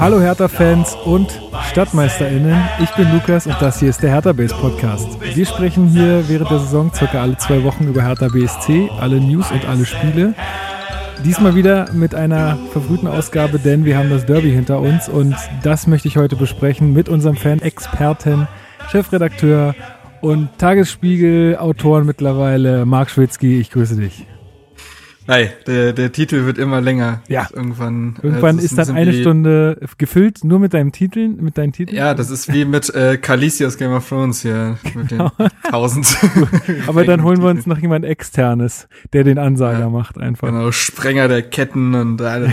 Hallo Hertha-Fans und StadtmeisterInnen, ich bin Lukas und das hier ist der Hertha Base Podcast. Wir sprechen hier während der Saison circa alle zwei Wochen über Hertha BSC, alle News und alle Spiele. Diesmal wieder mit einer verfrühten Ausgabe, denn wir haben das Derby hinter uns und das möchte ich heute besprechen mit unserem Fan-Experten, Chefredakteur und Tagesspiegel-Autoren mittlerweile, Marc Schwitzky. Ich grüße dich. Hi, der, der Titel wird immer länger. Ja. Irgendwann. äh, Irgendwann ist, dann eine Stunde gefüllt, nur mit deinem Titeln, mit deinen Titeln. Ja, das ist wie mit äh, Khaleesi aus Game of Thrones hier, mit den tausend. Aber dann holen wir uns noch jemand externes, der den Ansager ja, macht einfach. Genau, Sprenger der Ketten und alles.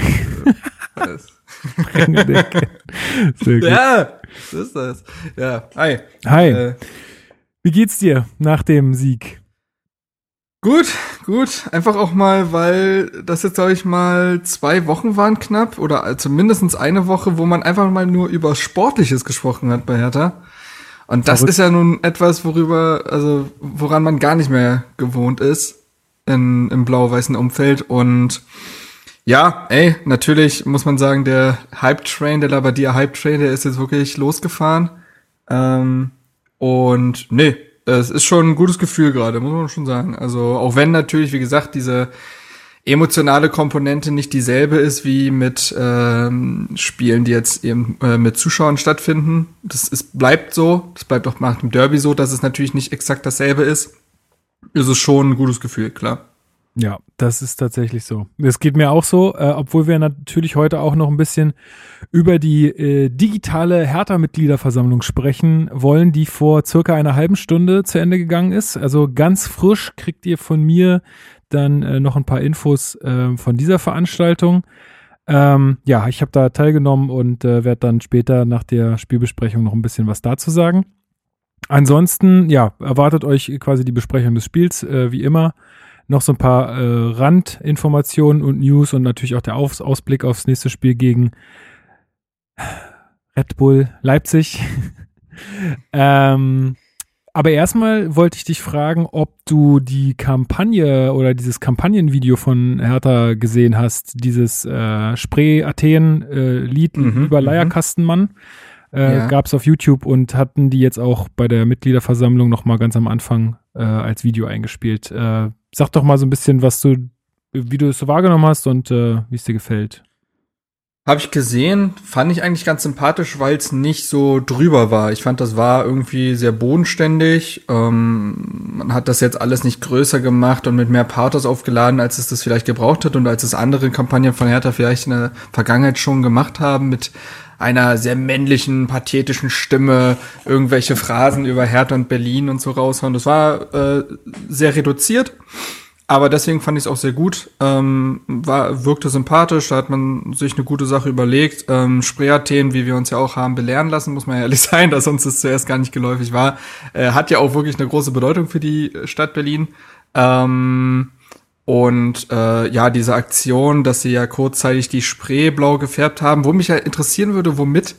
Sprenger der Ketten. Sehr gut. Ja, so ist das. Ja, hi. Hi. Äh, wie geht's dir nach dem Sieg? Gut, gut. Einfach auch mal, weil das jetzt, sag ich mal, zwei Wochen waren knapp oder zumindestens eine Woche, wo man einfach mal nur über Sportliches gesprochen hat bei Hertha. Und das Verrückt. ist ja nun etwas, worüber, also woran man gar nicht mehr gewohnt ist in, im blau-weißen Umfeld. Und ja, ey, natürlich muss man sagen, der Hype-Train, der Labadia Hype-Train, der ist jetzt wirklich losgefahren. Ähm, und nee, es ist schon ein gutes Gefühl gerade, muss man schon sagen. Also auch wenn natürlich, wie gesagt, diese emotionale Komponente nicht dieselbe ist wie mit ähm, Spielen, die jetzt eben äh, mit Zuschauern stattfinden. Das ist, bleibt so. Das bleibt auch nach dem Derby so, dass es natürlich nicht exakt dasselbe ist. Ist es schon ein gutes Gefühl, klar. Ja, das ist tatsächlich so. Es geht mir auch so, äh, obwohl wir natürlich heute auch noch ein bisschen über die äh, digitale Hertha-Mitgliederversammlung sprechen wollen, die vor circa einer halben Stunde zu Ende gegangen ist. Also ganz frisch kriegt ihr von mir dann äh, noch ein paar Infos äh, von dieser Veranstaltung. Ähm, ja, ich habe da teilgenommen und äh, werde dann später nach der Spielbesprechung noch ein bisschen was dazu sagen. Ansonsten, ja, erwartet euch quasi die Besprechung des Spiels, äh, wie immer noch so ein paar äh, Randinformationen und News und natürlich auch der Aus Ausblick aufs nächste Spiel gegen Red Bull Leipzig. ähm, aber erstmal wollte ich dich fragen, ob du die Kampagne oder dieses Kampagnenvideo von Hertha gesehen hast, dieses äh, Spree Athen äh, Lied mhm, über mhm. Leierkastenmann. Äh, ja. Gab es auf YouTube und hatten die jetzt auch bei der Mitgliederversammlung nochmal ganz am Anfang äh, als Video eingespielt. Äh, Sag doch mal so ein bisschen, was du, wie du es so wahrgenommen hast und äh, wie es dir gefällt. Habe ich gesehen, fand ich eigentlich ganz sympathisch, weil es nicht so drüber war. Ich fand, das war irgendwie sehr bodenständig. Ähm, man hat das jetzt alles nicht größer gemacht und mit mehr Pathos aufgeladen, als es das vielleicht gebraucht hat und als es andere Kampagnen von Hertha vielleicht in der Vergangenheit schon gemacht haben mit einer sehr männlichen, pathetischen Stimme irgendwelche Phrasen über Hertha und Berlin und so raushauen. Das war äh, sehr reduziert. Aber deswegen fand ich es auch sehr gut. Ähm, war, wirkte sympathisch, da hat man sich eine gute Sache überlegt. Ähm, Spreeathen, wie wir uns ja auch haben belehren lassen, muss man ja ehrlich sein, dass uns das zuerst gar nicht geläufig war, äh, hat ja auch wirklich eine große Bedeutung für die Stadt Berlin. Ähm, und äh, ja, diese Aktion, dass sie ja kurzzeitig die Spree blau gefärbt haben, wo mich ja interessieren würde, womit.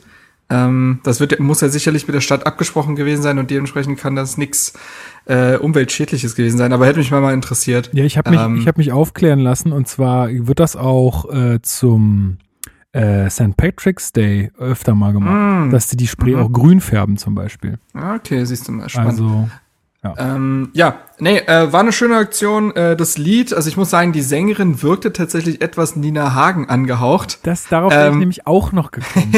Ähm, das wird, muss ja sicherlich mit der Stadt abgesprochen gewesen sein und dementsprechend kann das nichts äh, umweltschädliches gewesen sein. Aber hätte mich mal, mal interessiert. Ja, ich habe mich, ähm, ich habe mich aufklären lassen und zwar wird das auch äh, zum äh, St. Patrick's Day öfter mal gemacht, mm, dass sie die Spree mm auch grün färben zum Beispiel. Okay, siehst du mal, spannend. Also ja. Ähm, ja, nee, äh, war eine schöne Aktion. Äh, das Lied, also ich muss sagen, die Sängerin wirkte tatsächlich etwas Nina Hagen angehaucht. Das darauf ähm, bin ich nämlich auch noch gekommen.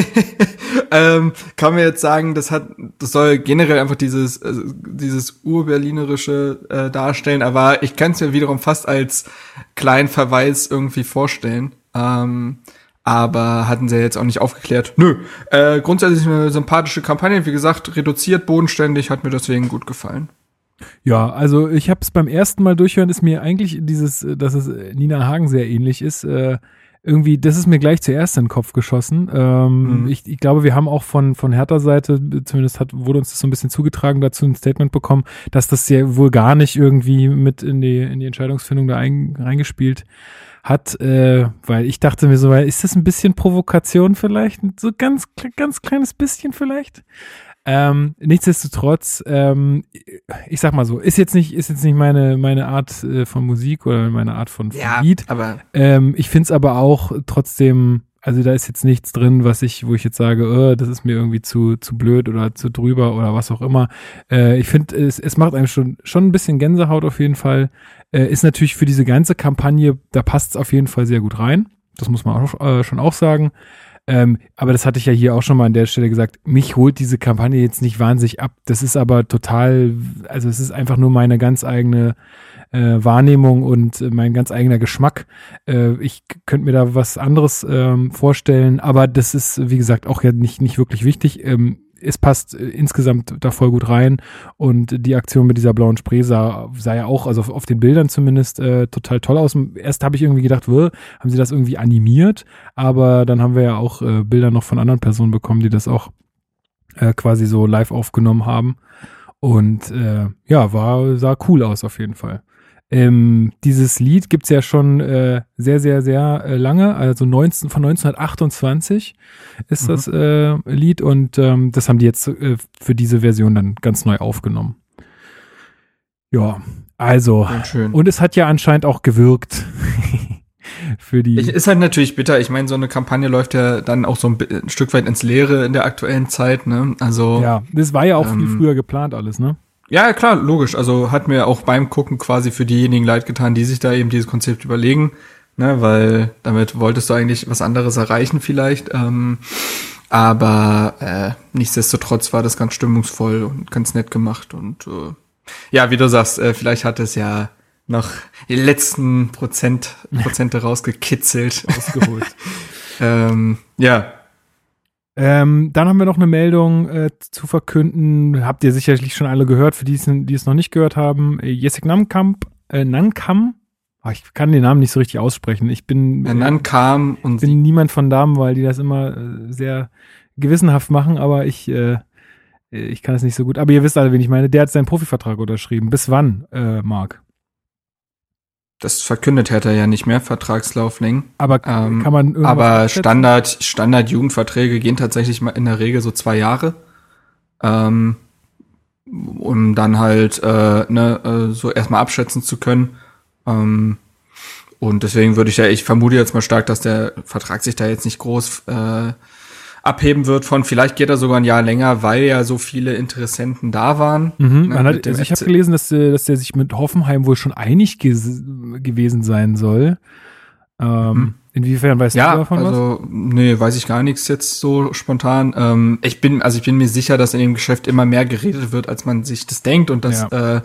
ähm, kann man jetzt sagen, das hat, das soll generell einfach dieses, äh, dieses urberlinerische äh, darstellen, aber ich kann es mir wiederum fast als kleinen Verweis irgendwie vorstellen. Ähm, aber hatten sie jetzt auch nicht aufgeklärt. Nö, äh, grundsätzlich eine sympathische Kampagne, wie gesagt, reduziert, bodenständig, hat mir deswegen gut gefallen. Ja, also ich habe es beim ersten Mal durchhören, ist mir eigentlich dieses, dass es Nina Hagen sehr ähnlich ist, äh, irgendwie, das ist mir gleich zuerst in den Kopf geschossen. Ähm, mhm. ich, ich glaube, wir haben auch von, von Hertha-Seite, zumindest hat, wurde uns das so ein bisschen zugetragen, dazu ein Statement bekommen, dass das ja wohl gar nicht irgendwie mit in die, in die Entscheidungsfindung da ein, reingespielt hat, äh, weil ich dachte mir so, ist das ein bisschen Provokation vielleicht? So ganz, ganz kleines bisschen vielleicht? Ähm, nichtsdestotrotz, ähm, ich sag mal so, ist jetzt nicht, ist jetzt nicht meine, meine Art äh, von Musik oder meine Art von, von ja, Lied. Aber ähm, ich find's aber auch trotzdem also da ist jetzt nichts drin, was ich, wo ich jetzt sage, oh, das ist mir irgendwie zu, zu blöd oder zu drüber oder was auch immer. Äh, ich finde, es, es macht einem schon, schon ein bisschen Gänsehaut auf jeden Fall. Äh, ist natürlich für diese ganze Kampagne, da passt es auf jeden Fall sehr gut rein. Das muss man auch, äh, schon auch sagen. Ähm, aber das hatte ich ja hier auch schon mal an der Stelle gesagt. Mich holt diese Kampagne jetzt nicht wahnsinnig ab. Das ist aber total, also es ist einfach nur meine ganz eigene äh, Wahrnehmung und äh, mein ganz eigener Geschmack. Äh, ich könnte mir da was anderes ähm, vorstellen, aber das ist, wie gesagt, auch ja nicht, nicht wirklich wichtig. Ähm, es passt äh, insgesamt da voll gut rein und die Aktion mit dieser blauen Spree sah, sah ja auch, also auf, auf den Bildern zumindest, äh, total toll aus. Erst habe ich irgendwie gedacht, haben sie das irgendwie animiert, aber dann haben wir ja auch äh, Bilder noch von anderen Personen bekommen, die das auch äh, quasi so live aufgenommen haben. Und äh, ja, war, sah cool aus auf jeden Fall. Ähm, dieses Lied gibt's ja schon äh, sehr, sehr, sehr äh, lange, also 19, von 1928 ist mhm. das äh, Lied und ähm, das haben die jetzt äh, für diese Version dann ganz neu aufgenommen. Ja, also und es hat ja anscheinend auch gewirkt. für die. Ist halt natürlich bitter. Ich meine, so eine Kampagne läuft ja dann auch so ein, ein, Stück weit ins Leere in der aktuellen Zeit. Ne? Also ja, das war ja auch ähm, viel früher geplant alles, ne? Ja, klar, logisch. Also hat mir auch beim Gucken quasi für diejenigen leid getan, die sich da eben dieses Konzept überlegen, ne, weil damit wolltest du eigentlich was anderes erreichen vielleicht. Ähm, aber äh, nichtsdestotrotz war das ganz stimmungsvoll und ganz nett gemacht und äh, ja, wie du sagst, äh, vielleicht hat es ja noch die letzten Prozent Prozente rausgekitzelt, ausgeholt. ähm, ja, ähm, dann haben wir noch eine Meldung äh, zu verkünden. Habt ihr sicherlich schon alle gehört, für die, die es noch nicht gehört haben. Äh, Jessica Namkamp, äh, Nankam, oh, ich kann den Namen nicht so richtig aussprechen. Ich bin, äh, Nankam und bin niemand von Damen, weil die das immer äh, sehr gewissenhaft machen, aber ich, äh, ich kann es nicht so gut. Aber ihr wisst alle, wen ich meine. Der hat seinen Profivertrag unterschrieben. Bis wann, äh, Marc? Das verkündet hätte er ja nicht mehr, Vertragslauflängen. Aber ähm, kann man Aber Standard, Standard Jugendverträge gehen tatsächlich mal in der Regel so zwei Jahre. Ähm, um dann halt äh, ne, äh, so erstmal abschätzen zu können. Ähm, und deswegen würde ich ja, ich vermute jetzt mal stark, dass der Vertrag sich da jetzt nicht groß äh, abheben wird von, vielleicht geht er sogar ein Jahr länger, weil ja so viele Interessenten da waren. Mhm, ne, hat, also ich habe gelesen, dass, äh, dass der sich mit Hoffenheim wohl schon einig gewesen sein soll. Ähm, mhm. Inwiefern weißt ja, du davon also, was? Also, nee, weiß ich gar nichts jetzt so spontan. Ähm, ich bin, also ich bin mir sicher, dass in dem Geschäft immer mehr geredet wird, als man sich das denkt und dass ja. äh,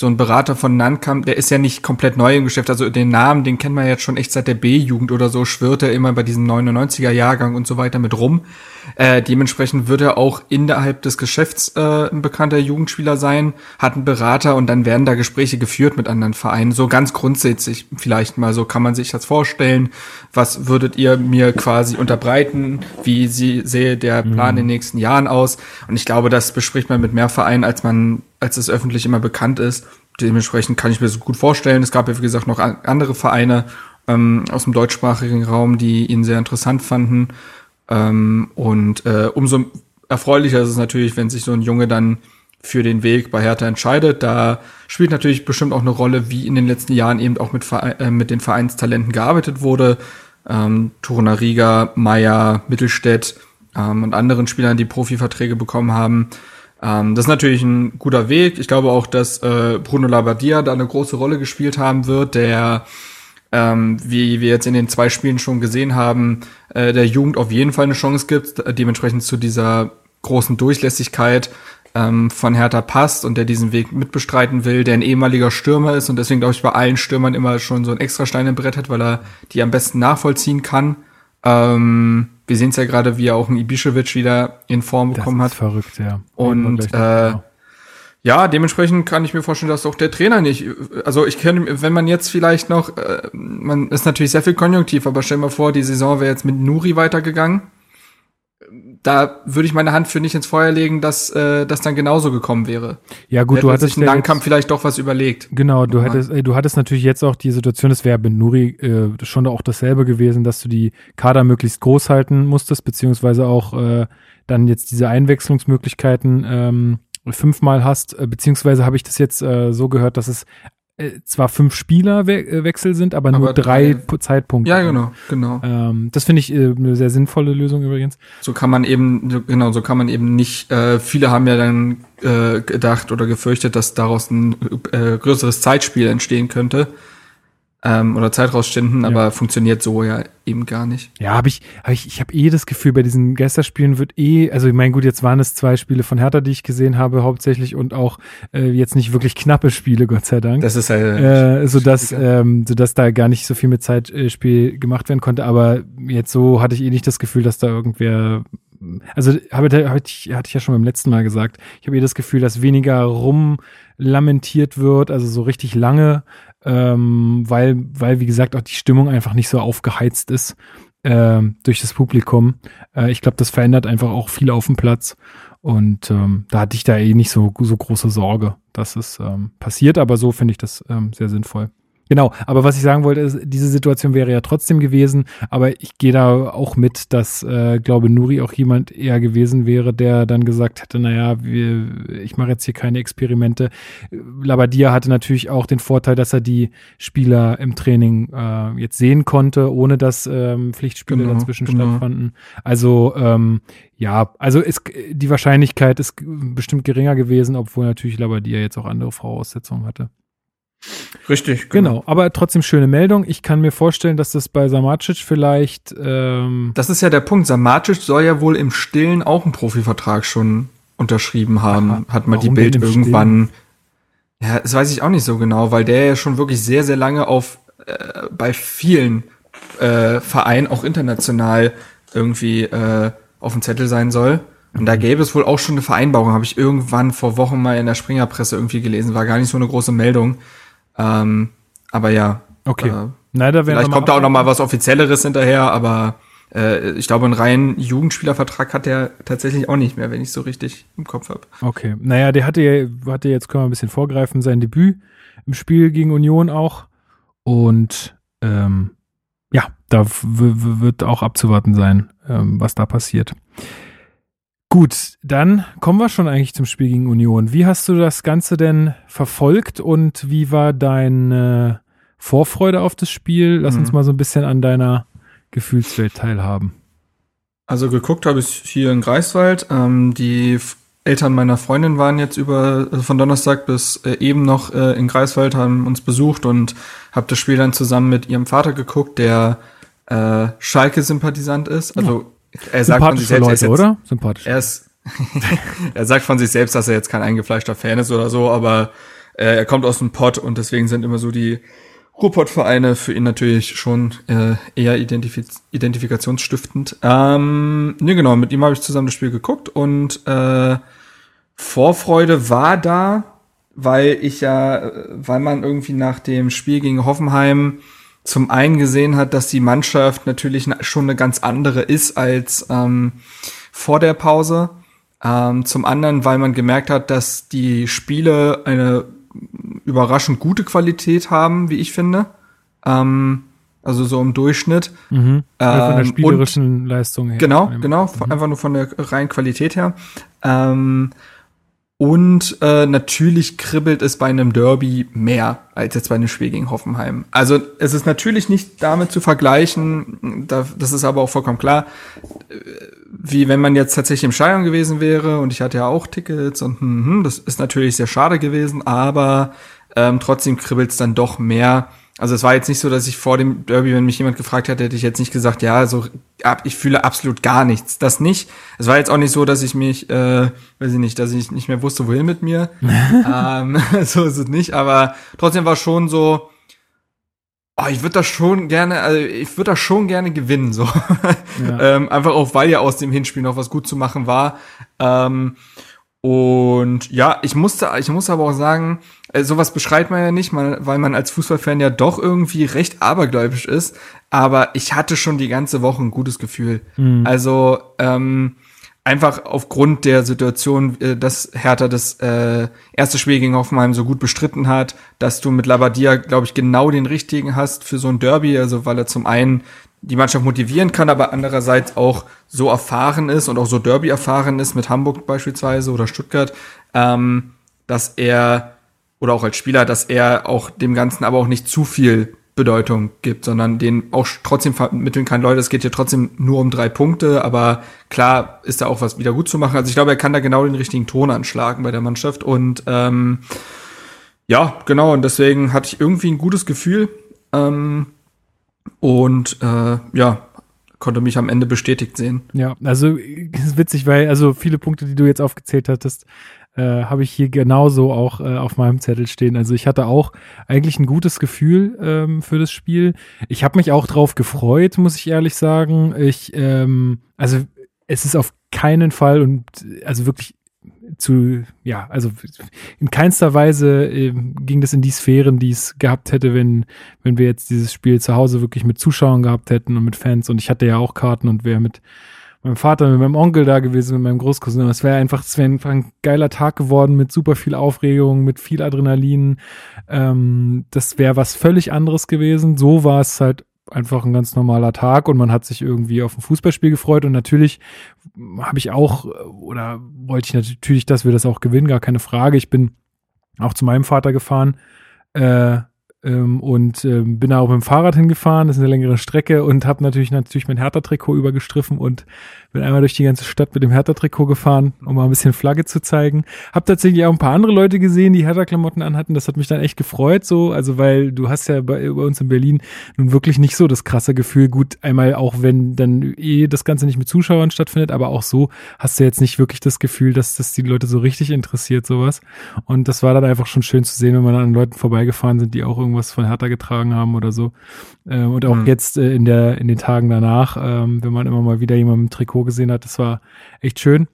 so ein Berater von Nankam, der ist ja nicht komplett neu im Geschäft, also den Namen, den kennt man jetzt schon echt seit der B-Jugend oder so, schwört er immer bei diesem 99er Jahrgang und so weiter mit rum. Äh, dementsprechend wird er auch innerhalb des Geschäfts äh, ein bekannter Jugendspieler sein, hat einen Berater und dann werden da Gespräche geführt mit anderen Vereinen. So ganz grundsätzlich vielleicht mal so kann man sich das vorstellen. Was würdet ihr mir quasi unterbreiten? Wie sie sehe der Plan mhm. in den nächsten Jahren aus? Und ich glaube, das bespricht man mit mehr Vereinen, als man, als es öffentlich immer bekannt ist. Dementsprechend kann ich mir so gut vorstellen. Es gab ja, wie gesagt, noch andere Vereine ähm, aus dem deutschsprachigen Raum, die ihn sehr interessant fanden. Ähm, und äh, umso erfreulicher ist es natürlich, wenn sich so ein Junge dann für den Weg bei Hertha entscheidet. Da spielt natürlich bestimmt auch eine Rolle, wie in den letzten Jahren eben auch mit, äh, mit den Vereinstalenten gearbeitet wurde. Ähm, Turner Riga, Meier, Mittelstädt ähm, und anderen Spielern, die Profiverträge bekommen haben. Ähm, das ist natürlich ein guter Weg. Ich glaube auch, dass äh, Bruno Labbadia da eine große Rolle gespielt haben wird, der ähm, wie wir jetzt in den zwei Spielen schon gesehen haben, äh, der Jugend auf jeden Fall eine Chance gibt, äh, dementsprechend zu dieser großen Durchlässigkeit ähm, von Hertha passt und der diesen Weg mitbestreiten will, der ein ehemaliger Stürmer ist und deswegen glaube ich bei allen Stürmern immer schon so ein Extrastein im Brett hat, weil er die am besten nachvollziehen kann. Ähm, wir sehen es ja gerade, wie er auch ein Ibišević wieder in Form bekommen das ist hat. Verrückt, ja. Und äh, ja, dementsprechend kann ich mir vorstellen, dass auch der Trainer nicht, also ich kenne, wenn man jetzt vielleicht noch, äh, man ist natürlich sehr viel Konjunktiv, aber stell mal vor, die Saison wäre jetzt mit Nuri weitergegangen. Da würde ich meine Hand für nicht ins Feuer legen, dass äh, das dann genauso gekommen wäre. Ja gut, du hattest sich ja vielleicht doch was überlegt. Genau, du hättest, äh, du hattest natürlich jetzt auch die Situation, es wäre mit Nuri äh, schon auch dasselbe gewesen, dass du die Kader möglichst groß halten musstest, beziehungsweise auch äh, dann jetzt diese Einwechslungsmöglichkeiten ähm, fünfmal hast, äh, beziehungsweise habe ich das jetzt äh, so gehört, dass es äh, zwar fünf Spielerwechsel sind, aber, aber nur drei, drei, Zeitpunkte. Ja, genau, genau. Ähm, das finde ich äh, eine sehr sinnvolle Lösung übrigens. So kann man eben, genau, so kann man eben nicht, äh, viele haben ja dann äh, gedacht oder gefürchtet, dass daraus ein äh, größeres Zeitspiel entstehen könnte ähm, oder Zeit rausständen, ja. aber funktioniert so ja eben gar nicht. Ja, habe ich, hab ich, ich habe eh das Gefühl, bei diesen Geisterspielen wird eh, also ich meine, gut, jetzt waren es zwei Spiele von Hertha, die ich gesehen habe, hauptsächlich und auch äh, jetzt nicht wirklich knappe Spiele, Gott sei Dank. Das ist halt, äh, so dass, ähm, so dass da gar nicht so viel mit Zeitspiel gemacht werden konnte, aber jetzt so hatte ich eh nicht das Gefühl, dass da irgendwer also habe, habe ich, hatte ich ja schon beim letzten Mal gesagt, ich habe eh das Gefühl, dass weniger rumlamentiert wird, also so richtig lange, ähm, weil, weil, wie gesagt, auch die Stimmung einfach nicht so aufgeheizt ist äh, durch das Publikum. Äh, ich glaube, das verändert einfach auch viel auf dem Platz. Und ähm, da hatte ich da eh nicht so, so große Sorge, dass es ähm, passiert, aber so finde ich das ähm, sehr sinnvoll. Genau, aber was ich sagen wollte, ist, diese Situation wäre ja trotzdem gewesen, aber ich gehe da auch mit, dass, äh, glaube Nuri auch jemand eher gewesen wäre, der dann gesagt hätte, naja, wir, ich mache jetzt hier keine Experimente. Labadia hatte natürlich auch den Vorteil, dass er die Spieler im Training äh, jetzt sehen konnte, ohne dass ähm, Pflichtspiele genau, dazwischen genau. stattfanden. Also ähm, ja, also ist, die Wahrscheinlichkeit ist bestimmt geringer gewesen, obwohl natürlich Labadia jetzt auch andere Voraussetzungen hatte. Richtig. Genau. genau. aber trotzdem schöne Meldung. Ich kann mir vorstellen, dass das bei Samacic vielleicht. Ähm das ist ja der Punkt. Samacic soll ja wohl im Stillen auch einen Profivertrag schon unterschrieben haben. Aha, Hat mal die Bild irgendwann. Stillen? Ja, das weiß ich auch nicht so genau, weil der ja schon wirklich sehr, sehr lange auf äh, bei vielen äh, Vereinen, auch international, irgendwie äh, auf dem Zettel sein soll. Und da gäbe es wohl auch schon eine Vereinbarung, habe ich irgendwann vor Wochen mal in der Springerpresse irgendwie gelesen. War gar nicht so eine große Meldung. Ähm, aber ja. Okay. Äh, Na, da vielleicht kommt da auch noch mal was Offizielleres hinterher, aber äh, ich glaube, einen reinen Jugendspielervertrag hat der tatsächlich auch nicht mehr, wenn ich so richtig im Kopf habe. Okay. Naja, der hatte, ja, hatte jetzt, können wir ein bisschen vorgreifen, sein Debüt im Spiel gegen Union auch. Und ähm, ja, da wird auch abzuwarten sein, ähm, was da passiert. Gut, dann kommen wir schon eigentlich zum Spiel gegen Union. Wie hast du das Ganze denn verfolgt und wie war deine Vorfreude auf das Spiel? Lass mhm. uns mal so ein bisschen an deiner Gefühlswelt teilhaben. Also geguckt habe ich hier in Greifswald. Ähm, die Eltern meiner Freundin waren jetzt über also von Donnerstag bis äh, eben noch äh, in Greifswald, haben uns besucht und habe das Spiel dann zusammen mit ihrem Vater geguckt, der äh, Schalke-Sympathisant ist. Also ja er sagt von sich selbst, Leute, jetzt, oder? Sympathisch. Er, ist, er sagt von sich selbst, dass er jetzt kein eingefleischter Fan ist oder so, aber äh, er kommt aus dem Pott und deswegen sind immer so die Ruhrpott-Vereine für ihn natürlich schon äh, eher identifiz identifikationsstiftend. Ähm, ne, genau, mit ihm habe ich zusammen das Spiel geguckt und äh, Vorfreude war da, weil ich ja, weil man irgendwie nach dem Spiel gegen Hoffenheim zum einen gesehen hat, dass die Mannschaft natürlich schon eine ganz andere ist als ähm, vor der Pause. Ähm, zum anderen, weil man gemerkt hat, dass die Spiele eine überraschend gute Qualität haben, wie ich finde. Ähm, also so im Durchschnitt. Mhm. Ähm, von der spielerischen und, Leistung her. Genau, genau, mhm. einfach nur von der reinen Qualität her. Ähm, und äh, natürlich kribbelt es bei einem Derby mehr als jetzt bei einem Spiel gegen Hoffenheim. Also es ist natürlich nicht damit zu vergleichen, da, das ist aber auch vollkommen klar, äh, wie wenn man jetzt tatsächlich im Stadion gewesen wäre und ich hatte ja auch Tickets und hm, hm, das ist natürlich sehr schade gewesen, aber ähm, trotzdem kribbelt es dann doch mehr also es war jetzt nicht so, dass ich vor dem Derby, wenn mich jemand gefragt hätte, hätte ich jetzt nicht gesagt, ja, so ich fühle absolut gar nichts. Das nicht. Es war jetzt auch nicht so, dass ich mich, äh, weiß ich nicht, dass ich nicht mehr wusste, wohin mit mir. ähm, so ist es nicht. Aber trotzdem war schon so, oh, ich würde das schon gerne, also ich würde das schon gerne gewinnen, so. Ja. ähm, einfach auch, weil ja aus dem Hinspiel noch was gut zu machen war. Ähm, und ja, ich musste, ich muss aber auch sagen, äh, sowas beschreibt man ja nicht, weil man als Fußballfan ja doch irgendwie recht abergläubisch ist. Aber ich hatte schon die ganze Woche ein gutes Gefühl. Mhm. Also ähm, einfach aufgrund der Situation, äh, dass Hertha das äh, erste Spiel gegen Hoffenheim so gut bestritten hat, dass du mit Labadia, glaube ich, genau den richtigen hast für so ein Derby. Also weil er zum einen die Mannschaft motivieren kann, aber andererseits auch so erfahren ist und auch so Derby erfahren ist mit Hamburg beispielsweise oder Stuttgart, ähm, dass er oder auch als Spieler, dass er auch dem Ganzen aber auch nicht zu viel Bedeutung gibt, sondern den auch trotzdem vermitteln kann, Leute, es geht hier trotzdem nur um drei Punkte, aber klar ist da auch was wieder gut zu machen. Also ich glaube, er kann da genau den richtigen Ton anschlagen bei der Mannschaft und ähm, ja, genau, und deswegen hatte ich irgendwie ein gutes Gefühl ähm, und äh, ja, konnte mich am Ende bestätigt sehen. Ja, also ist witzig, weil also viele Punkte, die du jetzt aufgezählt hattest, äh, habe ich hier genauso auch äh, auf meinem Zettel stehen. Also ich hatte auch eigentlich ein gutes Gefühl ähm, für das Spiel. Ich habe mich auch drauf gefreut, muss ich ehrlich sagen. Ich, ähm, also es ist auf keinen Fall und also wirklich zu, ja, also in keinster Weise äh, ging das in die Sphären, die es gehabt hätte, wenn, wenn wir jetzt dieses Spiel zu Hause wirklich mit Zuschauern gehabt hätten und mit Fans. Und ich hatte ja auch Karten und wäre mit meinem Vater, mit meinem Onkel da gewesen, mit meinem Großcousin. Es wäre einfach, es wäre einfach ein geiler Tag geworden mit super viel Aufregung, mit viel Adrenalin. Ähm, das wäre was völlig anderes gewesen. So war es halt einfach ein ganz normaler Tag und man hat sich irgendwie auf ein Fußballspiel gefreut und natürlich habe ich auch oder wollte ich natürlich, dass wir das auch gewinnen, gar keine Frage. Ich bin auch zu meinem Vater gefahren äh, ähm, und ähm, bin da auch mit dem Fahrrad hingefahren, das ist eine längere Strecke und habe natürlich natürlich mein Hertha-Trikot übergestriffen und bin einmal durch die ganze Stadt mit dem Hertha-Trikot gefahren, um mal ein bisschen Flagge zu zeigen. Hab tatsächlich auch ein paar andere Leute gesehen, die Hertha-Klamotten anhatten. Das hat mich dann echt gefreut, so, also weil du hast ja bei, bei uns in Berlin nun wirklich nicht so das krasse Gefühl. Gut, einmal auch wenn dann eh das Ganze nicht mit Zuschauern stattfindet, aber auch so hast du jetzt nicht wirklich das Gefühl, dass das die Leute so richtig interessiert, sowas. Und das war dann einfach schon schön zu sehen, wenn man an Leuten vorbeigefahren sind, die auch irgendwas von Hertha getragen haben oder so. Äh, und auch mhm. jetzt äh, in der in den Tagen danach, ähm, wenn man immer mal wieder jemanden im Gesehen hat, das war echt schön.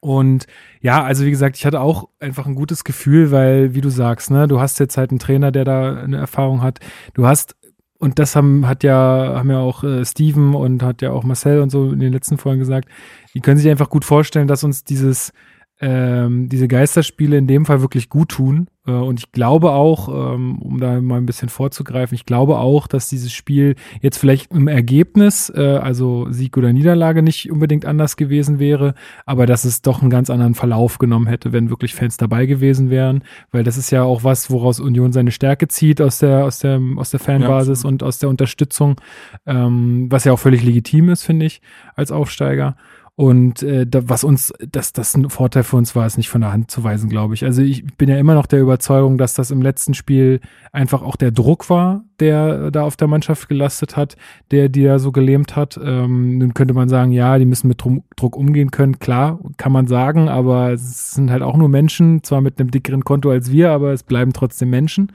Und ja, also wie gesagt, ich hatte auch einfach ein gutes Gefühl, weil, wie du sagst, ne, du hast jetzt halt einen Trainer, der da eine Erfahrung hat. Du hast, und das haben, hat ja, haben ja auch äh, Steven und hat ja auch Marcel und so in den letzten Folgen gesagt, die können sich einfach gut vorstellen, dass uns dieses, ähm, diese Geisterspiele in dem Fall wirklich gut tun. Äh, und ich glaube auch, ähm, um da mal ein bisschen vorzugreifen, ich glaube auch, dass dieses Spiel jetzt vielleicht im Ergebnis, äh, also Sieg oder Niederlage, nicht unbedingt anders gewesen wäre, aber dass es doch einen ganz anderen Verlauf genommen hätte, wenn wirklich Fans dabei gewesen wären. Weil das ist ja auch was, woraus Union seine Stärke zieht aus der, aus der, aus der Fanbasis ja, und aus der Unterstützung, ähm, was ja auch völlig legitim ist, finde ich, als Aufsteiger. Und äh, da, was uns, dass das ein Vorteil für uns war, ist nicht von der Hand zu weisen, glaube ich. Also ich bin ja immer noch der Überzeugung, dass das im letzten Spiel einfach auch der Druck war, der da auf der Mannschaft gelastet hat, der die da so gelähmt hat. Ähm, nun könnte man sagen, ja, die müssen mit Druck umgehen können. Klar, kann man sagen, aber es sind halt auch nur Menschen, zwar mit einem dickeren Konto als wir, aber es bleiben trotzdem Menschen.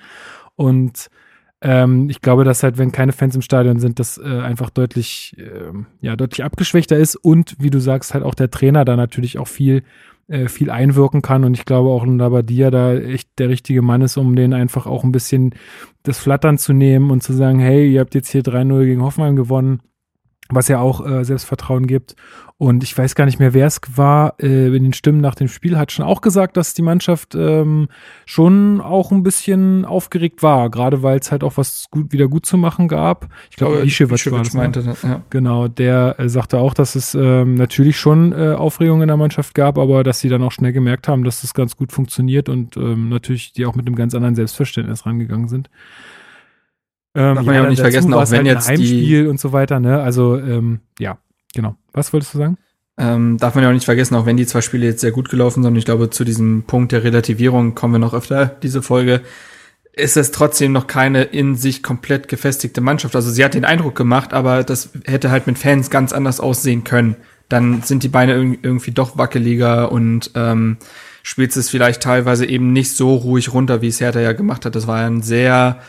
Und ähm, ich glaube, dass halt, wenn keine Fans im Stadion sind, das äh, einfach deutlich, äh, ja, deutlich abgeschwächter ist und wie du sagst, halt auch der Trainer da natürlich auch viel, äh, viel einwirken kann. Und ich glaube auch Labadia da echt der richtige Mann ist, um den einfach auch ein bisschen das Flattern zu nehmen und zu sagen, hey, ihr habt jetzt hier 3-0 gegen Hoffenheim gewonnen was ja auch äh, Selbstvertrauen gibt. Und ich weiß gar nicht mehr, wer es war, äh, in den Stimmen nach dem Spiel hat schon auch gesagt, dass die Mannschaft ähm, schon auch ein bisschen aufgeregt war, gerade weil es halt auch was gut wieder gut zu machen gab. Ich glaube, Ischewitsch war das, meinte das, ja. Genau, der äh, sagte auch, dass es ähm, natürlich schon äh, Aufregung in der Mannschaft gab, aber dass sie dann auch schnell gemerkt haben, dass das ganz gut funktioniert und ähm, natürlich die auch mit einem ganz anderen Selbstverständnis rangegangen sind. Ähm, Darf man ja, auch nicht vergessen, auch wenn halt jetzt Heimspiel die und so weiter, ne? Also ähm, ja, genau. Was wolltest du sagen? Ähm, darf man ja auch nicht vergessen, auch wenn die zwei Spiele jetzt sehr gut gelaufen sind, ich glaube, zu diesem Punkt der Relativierung kommen wir noch öfter, diese Folge, ist es trotzdem noch keine in sich komplett gefestigte Mannschaft. Also sie hat den Eindruck gemacht, aber das hätte halt mit Fans ganz anders aussehen können. Dann sind die Beine irgendwie doch wackeliger und ähm, spielt es vielleicht teilweise eben nicht so ruhig runter, wie es Hertha ja gemacht hat. Das war ja ein sehr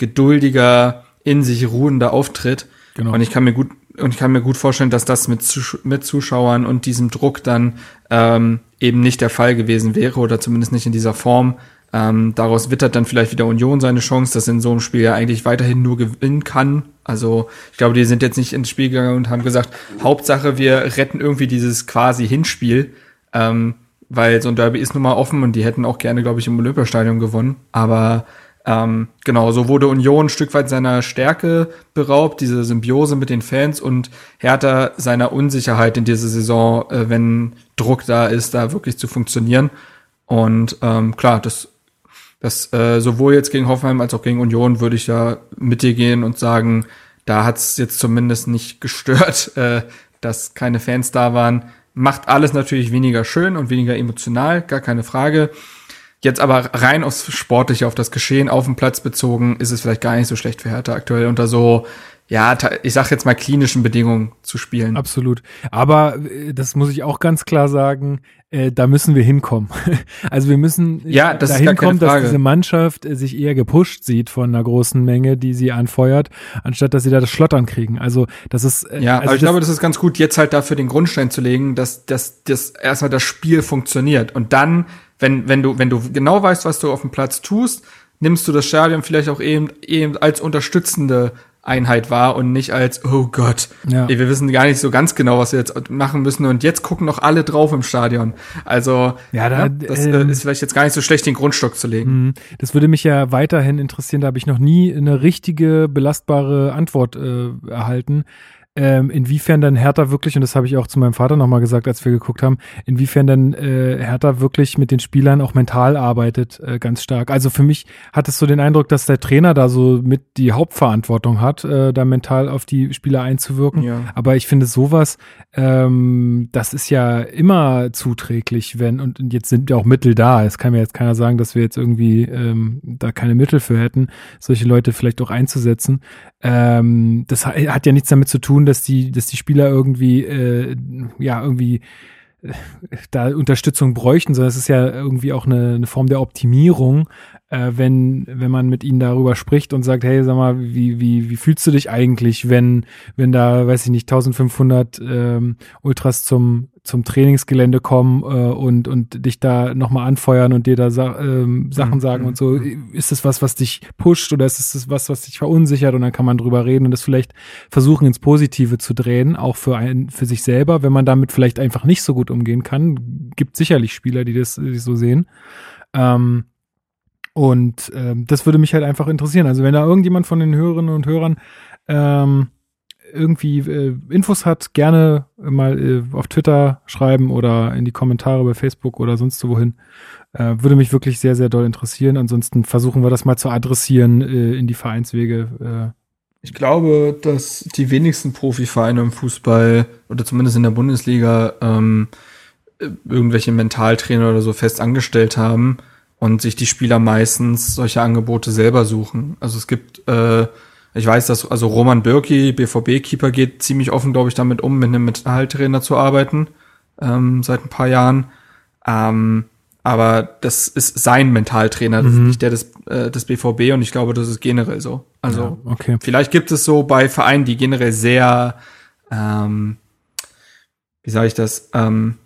geduldiger, in sich ruhender Auftritt. Genau. Und ich kann mir gut und ich kann mir gut vorstellen, dass das mit, mit Zuschauern und diesem Druck dann ähm, eben nicht der Fall gewesen wäre oder zumindest nicht in dieser Form. Ähm, daraus wittert dann vielleicht wieder Union seine Chance, dass in so einem Spiel ja eigentlich weiterhin nur gewinnen kann. Also ich glaube, die sind jetzt nicht ins Spiel gegangen und haben gesagt, Hauptsache wir retten irgendwie dieses quasi Hinspiel, ähm, weil so ein Derby ist nun mal offen und die hätten auch gerne, glaube ich, im Olympiastadion gewonnen. Aber ähm, genau, so wurde Union ein Stück weit seiner Stärke beraubt, diese Symbiose mit den Fans und Hertha seiner Unsicherheit in dieser Saison, äh, wenn Druck da ist, da wirklich zu funktionieren. Und ähm, klar, das Das äh, sowohl jetzt gegen Hoffenheim als auch gegen Union würde ich ja mit dir gehen und sagen, da hat es jetzt zumindest nicht gestört, äh, dass keine Fans da waren. Macht alles natürlich weniger schön und weniger emotional, gar keine Frage. Jetzt aber rein aufs Sportliche, auf das Geschehen auf dem Platz bezogen, ist es vielleicht gar nicht so schlecht für Hertha aktuell unter so ja, ich sag jetzt mal klinischen Bedingungen zu spielen. Absolut. Aber äh, das muss ich auch ganz klar sagen, äh, da müssen wir hinkommen. also wir müssen ja, das dahin kommen, dass diese Mannschaft äh, sich eher gepusht sieht von einer großen Menge, die sie anfeuert, anstatt dass sie da das Schlottern kriegen. Also das ist äh, ja, also aber ich glaube, das ist ganz gut, jetzt halt dafür den Grundstein zu legen, dass dass das erstmal das Spiel funktioniert und dann, wenn wenn du wenn du genau weißt, was du auf dem Platz tust, nimmst du das Stadion vielleicht auch eben eben als unterstützende Einheit war und nicht als, oh Gott, ja. wir wissen gar nicht so ganz genau, was wir jetzt machen müssen und jetzt gucken noch alle drauf im Stadion. Also, ja, da, ja, das äh, ist vielleicht jetzt gar nicht so schlecht, den Grundstock zu legen. Mhm. Das würde mich ja weiterhin interessieren, da habe ich noch nie eine richtige, belastbare Antwort äh, erhalten ähm, inwiefern dann Hertha wirklich, und das habe ich auch zu meinem Vater nochmal gesagt, als wir geguckt haben, inwiefern dann äh, Hertha wirklich mit den Spielern auch mental arbeitet, äh, ganz stark. Also für mich hat es so den Eindruck, dass der Trainer da so mit die Hauptverantwortung hat, äh, da mental auf die Spieler einzuwirken. Ja. Aber ich finde sowas, ähm, das ist ja immer zuträglich, wenn, und jetzt sind ja auch Mittel da. Es kann mir jetzt keiner sagen, dass wir jetzt irgendwie ähm, da keine Mittel für hätten, solche Leute vielleicht auch einzusetzen. Ähm, das hat ja nichts damit zu tun, dass die, dass die Spieler irgendwie, äh, ja, irgendwie äh, da Unterstützung bräuchten, sondern es ist ja irgendwie auch eine, eine Form der Optimierung, äh, wenn, wenn man mit ihnen darüber spricht und sagt, hey, sag mal, wie, wie, wie fühlst du dich eigentlich, wenn, wenn da, weiß ich nicht, 1500 ähm, Ultras zum, zum Trainingsgelände kommen äh, und, und dich da nochmal anfeuern und dir da sa ähm, Sachen mhm. sagen und so. Mhm. Ist das was, was dich pusht oder ist es was, was dich verunsichert? Und dann kann man drüber reden und das vielleicht versuchen ins Positive zu drehen, auch für, ein, für sich selber, wenn man damit vielleicht einfach nicht so gut umgehen kann. Gibt sicherlich Spieler, die das die so sehen. Ähm, und ähm, das würde mich halt einfach interessieren. Also wenn da irgendjemand von den Hörerinnen und Hörern ähm, irgendwie äh, Infos hat, gerne mal äh, auf Twitter schreiben oder in die Kommentare bei Facebook oder sonst wohin. Äh, würde mich wirklich sehr, sehr doll interessieren. Ansonsten versuchen wir das mal zu adressieren äh, in die Vereinswege. Äh. Ich glaube, dass die wenigsten Profivereine im Fußball oder zumindest in der Bundesliga ähm, irgendwelche Mentaltrainer oder so fest angestellt haben und sich die Spieler meistens solche Angebote selber suchen. Also es gibt, äh, ich weiß, dass also Roman Birki, BVB-Keeper, geht ziemlich offen, glaube ich, damit um, mit einem Mentaltrainer zu arbeiten, ähm, seit ein paar Jahren. Ähm, aber das ist sein Mentaltrainer, das mhm. ist nicht der des, äh, des BVB und ich glaube, das ist generell so. Also ja, okay. vielleicht gibt es so bei Vereinen, die generell sehr, ähm, wie sage ich das, ähm,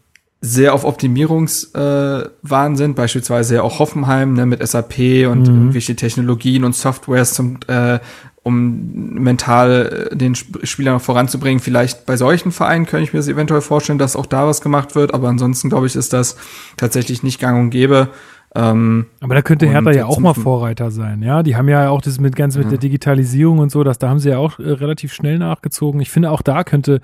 sehr auf Optimierungswahn äh, sind, beispielsweise ja auch Hoffenheim ne, mit SAP und mhm. irgendwelche Technologien und Softwares zum äh, um mental äh, den Spieler noch voranzubringen. Vielleicht bei solchen Vereinen könnte ich mir das eventuell vorstellen, dass auch da was gemacht wird, aber ansonsten glaube ich, ist das tatsächlich nicht gang und gäbe. Ähm, aber da könnte Hertha ja auch mal Vorreiter sein, ja. Die haben ja auch das mit ganz mit ja. der Digitalisierung und so, dass da haben sie ja auch äh, relativ schnell nachgezogen. Ich finde auch da könnte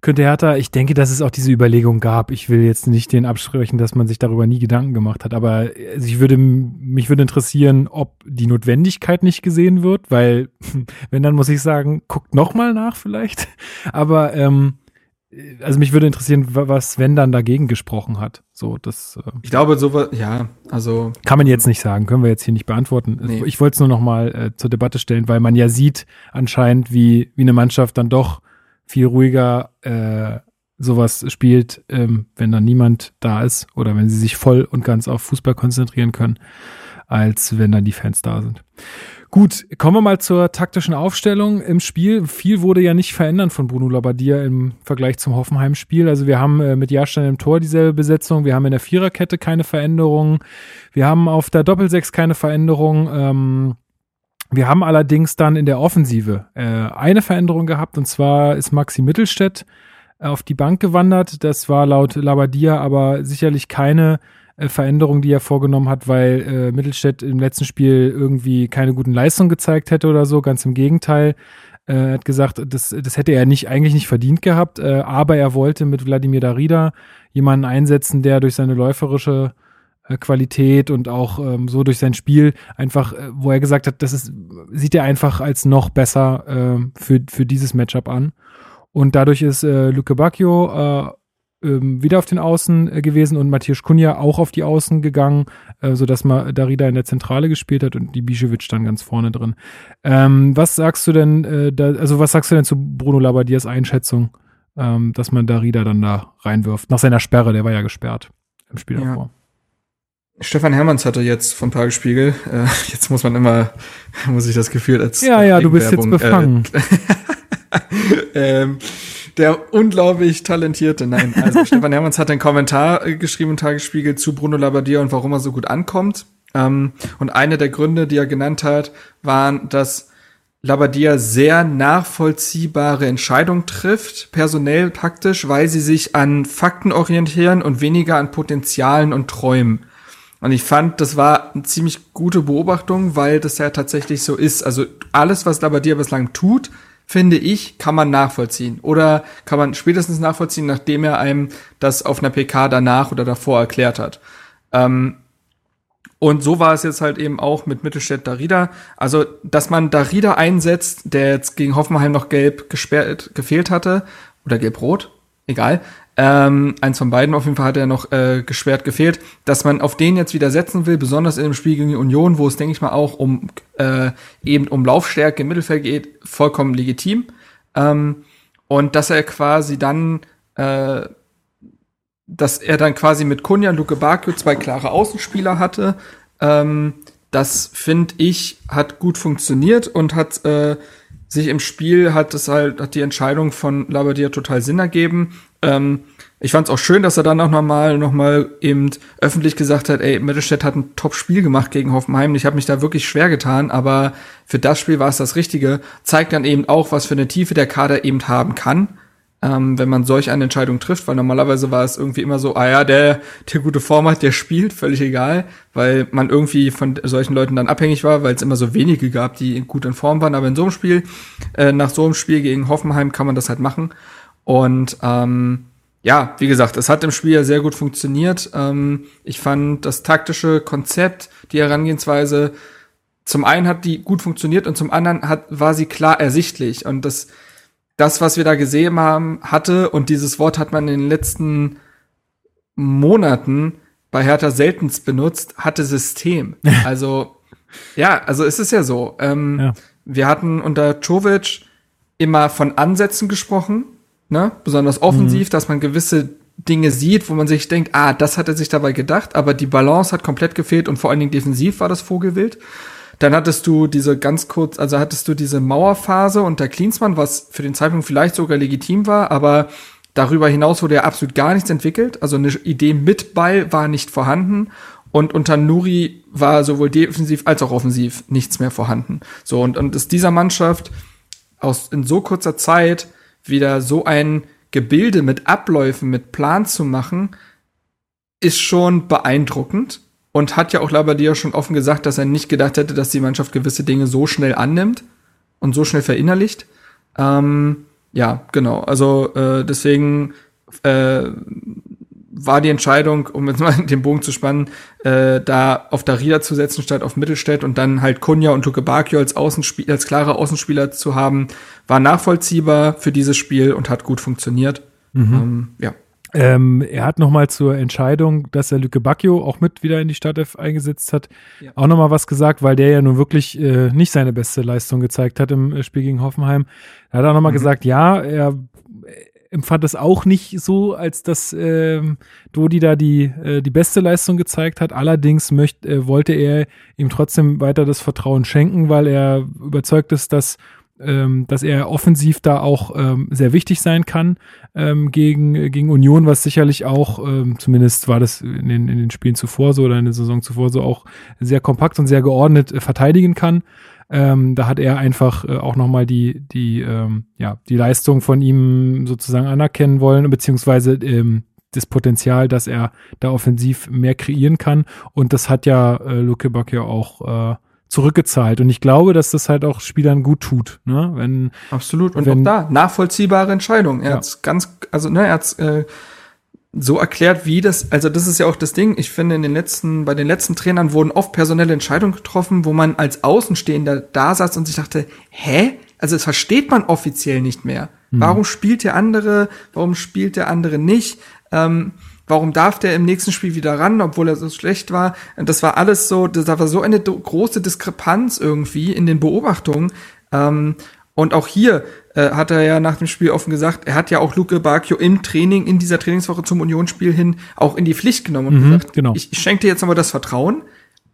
könnte Hertha, ich denke, dass es auch diese Überlegung gab. Ich will jetzt nicht den absprechen, dass man sich darüber nie Gedanken gemacht hat, aber also ich würde, mich würde interessieren, ob die Notwendigkeit nicht gesehen wird, weil, wenn dann muss ich sagen, guckt nochmal nach vielleicht. Aber, ähm, also mich würde interessieren, was wenn dann dagegen gesprochen hat. So, das. Äh, ich glaube, sowas, ja, also kann man jetzt nicht sagen, können wir jetzt hier nicht beantworten. Nee. Ich wollte es nur noch mal äh, zur Debatte stellen, weil man ja sieht anscheinend, wie wie eine Mannschaft dann doch viel ruhiger äh, sowas spielt, ähm, wenn dann niemand da ist oder wenn sie sich voll und ganz auf Fußball konzentrieren können, als wenn dann die Fans da sind. Gut, kommen wir mal zur taktischen Aufstellung im Spiel. Viel wurde ja nicht verändern von Bruno Labbadia im Vergleich zum Hoffenheim-Spiel. Also wir haben äh, mit Jahrstein im Tor dieselbe Besetzung. Wir haben in der Viererkette keine Veränderung. Wir haben auf der Doppelsechs keine Veränderung. Ähm, wir haben allerdings dann in der Offensive äh, eine Veränderung gehabt und zwar ist Maxi Mittelstädt äh, auf die Bank gewandert. Das war laut Labadia aber sicherlich keine äh, Veränderung, die er vorgenommen hat, weil äh, Mittelstädt im letzten Spiel irgendwie keine guten Leistungen gezeigt hätte oder so. Ganz im Gegenteil. Äh, er hat gesagt, das, das hätte er nicht eigentlich nicht verdient gehabt, äh, aber er wollte mit Wladimir Darida jemanden einsetzen, der durch seine läuferische Qualität und auch ähm, so durch sein Spiel einfach, äh, wo er gesagt hat, das ist, sieht er einfach als noch besser äh, für, für dieses Matchup an. Und dadurch ist äh, Luke Bacchio äh, ähm, wieder auf den Außen äh, gewesen und Matthias Kunja auch auf die Außen gegangen, äh, sodass man Darida in der Zentrale gespielt hat und die Bischewitsch dann ganz vorne drin. Ähm, was sagst du denn, äh, da, also was sagst du denn zu Bruno Labadias Einschätzung, ähm, dass man Darida dann da reinwirft? Nach seiner Sperre, der war ja gesperrt im Spiel ja. davor. Stefan Hermanns hatte jetzt vom Tagesspiegel, äh, jetzt muss man immer, muss ich das Gefühl als Ja, ja, du bist jetzt befangen. Äh, ähm, der unglaublich talentierte, nein, also Stefan Hermanns hat einen Kommentar äh, geschrieben im Tagesspiegel zu Bruno Labbadia und warum er so gut ankommt. Ähm, und eine der Gründe, die er genannt hat, waren, dass Labbadia sehr nachvollziehbare Entscheidungen trifft, personell taktisch, weil sie sich an Fakten orientieren und weniger an Potenzialen und Träumen. Und ich fand, das war eine ziemlich gute Beobachtung, weil das ja tatsächlich so ist. Also alles, was Labbadia bislang tut, finde ich, kann man nachvollziehen. Oder kann man spätestens nachvollziehen, nachdem er einem das auf einer PK danach oder davor erklärt hat. Ähm, und so war es jetzt halt eben auch mit Mittelstädt Darida. Also, dass man Darida einsetzt, der jetzt gegen Hoffenheim noch gelb gesperrt, gefehlt hatte, oder gelb-rot, egal, ähm, eins von beiden auf jeden Fall hat er noch äh, gesperrt gefehlt, dass man auf den jetzt wieder setzen will, besonders in dem Spiel gegen die Union, wo es, denke ich mal, auch um äh, eben um Laufstärke im Mittelfeld geht, vollkommen legitim. Ähm, und dass er quasi dann, äh, dass er dann quasi mit Kunja und Luke Bakio zwei klare Außenspieler hatte, ähm, das finde ich hat gut funktioniert und hat äh, sich im Spiel hat es halt hat die Entscheidung von Labadia total Sinn ergeben. Ähm, ich fand es auch schön, dass er dann auch nochmal noch mal eben öffentlich gesagt hat, ey, Mittelstädt hat ein Top-Spiel gemacht gegen Hoffenheim. Ich habe mich da wirklich schwer getan, aber für das Spiel war es das Richtige. Zeigt dann eben auch, was für eine Tiefe der Kader eben haben kann, ähm, wenn man solch eine Entscheidung trifft, weil normalerweise war es irgendwie immer so, ah ja, der, der gute Form hat, der spielt, völlig egal, weil man irgendwie von solchen Leuten dann abhängig war, weil es immer so wenige gab, die gut in Form waren. Aber in so einem Spiel, äh, nach so einem Spiel gegen Hoffenheim kann man das halt machen. Und ähm, ja, wie gesagt, es hat im Spiel ja sehr gut funktioniert. Ähm, ich fand das taktische Konzept, die Herangehensweise, zum einen hat die gut funktioniert und zum anderen hat, war sie klar ersichtlich. Und das, das, was wir da gesehen haben, hatte, und dieses Wort hat man in den letzten Monaten bei Hertha seltenst benutzt, hatte System. Also, ja, also es ist ja so. Ähm, ja. Wir hatten unter Czovic immer von Ansätzen gesprochen ne? Besonders offensiv, mhm. dass man gewisse Dinge sieht, wo man sich denkt, ah, das hat er sich dabei gedacht, aber die Balance hat komplett gefehlt und vor allen Dingen defensiv war das Vogelwild. Dann hattest du diese ganz kurz, also hattest du diese Mauerphase unter Klinsmann, was für den Zeitpunkt vielleicht sogar legitim war, aber darüber hinaus wurde ja absolut gar nichts entwickelt. Also eine Idee mit Ball war nicht vorhanden und unter Nuri war sowohl defensiv als auch offensiv nichts mehr vorhanden. So und und ist dieser Mannschaft aus in so kurzer Zeit wieder so ein Gebilde mit Abläufen, mit Plan zu machen, ist schon beeindruckend und hat ja auch Labadia schon offen gesagt, dass er nicht gedacht hätte, dass die Mannschaft gewisse Dinge so schnell annimmt und so schnell verinnerlicht. Ähm, ja, genau. Also äh, deswegen äh, war die Entscheidung, um jetzt mal den Bogen zu spannen, äh, da auf Darida zu setzen statt auf Mittelstädt und dann halt Kunja und Luke Bakio als Außenspieler, als klare Außenspieler zu haben, war nachvollziehbar für dieses Spiel und hat gut funktioniert. Mhm. Ähm, ja. Ähm, er hat nochmal zur Entscheidung, dass er Lücke Bacchio auch mit wieder in die Startelf eingesetzt hat, ja. auch nochmal was gesagt, weil der ja nun wirklich äh, nicht seine beste Leistung gezeigt hat im äh, Spiel gegen Hoffenheim. Er hat auch nochmal mhm. gesagt, ja, er empfand es auch nicht so, als dass ähm, Dodi da die, äh, die beste Leistung gezeigt hat. Allerdings möcht, äh, wollte er ihm trotzdem weiter das Vertrauen schenken, weil er überzeugt ist, dass, ähm, dass er offensiv da auch ähm, sehr wichtig sein kann ähm, gegen, gegen Union, was sicherlich auch, ähm, zumindest war das in den, in den Spielen zuvor so oder in der Saison zuvor so auch sehr kompakt und sehr geordnet äh, verteidigen kann. Ähm, da hat er einfach äh, auch nochmal die, die, ähm, ja, die Leistung von ihm sozusagen anerkennen wollen, beziehungsweise ähm, das Potenzial, dass er da offensiv mehr kreieren kann. Und das hat ja äh, Luke Bock ja auch äh, zurückgezahlt. Und ich glaube, dass das halt auch Spielern gut tut. Ne? Wenn, Absolut. Und wenn, auch da, nachvollziehbare Entscheidung. Er ja. hat's ganz, also ne, er hat's äh, so erklärt, wie das, also das ist ja auch das Ding. Ich finde, in den letzten, bei den letzten Trainern wurden oft personelle Entscheidungen getroffen, wo man als Außenstehender da saß und sich dachte, hä? Also das versteht man offiziell nicht mehr. Hm. Warum spielt der andere? Warum spielt der andere nicht? Ähm, warum darf der im nächsten Spiel wieder ran, obwohl er so schlecht war? Das war alles so, da war so eine große Diskrepanz irgendwie in den Beobachtungen. Ähm, und auch hier äh, hat er ja nach dem Spiel offen gesagt, er hat ja auch Luke Bacchio im Training, in dieser Trainingswoche zum Unionsspiel hin, auch in die Pflicht genommen und mhm, gesagt, genau. ich, ich schenke dir jetzt nochmal das Vertrauen,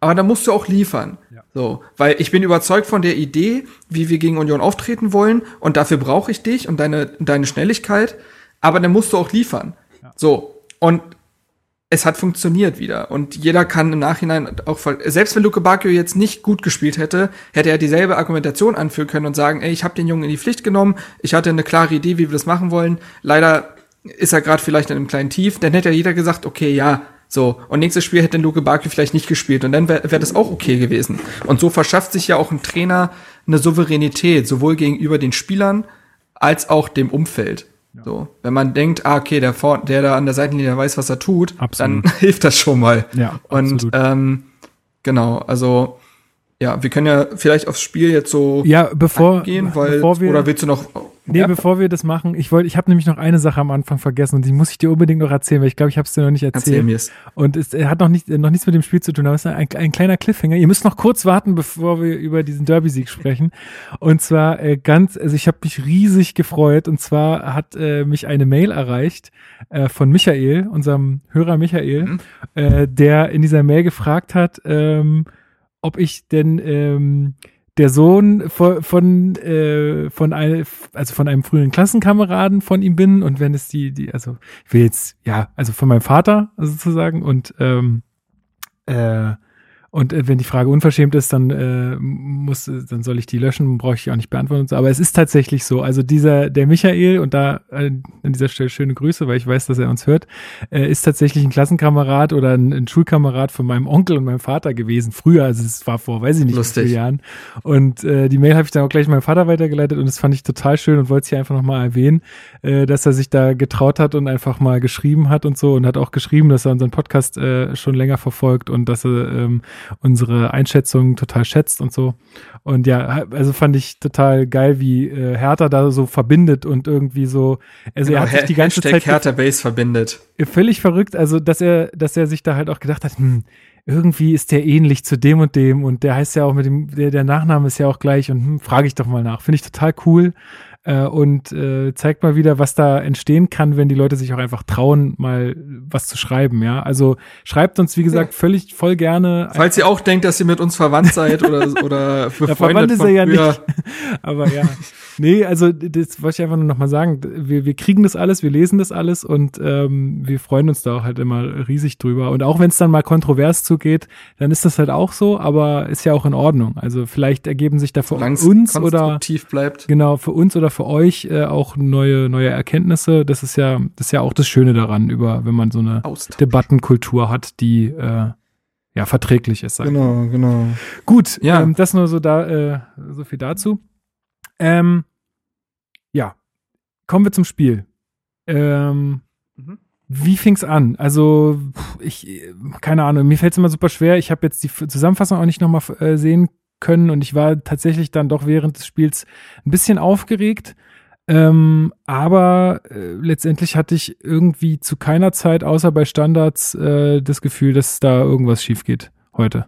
aber da musst du auch liefern. Ja. So, weil ich bin überzeugt von der Idee, wie wir gegen Union auftreten wollen und dafür brauche ich dich und deine, deine Schnelligkeit, aber dann musst du auch liefern. Ja. So, und es hat funktioniert wieder. Und jeder kann im Nachhinein auch, selbst wenn Luke Bacchio jetzt nicht gut gespielt hätte, hätte er dieselbe Argumentation anführen können und sagen, ey, ich habe den Jungen in die Pflicht genommen, ich hatte eine klare Idee, wie wir das machen wollen. Leider ist er gerade vielleicht in einem kleinen Tief. Dann hätte ja jeder gesagt, okay, ja, so. Und nächstes Spiel hätte Luke Bacchio vielleicht nicht gespielt und dann wäre wär das auch okay gewesen. Und so verschafft sich ja auch ein Trainer eine Souveränität, sowohl gegenüber den Spielern als auch dem Umfeld. So, wenn man denkt, ah, okay, der, vor, der da an der Seitenlinie weiß, was er tut, absolut. dann hilft das schon mal. Ja, und absolut. ähm, genau, also ja, wir können ja vielleicht aufs Spiel jetzt so ja, bevor, gehen, weil bevor wir, oder willst du noch Nee, ja. bevor wir das machen, ich wollte, ich habe nämlich noch eine Sache am Anfang vergessen und die muss ich dir unbedingt noch erzählen, weil ich glaube, ich habe es dir noch nicht erzählt. Erzähl mir's. Und es hat noch nicht noch nichts mit dem Spiel zu tun, aber es ist ein, ein kleiner Cliffhanger. Ihr müsst noch kurz warten, bevor wir über diesen Derby-Sieg sprechen. Und zwar äh, ganz, also ich habe mich riesig gefreut und zwar hat äh, mich eine Mail erreicht äh, von Michael, unserem Hörer Michael, mhm. äh, der in dieser Mail gefragt hat, ähm, ob ich denn ähm, der Sohn von, von, äh, von, ein, also von einem früheren Klassenkameraden von ihm bin und wenn es die, die, also ich will jetzt, ja, also von meinem Vater sozusagen und ähm, äh, und äh, wenn die Frage unverschämt ist, dann äh, muss, dann soll ich die löschen, brauche ich auch nicht beantworten. Aber es ist tatsächlich so. Also dieser, der Michael, und da äh, an dieser Stelle schöne Grüße, weil ich weiß, dass er uns hört, äh, ist tatsächlich ein Klassenkamerad oder ein, ein Schulkamerad von meinem Onkel und meinem Vater gewesen. Früher, also es war vor, weiß ich nicht, viele Jahren. Und äh, die Mail habe ich dann auch gleich meinem Vater weitergeleitet und das fand ich total schön und wollte es hier einfach nochmal erwähnen, äh, dass er sich da getraut hat und einfach mal geschrieben hat und so und hat auch geschrieben, dass er unseren Podcast äh, schon länger verfolgt und dass er ähm, unsere Einschätzung total schätzt und so. Und ja, also fand ich total geil, wie äh, Hertha da so verbindet und irgendwie so, also genau, er hat sich die ganze Hashtag Zeit Hertha Base verbindet. Völlig verrückt, also dass er, dass er sich da halt auch gedacht hat, hm, irgendwie ist der ähnlich zu dem und dem und der heißt ja auch mit dem, der, der Nachname ist ja auch gleich und hm, frage ich doch mal nach. Finde ich total cool äh, und äh, zeigt mal wieder, was da entstehen kann, wenn die Leute sich auch einfach trauen, mal was zu schreiben. Ja, also schreibt uns wie gesagt völlig voll gerne. Falls ihr auch denkt, dass ihr mit uns verwandt seid oder oder befreundet ja, verwandt ist er ja nicht. Aber ja, nee, also das wollte ich einfach nur noch mal sagen. Wir wir kriegen das alles, wir lesen das alles und ähm, wir freuen uns da auch halt immer riesig drüber. Und auch wenn es dann mal kontrovers zugeht, dann ist das halt auch so, aber ist ja auch in Ordnung. Also vielleicht ergeben sich da für uns oder bleibt. genau für uns oder für euch äh, auch neue, neue Erkenntnisse. Das ist ja, das ist ja auch das Schöne daran, über, wenn man so eine Austausch. Debattenkultur hat, die äh, ja verträglich ist. Genau, ich. genau. Gut, ja. Ähm, das nur so da, äh, so viel dazu. Ähm, ja, kommen wir zum Spiel. Ähm, mhm. Wie fing's an? Also ich, keine Ahnung, mir fällt's immer super schwer. Ich habe jetzt die Zusammenfassung auch nicht nochmal äh, sehen können und ich war tatsächlich dann doch während des Spiels ein bisschen aufgeregt. Ähm, aber äh, letztendlich hatte ich irgendwie zu keiner Zeit, außer bei Standards, äh, das Gefühl, dass da irgendwas schief geht heute.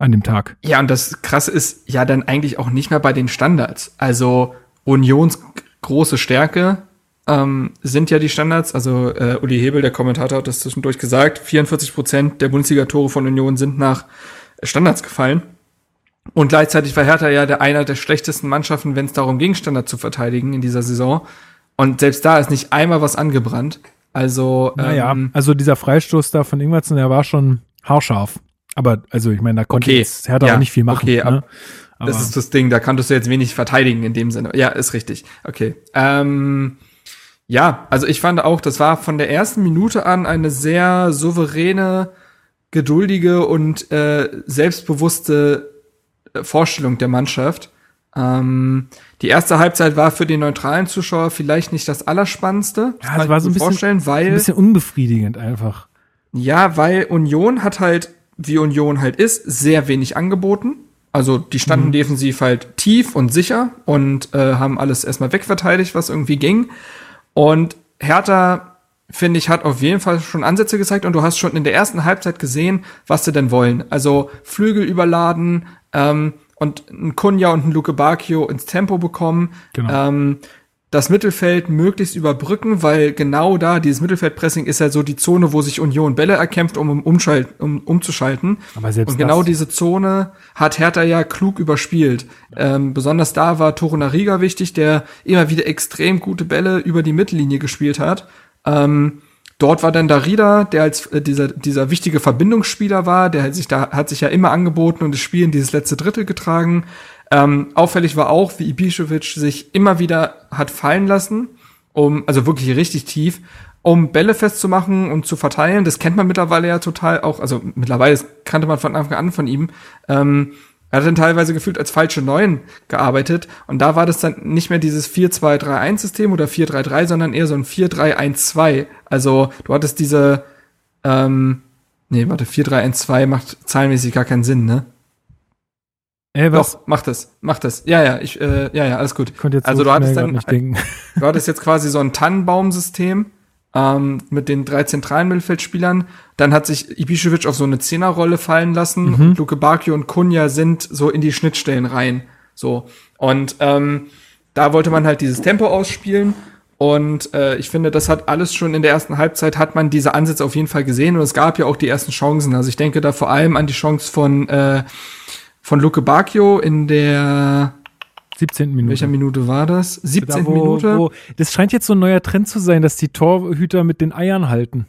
An dem Tag. Ja, und das Krasse ist ja dann eigentlich auch nicht mehr bei den Standards. Also Unions große Stärke ähm, sind ja die Standards. Also äh, Uli Hebel, der Kommentator, hat das zwischendurch gesagt. 44 Prozent der Bundesliga-Tore von Union sind nach Standards gefallen. Und gleichzeitig war Hertha ja der einer der schlechtesten Mannschaften, wenn es darum ging, Standard zu verteidigen in dieser Saison. Und selbst da ist nicht einmal was angebrannt. Also, naja, ähm, also dieser Freistoß da von Ingwertsen, der war schon haarscharf. Aber, also, ich meine, da konnte okay, jetzt Hertha ja, auch nicht viel machen. Okay, ne? Aber das ist das Ding, da konntest du jetzt wenig verteidigen in dem Sinne. Ja, ist richtig. Okay. Ähm, ja, also ich fand auch, das war von der ersten Minute an eine sehr souveräne, geduldige und äh, selbstbewusste Vorstellung der Mannschaft. Ähm, die erste Halbzeit war für den neutralen Zuschauer vielleicht nicht das Allerspannendste. Das ja, es war so ein bisschen, vorstellen, weil, ein bisschen unbefriedigend einfach. Ja, weil Union hat halt, wie Union halt ist, sehr wenig angeboten. Also die standen mhm. defensiv halt tief und sicher und äh, haben alles erstmal wegverteidigt, was irgendwie ging. Und Hertha, finde ich, hat auf jeden Fall schon Ansätze gezeigt und du hast schon in der ersten Halbzeit gesehen, was sie denn wollen. Also Flügel überladen ähm, und ein Kunja und ein Luke Bacchio ins Tempo bekommen. Genau. Ähm, das Mittelfeld möglichst überbrücken, weil genau da, dieses Mittelfeldpressing ist ja so die Zone, wo sich Union Bälle erkämpft, um, um, um umzuschalten. Aber selbst Und genau diese Zone hat Hertha ja klug überspielt. Ähm, besonders da war Torunariga wichtig, der immer wieder extrem gute Bälle über die Mittellinie gespielt hat. Ähm, dort war dann Darida, der als äh, dieser, dieser wichtige Verbindungsspieler war, der hat sich da, hat sich ja immer angeboten und das Spiel in dieses letzte Drittel getragen. Ähm, auffällig war auch, wie Ibišević sich immer wieder hat fallen lassen, um, also wirklich richtig tief, um Bälle festzumachen und zu verteilen. Das kennt man mittlerweile ja total auch, also mittlerweile kannte man von Anfang an von ihm. Ähm, er hat dann teilweise gefühlt als falsche Neun gearbeitet und da war das dann nicht mehr dieses 4-2-3-1-System oder 4-3-3, sondern eher so ein 4-3-1-2. Also du hattest diese, ähm, nee, warte, 4-3-1-2 macht zahlenmäßig gar keinen Sinn, ne? Ey, was? Doch, mach das, mach das. Ja, ja, ich, äh, ja, ja, alles gut. Also so du hattest dann, du hattest jetzt quasi so ein Tannenbaumsystem ähm, mit den drei zentralen Mittelfeldspielern. Dann hat sich Ibišević auf so eine Zehnerrolle fallen lassen. Mhm. Und Luke Bakio und Kunja sind so in die Schnittstellen rein. So und ähm, da wollte man halt dieses Tempo ausspielen. Und äh, ich finde, das hat alles schon in der ersten Halbzeit hat man diese Ansätze auf jeden Fall gesehen und es gab ja auch die ersten Chancen. Also ich denke da vor allem an die Chance von äh, von Luke Bacchio in der 17. Minute. Welcher Minute war das? 17. Da, wo, Minute. Wo, das scheint jetzt so ein neuer Trend zu sein, dass die Torhüter mit den Eiern halten.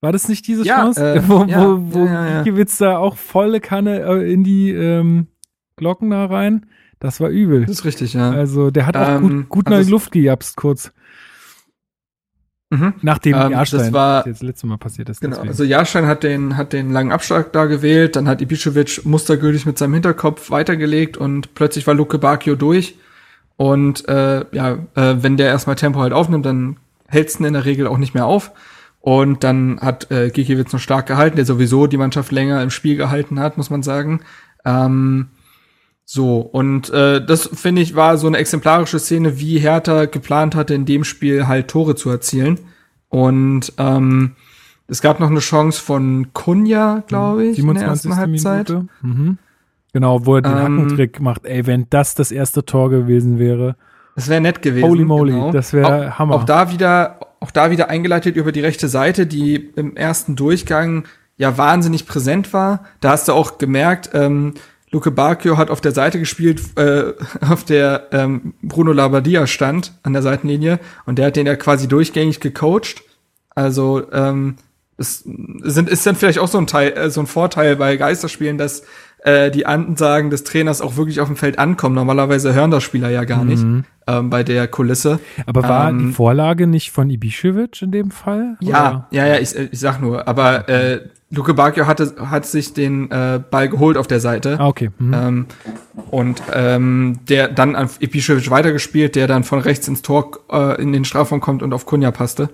War das nicht diese ja, Chance? Äh, wo ja, wo, wo ja, ja, da auch volle Kanne äh, in die ähm, Glocken da rein? Das war übel. Das ist richtig, ja. Also der hat auch Ähm, gut, gut nach also die Luft gejapst kurz. Mhm. Nachdem Ähm, Jahrstein, das war- was jetzt letztes Mal passiert ist. Genau, deswegen. also Jahrstein hat den, hat den langen Abschlag da gewählt, dann hat Ibišević mustergültig mit seinem Hinterkopf weitergelegt und plötzlich war Luke Bacchio durch. Und äh, ja, äh, wenn der erstmal Tempo halt aufnimmt, dann hält's ihn in der Regel auch nicht mehr auf. Und dann hat äh, Gikiewicz noch stark gehalten, der sowieso die Mannschaft länger im Spiel gehalten hat, muss man sagen. Ähm, so, und äh, das finde ich war so eine exemplarische Szene, wie Hertha geplant hatte, in dem Spiel halt Tore zu erzielen. Und ähm, es gab noch eine Chance von Kunja, glaube ich, in der 27. ersten Halbzeit. Minute. Mhm. Genau, wo er den Ähm, Hackentrick macht. Ey, wenn das das erste Tor gewesen wäre. Das wäre nett gewesen. Holy moly, genau. das wäre Hammer. Auch da wieder, auch da wieder eingeleitet über die rechte Seite, die im ersten Durchgang ja wahnsinnig präsent war. Da hast du auch gemerkt, ähm, Luke Bacchio hat auf der Seite gespielt, äh, auf der ähm, Bruno Labbadia stand an der Seitenlinie und der hat den ja quasi durchgängig gecoacht. Also ähm, es sind, ist dann vielleicht auch so ein Teil, äh, so ein Vorteil bei Geisterspielen, dass äh, die Ansagen des Trainers auch wirklich auf dem Feld ankommen. Normalerweise hören das Spieler ja gar nicht Mhm. ähm, bei der Kulisse. Aber war ähm, die Vorlage nicht von Ibišević in dem Fall? Ja, ja, ja, ich, ich sag nur. Aber äh, Luke Bacchio hatte, hat sich den äh, Ball geholt auf der Seite. Ah, okay. Mhm. Ähm, und ähm, der dann an Ibišević weitergespielt, der dann von rechts ins Tor äh, in den Strafraum kommt und auf Kunja passte.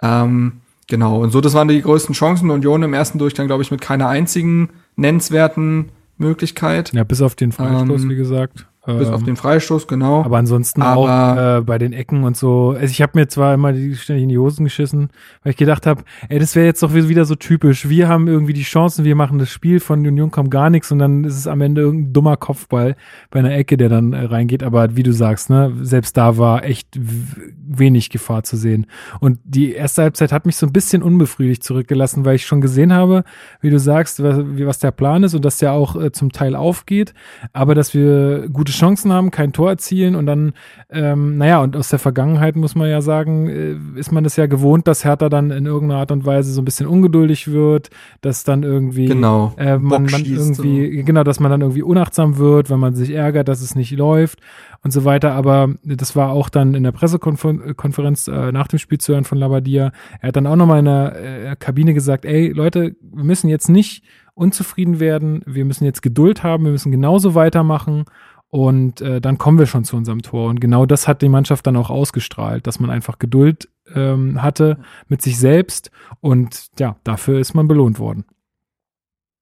Ähm, genau. Und so, das waren die größten Chancen. Union im ersten Durchgang, glaube ich, mit keiner einzigen nennenswerten Möglichkeit. ja, bis auf den Freistoß, ähm, wie gesagt. Bis Ähm, auf den Freistoß, genau. Aber ansonsten Aber- auch äh, bei den Ecken und so. Also ich habe mir zwar immer die ständig in die Hosen geschissen, weil ich gedacht habe, ey, das wäre jetzt doch wieder so typisch. Wir haben irgendwie die Chancen, wir machen das Spiel, von Union kommt gar nichts und dann ist es am Ende irgendein dummer Kopfball bei einer Ecke, der dann äh, reingeht. Aber wie du sagst, ne, selbst da war echt wenig Gefahr zu sehen. Und die erste Halbzeit hat mich so ein bisschen unbefriedigt zurückgelassen, weil ich schon gesehen habe, wie du sagst, was, was der Plan ist und dass der auch äh, zum Teil aufgeht, aber dass wir gute Chancen haben, kein Tor erzielen und dann, ähm, naja, und aus der Vergangenheit muss man ja sagen, äh, ist man es ja gewohnt, dass Hertha dann in irgendeiner Art und Weise so ein bisschen ungeduldig wird, dass dann irgendwie Genau. äh, man, man irgendwie, genau, dass man dann irgendwie unachtsam wird, wenn man sich ärgert, dass es nicht läuft und so weiter. Aber das war auch dann in der Pressekonferenz äh, nach dem Spiel zu hören von Labadia. Er hat dann auch nochmal in der äh, Kabine gesagt, ey Leute, wir müssen jetzt nicht unzufrieden werden, wir müssen jetzt Geduld haben, wir müssen genauso weitermachen Und äh, dann kommen wir schon zu unserem Tor. Und genau das hat die Mannschaft dann auch ausgestrahlt, dass man einfach Geduld ähm, hatte mit sich selbst. Und ja, dafür ist man belohnt worden.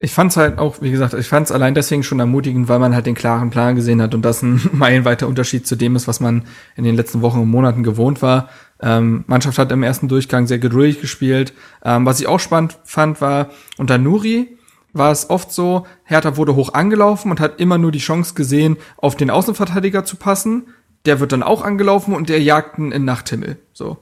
Ich fand's halt auch, wie gesagt, ich fand's allein deswegen schon ermutigend, weil man halt den klaren Plan gesehen hat und das ein meilenweiter Unterschied zu dem ist, was man in den letzten Wochen und Monaten gewohnt war. Ähm, Mannschaft hat im ersten Durchgang sehr geduldig gespielt. Ähm, was ich auch spannend fand, war unter Nuri war es oft so, Hertha wurde hoch angelaufen und hat immer nur die Chance gesehen, auf den Außenverteidiger zu passen. Der wird dann auch angelaufen und der jagt ihn in Nachthimmel. So.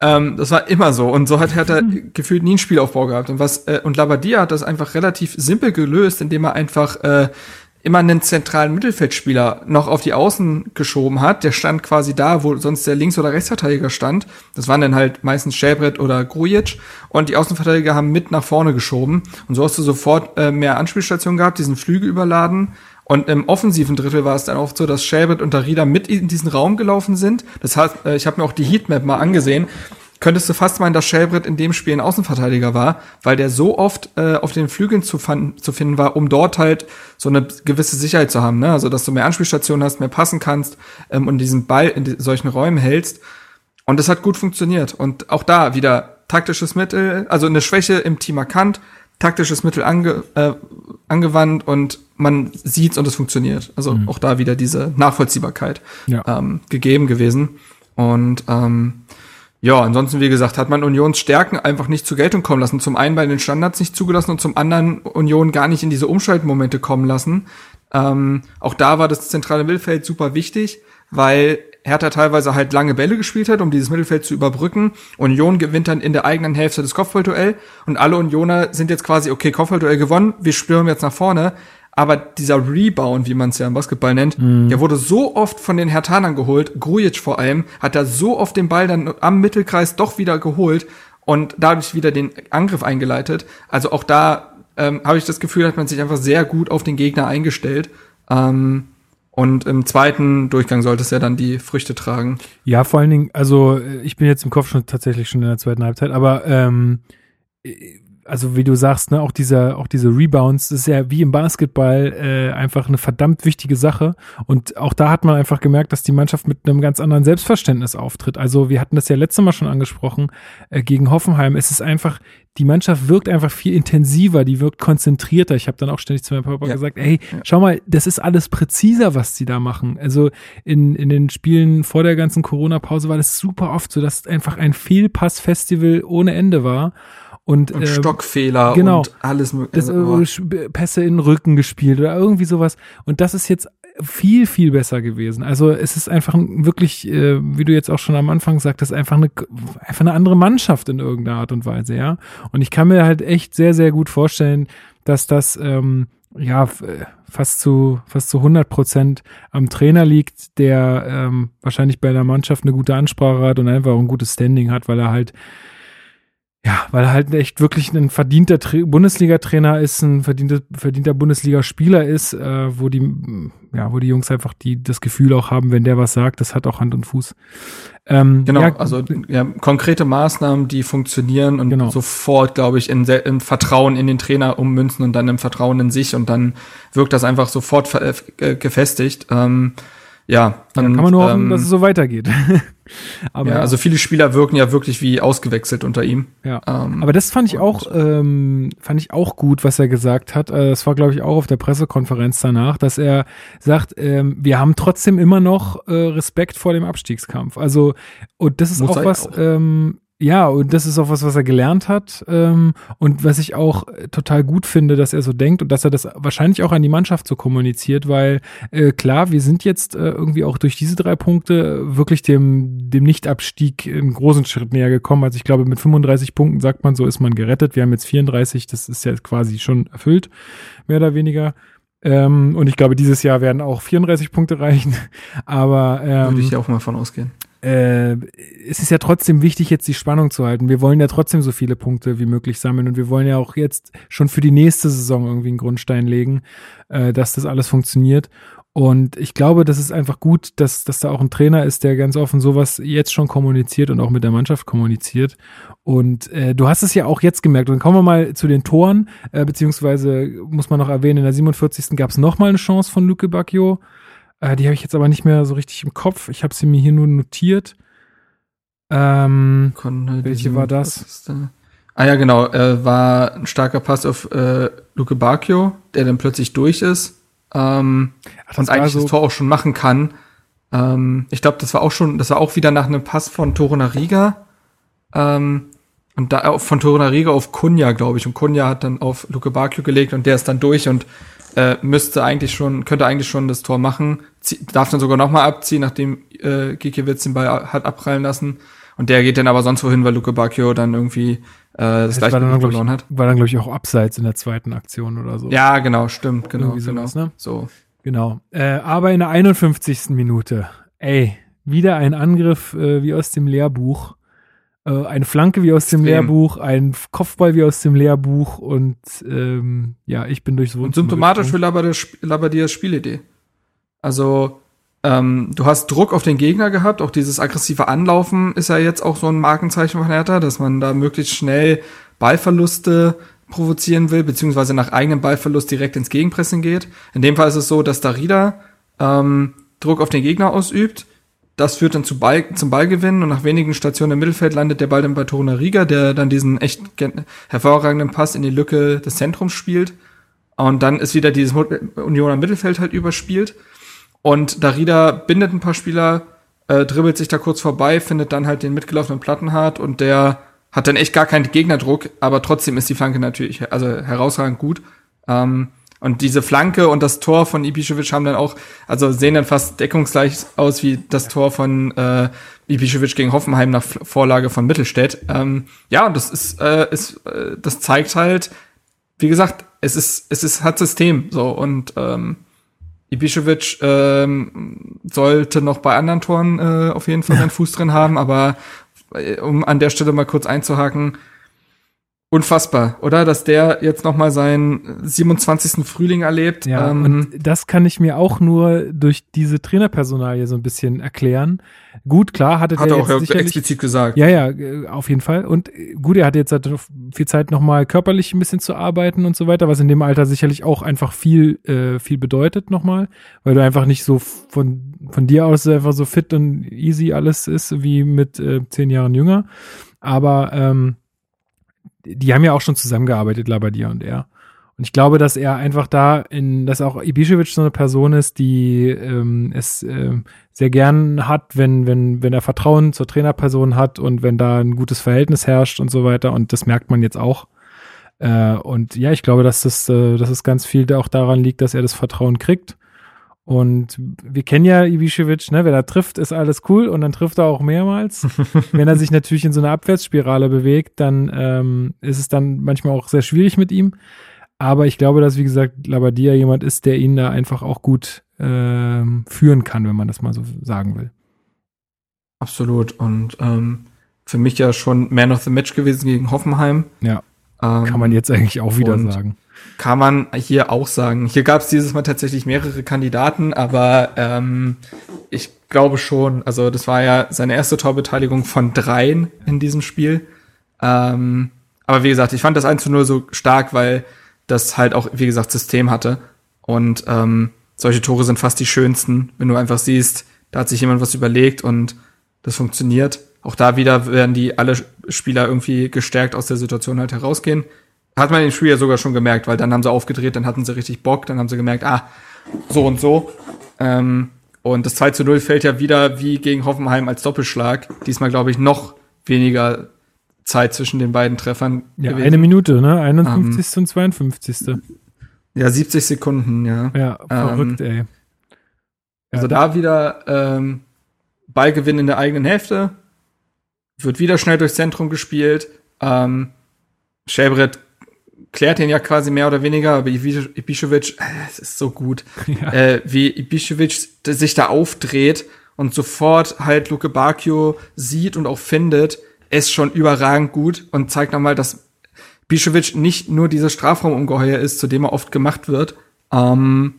Ähm, das war immer so. Und so hat Hertha mhm. gefühlt nie einen Spielaufbau gehabt. Und was, äh, und Labadia hat das einfach relativ simpel gelöst, indem er einfach äh, immer einen zentralen Mittelfeldspieler noch auf die Außen geschoben hat. Der stand quasi da, wo sonst der Links- oder Rechtsverteidiger stand. Das waren dann halt meistens Schäbret oder Grujic. Und die Außenverteidiger haben mit nach vorne geschoben. Und so hast du sofort äh, mehr Anspielstationen gehabt, diesen Flügel überladen. Und im offensiven Drittel war es dann oft so, dass Shelbert und Darida mit in diesen Raum gelaufen sind. Das heißt, äh, ich habe mir auch die Heatmap mal angesehen. Könntest du fast meinen, dass Shelbrett in dem Spiel ein Außenverteidiger war, weil der so oft äh, auf den Flügeln zu, zu finden war, um dort halt so eine gewisse Sicherheit zu haben. Ne? Also, dass du mehr Anspielstationen hast, mehr passen kannst ähm, und diesen Ball in solchen Räumen hältst. Und das hat gut funktioniert. Und auch da wieder taktisches Mittel, also eine Schwäche im Team erkannt, taktisches Mittel ange, äh, angewandt und man sieht's und es funktioniert. Also mhm. auch da wieder diese Nachvollziehbarkeit ja. ähm, gegeben gewesen. Und ähm, ja, ansonsten, wie gesagt, hat man Unions Stärken einfach nicht zur Geltung kommen lassen. Zum einen bei den Standards nicht zugelassen und zum anderen Union gar nicht in diese Umschaltmomente kommen lassen. Ähm, auch da war das zentrale Mittelfeld super wichtig, weil Hertha teilweise halt lange Bälle gespielt hat, um dieses Mittelfeld zu überbrücken. Union gewinnt dann in der eigenen Hälfte das Kopfballduell und alle Unioner sind jetzt quasi, okay, Kopfballduell gewonnen, wir stürmen jetzt nach vorne. Aber dieser Rebound, wie man es ja im Basketball nennt, mm. der wurde so oft von den Hertanern geholt, Grujic vor allem, hat da so oft den Ball dann am Mittelkreis doch wieder geholt und dadurch wieder den Angriff eingeleitet. Also auch da ähm, habe ich das Gefühl, hat man sich einfach sehr gut auf den Gegner eingestellt. Ähm, und im zweiten Durchgang sollte es ja dann die Früchte tragen. Ja, vor allen Dingen, also ich bin jetzt im Kopf schon tatsächlich schon in der zweiten Halbzeit, aber ähm, also wie du sagst, ne, auch dieser, auch diese Rebounds, das ist ja wie im Basketball äh, einfach eine verdammt wichtige Sache. Und auch da hat man einfach gemerkt, dass die Mannschaft mit einem ganz anderen Selbstverständnis auftritt. Also wir hatten das ja letztes Mal schon angesprochen äh, gegen Hoffenheim. Es ist einfach, die Mannschaft wirkt einfach viel intensiver, die wirkt konzentrierter. Ich habe dann auch ständig zu meinem Papa ja. gesagt, ey, schau mal, das ist alles präziser, was sie da machen. Also in, in den Spielen vor der ganzen Corona-Pause war das super oft so, dass einfach ein Fehlpass-Festival ohne Ende war. Und, und ähm, Stockfehler genau, und alles mögliche. Also, äh, Pässe in den Rücken gespielt oder irgendwie sowas. Und das ist jetzt viel, viel besser gewesen. Also es ist einfach wirklich, äh, wie du jetzt auch schon am Anfang sagtest, einfach eine, einfach eine andere Mannschaft in irgendeiner Art und Weise, ja. Und ich kann mir halt echt sehr, sehr gut vorstellen, dass das ähm, ja fast zu fast zu 100 Prozent am Trainer liegt, der ähm, wahrscheinlich bei der Mannschaft eine gute Ansprache hat und einfach auch ein gutes Standing hat, weil er halt ja, weil er halt echt wirklich ein verdienter Bundesliga-Trainer ist, ein verdienter, verdienter Bundesligaspieler ist, äh, wo die, ja, wo die Jungs einfach die das Gefühl auch haben, wenn der was sagt, das hat auch Hand und Fuß. Ähm, genau, ja, also ja, konkrete Maßnahmen, die funktionieren und genau. sofort, glaube ich, in, in Vertrauen in den Trainer ummünzen und dann im Vertrauen in sich und dann wirkt das einfach sofort äh, gefestigt. Ähm, ja, dann kann man nur hoffen, ähm, dass es so weitergeht. aber ja, also viele Spieler wirken ja wirklich wie ausgewechselt unter ihm. Ja. Ähm, aber das fand ich auch, ähm, fand ich auch gut, was er gesagt hat. Äh, das war, glaube ich, auch auf der Pressekonferenz danach, dass er sagt, ähm, wir haben trotzdem immer noch äh, Respekt vor dem Abstiegskampf. Also und das ist Muss auch was. Auch. Ähm, ja, und das ist auch was, was er gelernt hat ähm, und was ich auch äh, total gut finde, dass er so denkt und dass er das wahrscheinlich auch an die Mannschaft so kommuniziert, weil äh, klar, wir sind jetzt äh, irgendwie auch durch diese drei Punkte wirklich dem, dem Nichtabstieg einen großen Schritt näher gekommen. Also ich glaube, mit 35 Punkten sagt man, so ist man gerettet. Wir haben jetzt 34, das ist ja quasi schon erfüllt, mehr oder weniger. Ähm, und ich glaube, dieses Jahr werden auch 34 Punkte reichen. Aber ähm, würde ich auch mal von ausgehen äh, es ist ja trotzdem wichtig, jetzt die Spannung zu halten. Wir wollen ja trotzdem so viele Punkte wie möglich sammeln und wir wollen ja auch jetzt schon für die nächste Saison irgendwie einen Grundstein legen, äh, dass das alles funktioniert. Und ich glaube, das ist einfach gut, dass, dass da auch ein Trainer ist, der ganz offen sowas jetzt schon kommuniziert und auch mit der Mannschaft kommuniziert. Und äh, du hast es ja auch jetzt gemerkt. Und kommen wir mal zu den Toren, äh, beziehungsweise muss man noch erwähnen, in der 47. gab es nochmal eine Chance von Luke Bacchio Äh, die habe ich jetzt aber nicht mehr so richtig im Kopf. Ich habe sie mir hier nur notiert. Ähm, Konrad, welche war das? da? Ah ja, genau. Äh, war ein starker Pass auf äh, Luke Bacchio, der dann plötzlich durch ist. Ähm, Ach, und eigentlich so- das Tor auch schon machen kann. Ähm, ich glaube, das war auch schon, das war auch wieder nach einem Pass von Torunariga. Ähm, und da äh, von Torunariga auf Kunja, glaube ich. Und Kunja hat dann auf Luke Bacchio gelegt und der ist dann durch und äh, müsste eigentlich schon, könnte eigentlich schon das Tor machen. Darf dann sogar nochmal abziehen, nachdem äh, Gikiewicz den Ball hat abprallen lassen. Und der geht dann aber sonst wohin, weil Luke Bacchio dann irgendwie äh, das, Das glaub verloren hat. war dann, glaube ich, auch abseits in der zweiten Aktion oder so. Ja, genau, stimmt, genau, Irgendwie genau. sowas, ne? So. Genau. Äh, aber in der 51. Minute, ey, wieder ein Angriff äh, wie aus dem Lehrbuch. Äh, eine Flanke wie aus dem Extrem. Lehrbuch, ein Kopfball wie aus dem Lehrbuch und ähm, ja, ich bin durchs Und Wohnzimmer. symptomatisch für Labadias Spielidee. Also, ähm, du hast Druck auf den Gegner gehabt, auch dieses aggressive Anlaufen ist ja jetzt auch so ein Markenzeichen von Hertha, dass man da möglichst schnell Ballverluste provozieren will, beziehungsweise nach eigenem Ballverlust direkt ins Gegenpressing geht. In dem Fall ist es so, dass Darida ähm, Druck auf den Gegner ausübt. Das führt dann zu Ball, zum Ballgewinn und nach wenigen Stationen im Mittelfeld landet der Ball dann bei Toruna Riga, der dann diesen echt gen- hervorragenden Pass in die Lücke des Zentrums spielt. Und dann ist wieder dieses Mut- Unioner Mittelfeld halt überspielt. Und Darida bindet ein paar Spieler, äh, dribbelt sich da kurz vorbei, findet dann halt den mitgelaufenen Plattenhardt und der hat dann echt gar keinen Gegnerdruck, aber trotzdem ist die Flanke natürlich also herausragend gut. Ähm, und diese Flanke und das Tor von Ibišević haben dann auch, also sehen dann fast deckungsgleich aus wie das Tor von äh, Ibišević gegen Hoffenheim nach Vorlage von Mittelstädt. Ähm, ja, und das ist, äh, ist äh, das zeigt halt, wie gesagt, es ist, es ist, hat System, so, und, ähm, Ibišević ähm, sollte noch bei anderen Toren äh, auf jeden Fall seinen Fuß drin haben, aber äh, um an der Stelle mal kurz einzuhaken, unfassbar, oder? Dass der jetzt noch mal seinen 27. Frühling erlebt. Ja, ähm, und das kann ich mir auch nur durch diese Trainerpersonalie so ein bisschen erklären. Gut, klar, hatte hat er auch jetzt explizit gesagt. Ja, ja, äh, auf jeden Fall. Und äh, gut, er hat jetzt halt viel Zeit, nochmal körperlich ein bisschen zu arbeiten und so weiter, was in dem Alter sicherlich auch einfach viel, äh, viel bedeutet nochmal, weil du einfach nicht so von, von dir aus einfach so fit und easy alles ist, wie mit äh, zehn Jahren jünger. Aber ähm, die haben ja auch schon zusammengearbeitet, Labadia und er. Und ich glaube, dass er einfach da in, dass auch Ibišević so eine Person ist, die ähm, es ähm, sehr gern hat, wenn, wenn, wenn er Vertrauen zur Trainerperson hat und wenn da ein gutes Verhältnis herrscht und so weiter. Und das merkt man jetzt auch. Äh, und ja, ich glaube, dass das, äh, dass es ganz viel auch daran liegt, dass er das Vertrauen kriegt. Und wir kennen ja Ibišević, ne? Wenn er trifft, ist alles cool und dann trifft er auch mehrmals. Wenn er sich natürlich in so einer Abwärtsspirale bewegt, dann ähm, ist es dann manchmal auch sehr schwierig mit ihm. Aber ich glaube, dass, wie gesagt, Labadia jemand ist, der ihn da einfach auch gut ähm, führen kann, wenn man das mal so sagen will. Absolut. Und ähm, für mich ja schon Man of the Match gewesen gegen Hoffenheim. Ja. Ähm, Kann man jetzt eigentlich auch wieder sagen. Kann man hier auch sagen. Hier gab es dieses Mal tatsächlich mehrere Kandidaten, aber ähm, ich glaube schon, also das war ja seine erste Torbeteiligung von dreien in diesem Spiel. Ähm, aber wie gesagt, ich fand das 1 zu 0 so stark, weil das halt auch, wie gesagt, System hatte. Und ähm, solche Tore sind fast die schönsten, wenn du einfach siehst, da hat sich jemand was überlegt und das funktioniert. Auch da wieder werden die alle Spieler irgendwie gestärkt aus der Situation halt herausgehen. Hat man im Spiel ja sogar schon gemerkt, weil dann haben sie aufgedreht, dann hatten sie richtig Bock, dann haben sie gemerkt, ah, so und so. Ähm, und das 2 zu 0 fällt ja wieder wie gegen Hoffenheim als Doppelschlag. Diesmal, glaube ich, noch weniger Zeit zwischen den beiden Treffern. Ja, gewesen. eine Minute, ne? 51. und 52. Ja, 70 Sekunden, ja. Ja, verrückt, ey. Also da wieder ähm, Ballgewinn in der eigenen Hälfte, wird wieder schnell durchs Zentrum gespielt. Ähm, Schelbrett klärt ihn ja quasi mehr oder weniger, aber Ibišević, äh, es ist so gut, Ja. äh, wie Ibišević sich da aufdreht und sofort halt Luke Bacchio sieht und auch findet, ist schon überragend gut und zeigt nochmal, dass Ibišević nicht nur dieses Strafraumungeheuer ist, zu dem er oft gemacht wird. Ähm,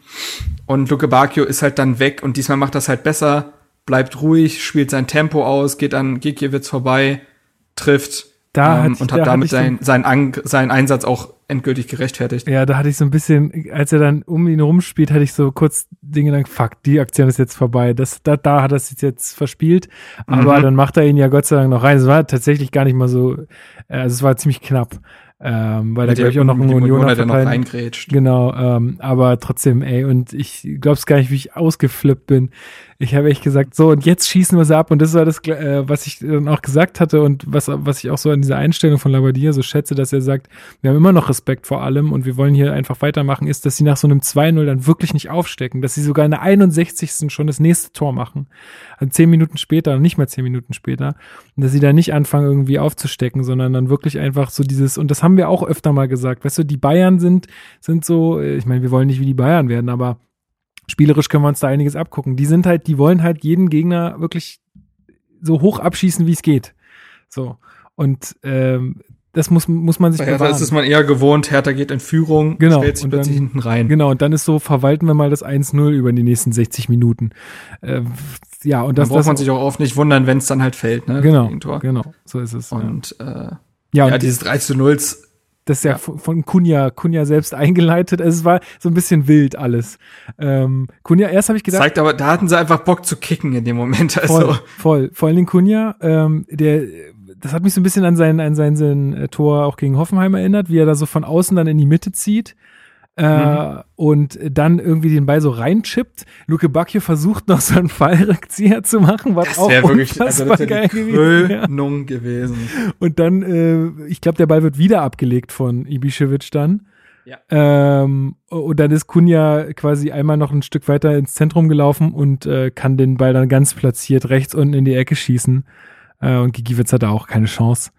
und Luke Bacchio ist halt dann weg und diesmal macht das halt besser, bleibt ruhig, spielt sein Tempo aus, geht an Gikiewicz vorbei, trifft da ähm, und hat damit seinen, seinen, An seinen Einsatz auch endgültig gerechtfertigt. Ja, da hatte ich so ein bisschen, als er dann um ihn rumspielt, hatte ich so kurz den Gedanken, fuck, die Aktion ist jetzt vorbei. Das, da, da hat er es jetzt verspielt. Aber mhm. dann macht er ihn ja Gott sei Dank noch rein. Es war tatsächlich gar nicht mal so, äh, also es war ziemlich knapp. Ähm, weil da glaube ich auch noch ein Unioner noch reingrätscht. Genau, ähm, aber trotzdem, ey, und ich glaub's gar nicht, wie ich ausgeflippt bin. Ich habe echt gesagt, so, und jetzt schießen wir sie ab. Und das war das, äh, was ich dann auch gesagt hatte und was, was ich auch so an dieser Einstellung von Labadier so schätze, dass er sagt, wir haben immer noch Respekt vor allem und wir wollen hier einfach weitermachen, ist, dass sie nach so einem 2-0 dann wirklich nicht aufstecken, dass sie sogar in der 61. schon das nächste Tor machen. Also zehn Minuten später, nicht mehr zehn Minuten später. Und dass sie da nicht anfangen, irgendwie aufzustecken, sondern dann wirklich einfach so dieses, und das haben wir auch öfter mal gesagt, weißt du, die Bayern sind, sind so, äh, ich meine, wir wollen nicht wie die Bayern werden, aber spielerisch können wir uns da einiges abgucken. Die sind halt, die wollen halt jeden Gegner wirklich so hoch abschießen, wie es geht. So. Und ähm, das muss, muss man sich Bei Hertha ist es man eher gewohnt, Hertha geht in Führung, genau, stellt sich plötzlich hinten rein. Genau, und dann ist so, verwalten wir mal das 1-0 über die nächsten 60 Minuten. Äh, ja, und das dann braucht das, man sich auch oft nicht wundern, wenn es dann halt fällt, ne? Genau, genau, so ist es. Und ja, äh, ja, ja und dieses 3 zu 0 das ist ja, ja, von Kunja, Kunja selbst eingeleitet. Also es war so ein bisschen wild alles. Ähm, Kunja, erst habe ich gedacht. Zeigt aber, da hatten sie einfach Bock zu kicken in dem Moment. Also. Voll, voll. Vor allem Kunja, ähm, der, das hat mich so ein bisschen an sein, an sein, sein äh, Tor auch gegen Hoffenheim erinnert, wie er da so von außen dann in die Mitte zieht äh, mhm. und dann irgendwie den Ball so reinchippt. Luke Bacchio versucht noch so einen Fallrückzieher zu machen, was das auch wirklich, also das geil gewesen. Ja. gewesen. Und dann, äh, ich glaube, der Ball wird wieder abgelegt von Ibišević dann. Ja. Ähm, und dann ist Kunja quasi einmal noch ein Stück weiter ins Zentrum gelaufen und äh, kann den Ball dann ganz platziert rechts unten in die Ecke schießen. Äh, und Gigiewicz hatte auch keine Chance.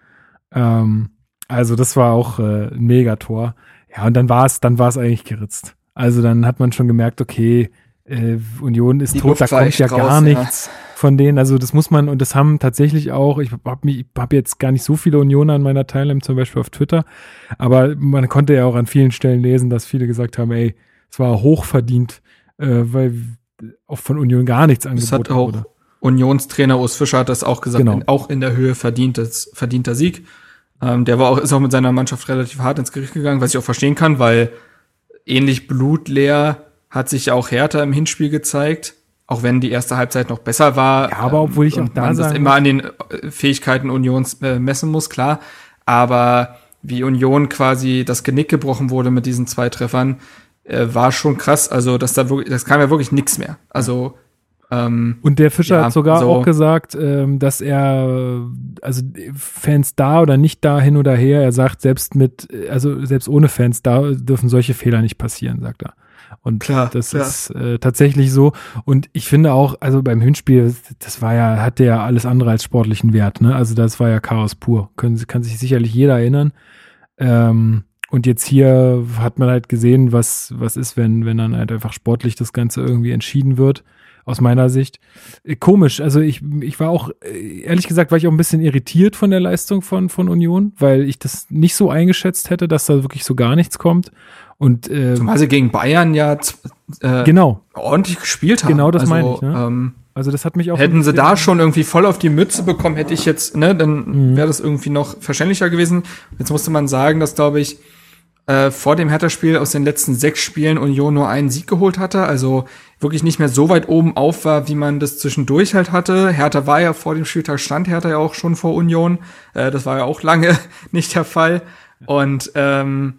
Ähm, also das war auch äh, ein Megator. Ja, und dann war es, dann war es eigentlich geritzt. Also dann hat man schon gemerkt, okay, äh, Union ist Die tot, da kommt ja raus, gar nichts ja. von denen. Also das muss man, und das haben tatsächlich auch, ich habe hab jetzt gar nicht so viele Unioner an meiner Teilnahme, zum Beispiel auf Twitter, aber man konnte ja auch an vielen Stellen lesen, dass viele gesagt haben, ey, es war hochverdient, äh, weil auch von Union gar nichts angeboten das hat auch wurde. Unionstrainer Urs Fischer hat das auch gesagt, genau. auch in der Höhe verdientes, verdienter Sieg. Ähm, der war auch, ist auch mit seiner Mannschaft relativ hart ins Gericht gegangen, was ich auch verstehen kann, weil ähnlich blutleer hat sich ja auch Hertha im Hinspiel gezeigt, auch wenn die erste Halbzeit noch besser war. Ja, aber obwohl ich auch da man das immer an den äh, Fähigkeiten Unions äh, messen muss, klar. Aber wie Union quasi das Genick gebrochen wurde mit diesen zwei Treffern, äh, war schon krass. Also, dass da wirklich, das kam ja wirklich nix mehr. Also ähm, und der Fischer ja, hat sogar so. auch gesagt, ähm, dass er, also Fans da oder nicht da hin oder her, er sagt, selbst mit, also selbst ohne Fans da dürfen solche Fehler nicht passieren, sagt er. Und klar, das klar. ist äh, tatsächlich so. Und ich finde auch, also beim Hinspiel, das war ja, hatte ja alles andere als sportlichen Wert, ne? Also das war ja Chaos pur. Können, kann sich sicherlich jeder erinnern. Ähm, und jetzt hier hat man halt gesehen, was, was ist, wenn, wenn dann halt einfach sportlich das Ganze irgendwie entschieden wird aus meiner Sicht. Äh, komisch, also ich, ich war auch, äh, ehrlich gesagt, war ich auch ein bisschen irritiert von der Leistung von, von Union, weil ich das nicht so eingeschätzt hätte, dass da wirklich so gar nichts kommt. Und äh, Zumal sie gegen Bayern ja äh, genau. ordentlich gespielt haben. Genau, das also, meine ich. Ne? Ähm, also das hat mich auch. Hätten sie da schon irgendwie voll auf die Mütze bekommen, hätte ich jetzt, ne, dann mhm. wäre das irgendwie noch verständlicher gewesen. Jetzt musste man sagen, dass, glaube ich, äh, vor dem Hertha-Spiel aus den letzten sechs Spielen Union nur einen Sieg geholt hatte, also wirklich nicht mehr so weit oben auf war, wie man das zwischendurch halt hatte. Hertha war ja vor dem Spieltag, stand Hertha ja auch schon vor Union. Äh, das war ja auch lange nicht der Fall. Und ähm,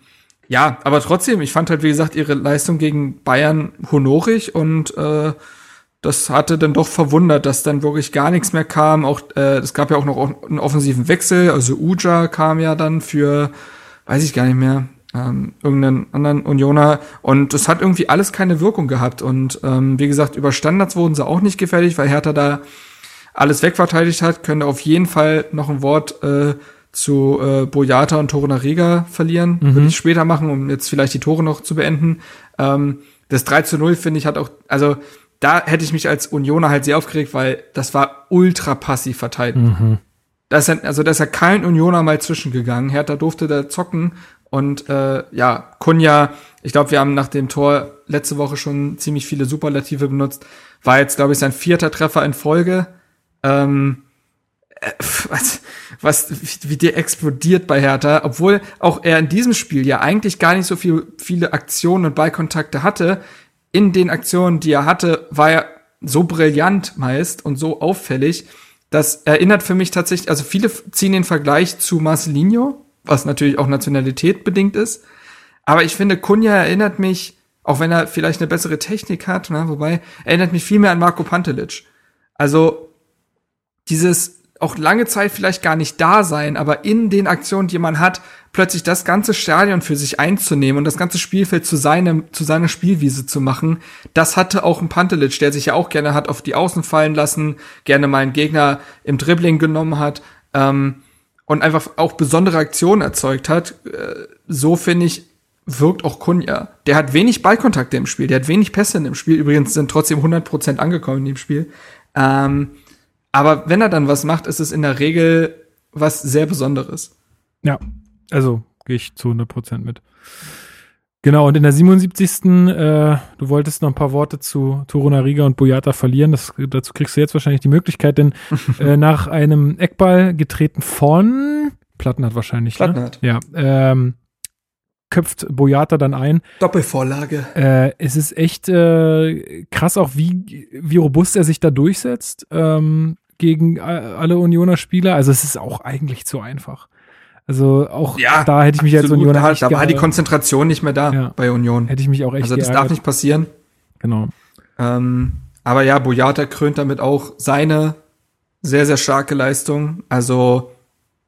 ja, aber trotzdem, ich fand halt, wie gesagt, ihre Leistung gegen Bayern honorig und äh, das hatte dann doch verwundert, dass dann wirklich gar nichts mehr kam. Auch äh, es gab ja auch noch einen offensiven Wechsel, also Uja kam ja dann für, weiß ich gar nicht mehr, ähm, irgendeinen anderen Unioner und es hat irgendwie alles keine Wirkung gehabt und ähm, wie gesagt, über Standards wurden sie auch nicht gefährlich, weil Hertha da alles wegverteidigt hat, könnte auf jeden Fall noch ein Wort äh, zu äh, Boyata und Torunariga verlieren. Mhm. Würde ich später machen, um jetzt vielleicht die Tore noch zu beenden. Ähm, das 3 zu 0, finde ich, hat auch, also da hätte ich mich als Unioner halt sehr aufgeregt, weil das war ultra passiv verteidigt. Mhm. Da ist ja, also da ist ja kein Unioner mal zwischengegangen. Hertha durfte da zocken und äh, ja, Kunja, ich glaube, wir haben nach dem Tor letzte Woche schon ziemlich viele Superlative benutzt. War jetzt, glaube ich, sein vierter Treffer in Folge. Ähm, äh, was, was, wie der explodiert bei Hertha, obwohl auch er in diesem Spiel ja eigentlich gar nicht so viel, viele Aktionen und Ballkontakte hatte. In den Aktionen, die er hatte, war er so brillant meist und so auffällig. Das erinnert für mich tatsächlich, also viele ziehen den Vergleich zu Marcelinho, was natürlich auch Nationalität bedingt ist. Aber ich finde, Kunja erinnert mich, auch wenn er vielleicht eine bessere Technik hat, ne, wobei, erinnert mich viel mehr an Marco Pantelic. Also, dieses auch lange Zeit vielleicht gar nicht da sein, aber in den Aktionen, die man hat, plötzlich das ganze Stadion für sich einzunehmen und das ganze Spielfeld zu seinem, zu seiner Spielwiese zu machen, das hatte auch ein Pantelic, der sich ja auch gerne hat auf die Außen fallen lassen, gerne mal einen Gegner im Dribbling genommen hat, ähm, und einfach auch besondere Aktionen erzeugt hat. Äh, so finde ich, wirkt auch Kunja. Der hat wenig Ballkontakte im Spiel, der hat wenig Pässe in dem Spiel. Übrigens sind trotzdem 100% angekommen in dem Spiel. Ähm, aber wenn er dann was macht, ist es in der Regel was sehr Besonderes. Ja, also gehe ich zu 100% mit. Genau, und in der 77. Äh, du wolltest noch ein paar Worte zu Toruna Riga und Boyata verlieren. Das, dazu kriegst du jetzt wahrscheinlich die Möglichkeit, denn äh, nach einem Eckball getreten von Platten hat wahrscheinlich. Platten hat. Ne? Ja. Ähm, köpft Boyata dann ein. Doppelvorlage. Äh, es ist echt äh, krass auch, wie, wie robust er sich da durchsetzt. Ähm, gegen alle Unioner Spieler. Also es ist auch eigentlich zu einfach. Also auch ja, da hätte ich mich als Unioner da, da war die Konzentration nicht mehr da ja. bei Union. Hätte ich mich auch echt Also das geärgert. darf nicht passieren. Genau. Ähm, aber ja, Boyata krönt damit auch seine sehr, sehr starke Leistung. Also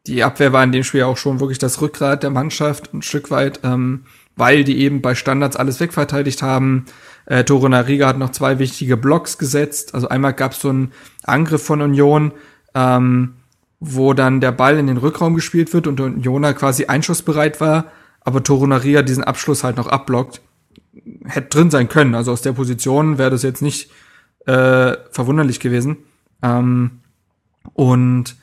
die Abwehr war in dem Spiel auch schon wirklich das Rückgrat der Mannschaft ein Stück weit, ähm, weil die eben bei Standards alles wegverteidigt haben. Äh, Toro Nariga hat noch zwei wichtige Blocks gesetzt. Also einmal gab es so einen Angriff von Union, ähm, wo dann der Ball in den Rückraum gespielt wird und Uniona quasi einschussbereit war, aber Toro Nariga diesen Abschluss halt noch abblockt. Hätte drin sein können. Also aus der Position wäre das jetzt nicht äh, verwunderlich gewesen. Ähm, und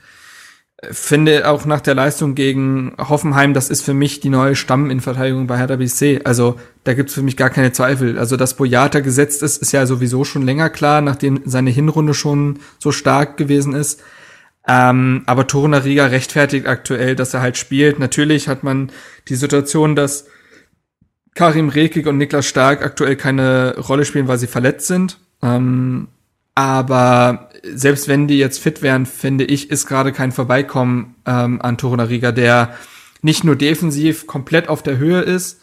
finde auch nach der Leistung gegen Hoffenheim, das ist für mich die neue Stamminverteidigung bei Hertha BC. Also da gibt's für mich gar keine Zweifel. Also dass Boyata gesetzt ist, ist ja sowieso schon länger klar, nachdem seine Hinrunde schon so stark gewesen ist. Ähm, aber Toruna Riga rechtfertigt aktuell, dass er halt spielt. Natürlich hat man die Situation, dass Karim Rekik und Niklas Stark aktuell keine Rolle spielen, weil sie verletzt sind. Ähm, aber selbst wenn die jetzt fit wären, finde ich, ist gerade kein Vorbeikommen ähm, an Torunariga, der nicht nur defensiv komplett auf der Höhe ist,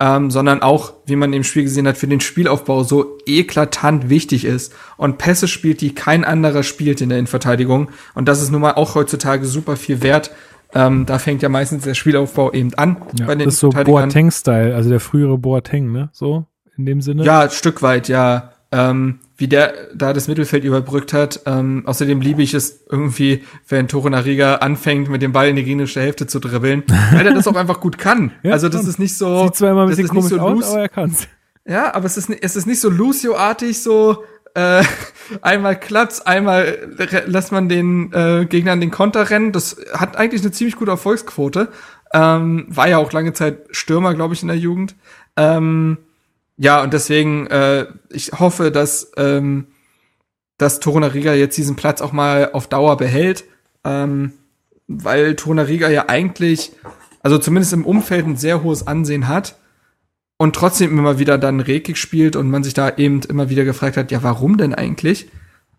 ähm, sondern auch, wie man im Spiel gesehen hat, für den Spielaufbau so eklatant wichtig ist und Pässe spielt, die kein anderer spielt in der Innenverteidigung. Und das ist nun mal auch heutzutage super viel wert. Ähm, da fängt ja meistens der Spielaufbau eben an. Ja, bei den das ist so Boateng-Style, also der frühere Boateng, ne? So in dem Sinne. Ja, ein Stück weit, ja. Ähm, wie der da das Mittelfeld überbrückt hat. Ähm, außerdem liebe ich es irgendwie, wenn Tore Nariga anfängt, mit dem Ball in die gegnerische Hälfte zu dribbeln, weil er das auch einfach gut kann. Ja, also das ist nicht so. Sieht zwar immer ein bisschen komisch so aus, aber er kann's. Ja, aber es ist, es ist nicht so Lucio-artig, so äh, einmal klappt's, einmal lässt man den äh, Gegnern den Konter rennen. Das hat eigentlich eine ziemlich gute Erfolgsquote. Ähm, war ja auch lange Zeit Stürmer, glaube ich, in der Jugend. Ähm, ja, und deswegen, äh, ich hoffe, dass, ähm, dass Torunariga jetzt diesen Platz auch mal auf Dauer behält, ähm, weil Torunariga ja eigentlich, also zumindest im Umfeld ein sehr hohes Ansehen hat und trotzdem immer wieder dann Rekik spielt und man sich da eben immer wieder gefragt hat, ja, warum denn eigentlich?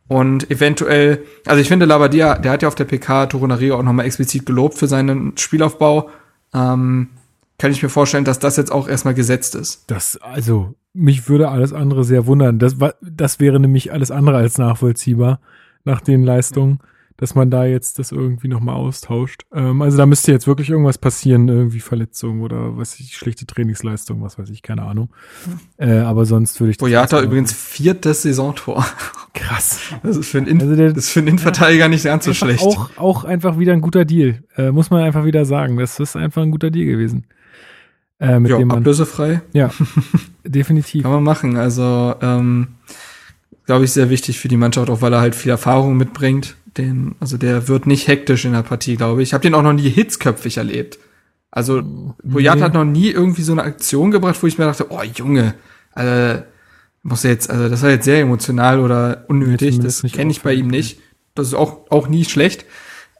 Und eventuell, also ich finde Labadia, der hat ja auf der PK Torunariga auch nochmal explizit gelobt für seinen Spielaufbau. Ähm, kann ich mir vorstellen, dass das jetzt auch erstmal gesetzt ist. Das, also, mich würde alles andere sehr wundern. Das, das wäre nämlich alles andere als nachvollziehbar nach den Leistungen, dass man da jetzt das irgendwie nochmal austauscht. Ähm, also da müsste jetzt wirklich irgendwas passieren, irgendwie Verletzung oder was ich, schlechte Trainingsleistung, was weiß ich, keine Ahnung. Äh, aber sonst würde ich. Boyata übrigens viertes Saisontor. Krass. Das ist für einen, In also der, das ist für einen Innenverteidiger ja, nicht ganz so schlecht. Auch, auch einfach wieder ein guter Deal. Äh, muss man einfach wieder sagen. Das ist einfach ein guter Deal gewesen. Äh, mit ja, dem man, ablösefrei. Ja, definitiv. Kann man machen. Also, ähm, glaube ich, sehr wichtig für die Mannschaft, auch weil er halt viel Erfahrung mitbringt. Den, also der wird nicht hektisch in der Partie, glaube ich. Ich habe den auch noch nie hitzköpfig erlebt. Also Boyat nee. hat noch nie irgendwie so eine Aktion gebracht, wo ich mir dachte, oh Junge, also, muss jetzt, also das war jetzt sehr emotional oder unnötig. Das kenne ich bei ihm nicht. Das ist auch auch nie schlecht.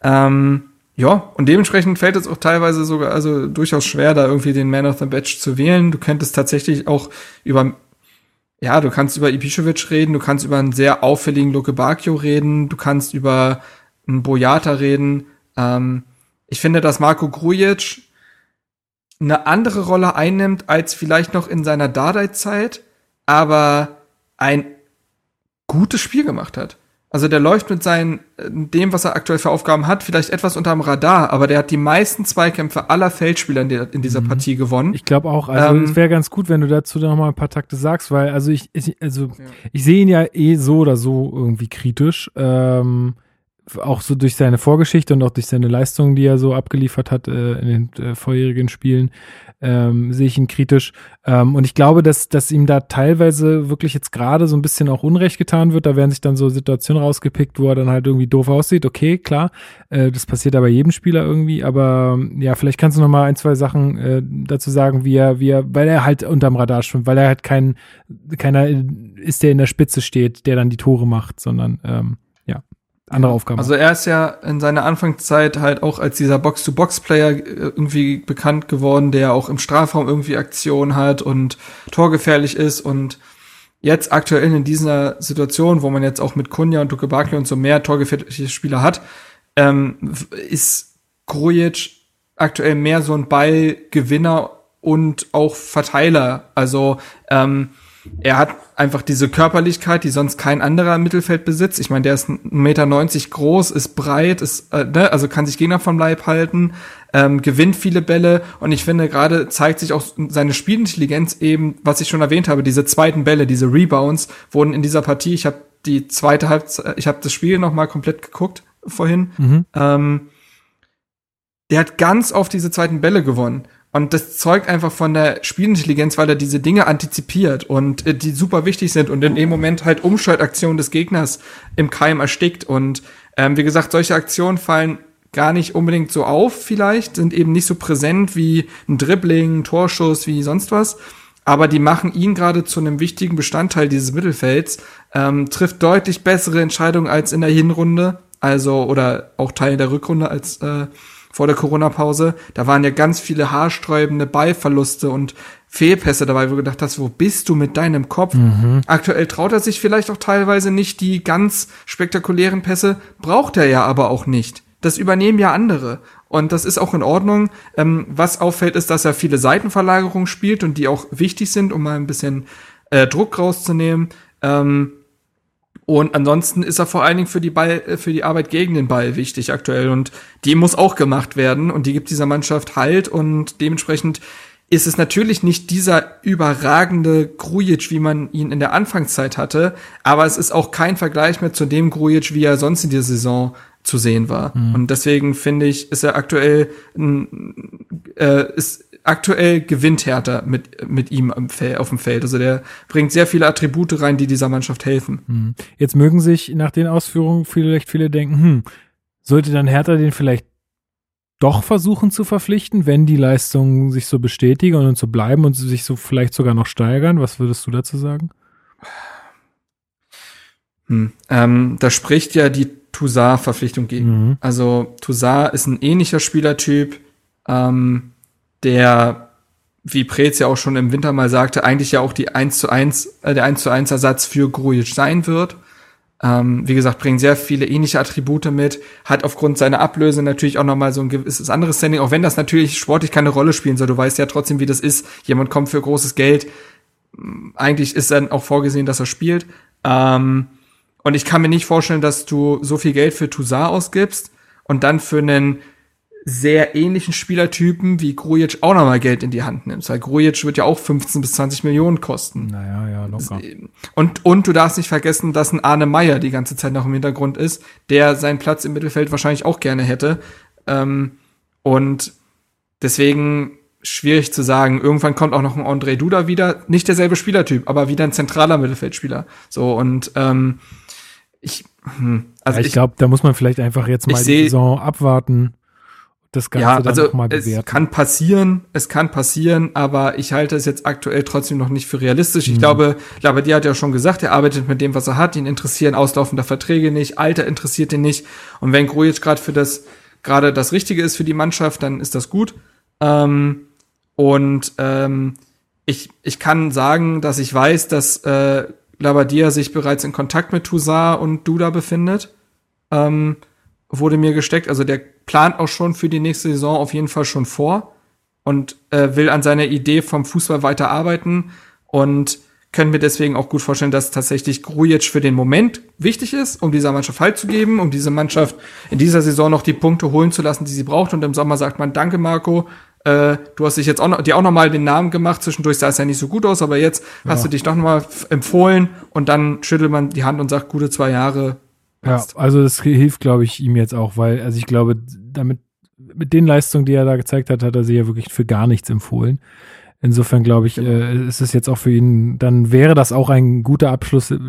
Ähm, ja, und dementsprechend fällt es auch teilweise sogar, also durchaus schwer, da irgendwie den Man of the Match zu wählen. Du könntest tatsächlich auch über, ja, du kannst über Ibišević reden, du kannst über einen sehr auffälligen Luke Bacchio reden, du kannst über einen Boyata reden. Ähm, ich finde, dass Marco Grujic eine andere Rolle einnimmt als vielleicht noch in seiner Dardai-Zeit, aber ein gutes Spiel gemacht hat. Also der läuft mit seinen, dem, was er aktuell für Aufgaben hat, vielleicht etwas unterm Radar, aber der hat die meisten Zweikämpfe aller Feldspieler in, der, in dieser mhm. Partie gewonnen. Ich glaube auch, also ähm, es wäre ganz gut, wenn du dazu noch mal ein paar Takte sagst, weil also ich, ich also ja. ich sehe ihn ja eh so oder so irgendwie kritisch. Ähm, auch so durch seine Vorgeschichte und auch durch seine Leistungen, die er so abgeliefert hat äh, in den äh, vorherigen Spielen, ähm, sehe ich ihn kritisch. Ähm, und ich glaube, dass, dass ihm da teilweise wirklich jetzt gerade so ein bisschen auch Unrecht getan wird. Da werden sich dann so Situationen rausgepickt, wo er dann halt irgendwie doof aussieht. Okay, klar, äh, das passiert aber jedem Spieler irgendwie. Aber ja, vielleicht kannst du noch mal ein, zwei Sachen äh, dazu sagen, wie er, wie er, weil er halt unterm Radar schwimmt, weil er halt kein, keiner ist, der in der Spitze steht, der dann die Tore macht, sondern ähm, ja andere Aufgaben. Also er ist ja in seiner Anfangszeit halt auch als dieser Box-to-Box-Player äh, irgendwie bekannt geworden, der auch im Strafraum irgendwie Aktion hat und torgefährlich ist und jetzt aktuell in dieser Situation, wo man jetzt auch mit Kunja und Dukebaki und so mehr torgefährliche Spieler hat, ähm, ist Grujic aktuell mehr so ein Ballgewinner und auch Verteiler. Also ähm, er hat einfach diese Körperlichkeit, die sonst kein anderer im Mittelfeld besitzt. Ich meine, der ist 1,90 Meter groß, ist breit, ist, äh, ne, also kann sich Gegner vom Leib halten, ähm, gewinnt viele Bälle und ich finde, gerade zeigt sich auch seine Spielintelligenz eben, was ich schon erwähnt habe, diese zweiten Bälle, diese Rebounds wurden in dieser Partie, ich habe die zweite Halbzeit, ich habe das Spiel noch mal komplett geguckt vorhin, mhm. ähm, der hat ganz oft diese zweiten Bälle gewonnen. Und das zeugt einfach von der Spielintelligenz, weil er diese Dinge antizipiert und äh, die super wichtig sind und in dem Moment halt Umschaltaktionen des Gegners im Keim erstickt. Und ähm, wie gesagt, solche Aktionen fallen gar nicht unbedingt so auf, vielleicht, sind eben nicht so präsent wie ein Dribbling, ein Torschuss, wie sonst was. Aber die machen ihn gerade zu einem wichtigen Bestandteil dieses Mittelfelds, ähm, trifft deutlich bessere Entscheidungen als in der Hinrunde, also oder auch Teil der Rückrunde als äh, vor der Corona-Pause. Da waren ja ganz viele haarsträubende Ballverluste und Fehlpässe dabei, wo du gedacht hast, wo bist du mit deinem Kopf? Mhm. Aktuell traut er sich vielleicht auch teilweise nicht die ganz spektakulären Pässe, braucht er ja aber auch nicht. Das übernehmen ja andere. Und das ist auch in Ordnung. Ähm, was auffällt, ist, dass er viele Seitenverlagerungen spielt und die auch wichtig sind, um mal ein bisschen äh, Druck rauszunehmen. Ähm, und ansonsten ist er vor allen Dingen für die Ball, äh, für die Arbeit gegen den Ball wichtig aktuell. Und die muss auch gemacht werden. Und die gibt dieser Mannschaft Halt. Und dementsprechend ist es natürlich nicht dieser überragende Grujic, wie man ihn in der Anfangszeit hatte. Aber es ist auch kein Vergleich mehr zu dem Grujic, wie er sonst in der Saison zu sehen war. Mhm. Und deswegen finde ich, ist er aktuell, äh, ist aktuell gewinnt Hertha mit, mit ihm auf dem Feld. Also der bringt sehr viele Attribute rein, die dieser Mannschaft helfen. Hm. Jetzt mögen sich nach den Ausführungen vielleicht viele denken, hm, sollte dann Hertha den vielleicht doch versuchen zu verpflichten, wenn die Leistungen sich so bestätigen und so bleiben und sich so vielleicht sogar noch steigern? Was würdest du dazu sagen? Hm. Ähm, da spricht ja die Toussaint-Verpflichtung gegen. Mhm. Also Toussaint ist ein ähnlicher Spielertyp. Ähm, der, wie Preetz ja auch schon im Winter mal sagte, eigentlich ja auch die 1 zu 1, äh, der 1 zu 1 Ersatz für Grujic sein wird. Ähm, wie gesagt, bringt sehr viele ähnliche Attribute mit, hat aufgrund seiner Ablöse natürlich auch nochmal so ein gewisses anderes Standing, auch wenn das natürlich sportlich keine Rolle spielen soll. Du weißt ja trotzdem, wie das ist. Jemand kommt für großes Geld. Eigentlich ist dann auch vorgesehen, dass er spielt. Ähm, und ich kann mir nicht vorstellen, dass du so viel Geld für Toussaint ausgibst und dann für einen sehr ähnlichen Spielertypen wie Grujic auch nochmal Geld in die Hand nimmst. Weil Grujic wird ja auch 15 bis 20 Millionen kosten. Naja, ja, locker. Und, und du darfst nicht vergessen, dass ein Arne Meyer die ganze Zeit noch im Hintergrund ist, der seinen Platz im Mittelfeld wahrscheinlich auch gerne hätte. Ähm, und deswegen schwierig zu sagen. Irgendwann kommt auch noch ein André Duda wieder. Nicht derselbe Spielertyp, aber wieder ein zentraler Mittelfeldspieler. So, und ähm, ich, hm, also ja, ich, ich glaube, da muss man vielleicht einfach jetzt mal die Saison abwarten das Ganze ja, dann also noch mal es bewerten. kann passieren, es kann passieren, aber ich halte es jetzt aktuell trotzdem noch nicht für realistisch. Ich Mhm. glaube, Labadia hat ja schon gesagt, er arbeitet mit dem, was er hat. Ihn interessieren auslaufende Verträge nicht, Alter interessiert ihn nicht. Und wenn Grujic gerade für das gerade das Richtige ist für die Mannschaft, dann ist das gut. Ähm, und ähm, ich, ich kann sagen, dass ich weiß, dass äh, Labadia sich bereits in Kontakt mit Toussaint und Duda befindet. Ähm, wurde mir gesteckt. Also der plant auch schon für die nächste Saison auf jeden Fall schon vor und äh, will an seiner Idee vom Fußball weiter arbeiten und können mir deswegen auch gut vorstellen, dass tatsächlich Grujic für den Moment wichtig ist, um dieser Mannschaft Halt zu geben, um diese Mannschaft in dieser Saison noch die Punkte holen zu lassen, die sie braucht. Und im Sommer sagt man, danke Marco, äh, du hast dich jetzt auch noch, dir auch noch mal den Namen gemacht. Zwischendurch sah es ja nicht so gut aus, aber jetzt hast du dich doch noch mal f- empfohlen und dann schüttelt man die Hand und sagt, gute zwei Jahre. Ja, passt. also das hilft, glaube ich, ihm jetzt auch, weil, also ich glaube, damit, mit den Leistungen, die er da gezeigt hat, hat er sich ja wirklich für gar nichts empfohlen. Insofern glaube ich, äh, ist es jetzt auch für ihn, dann wäre das auch ein guter Abschluss, äh,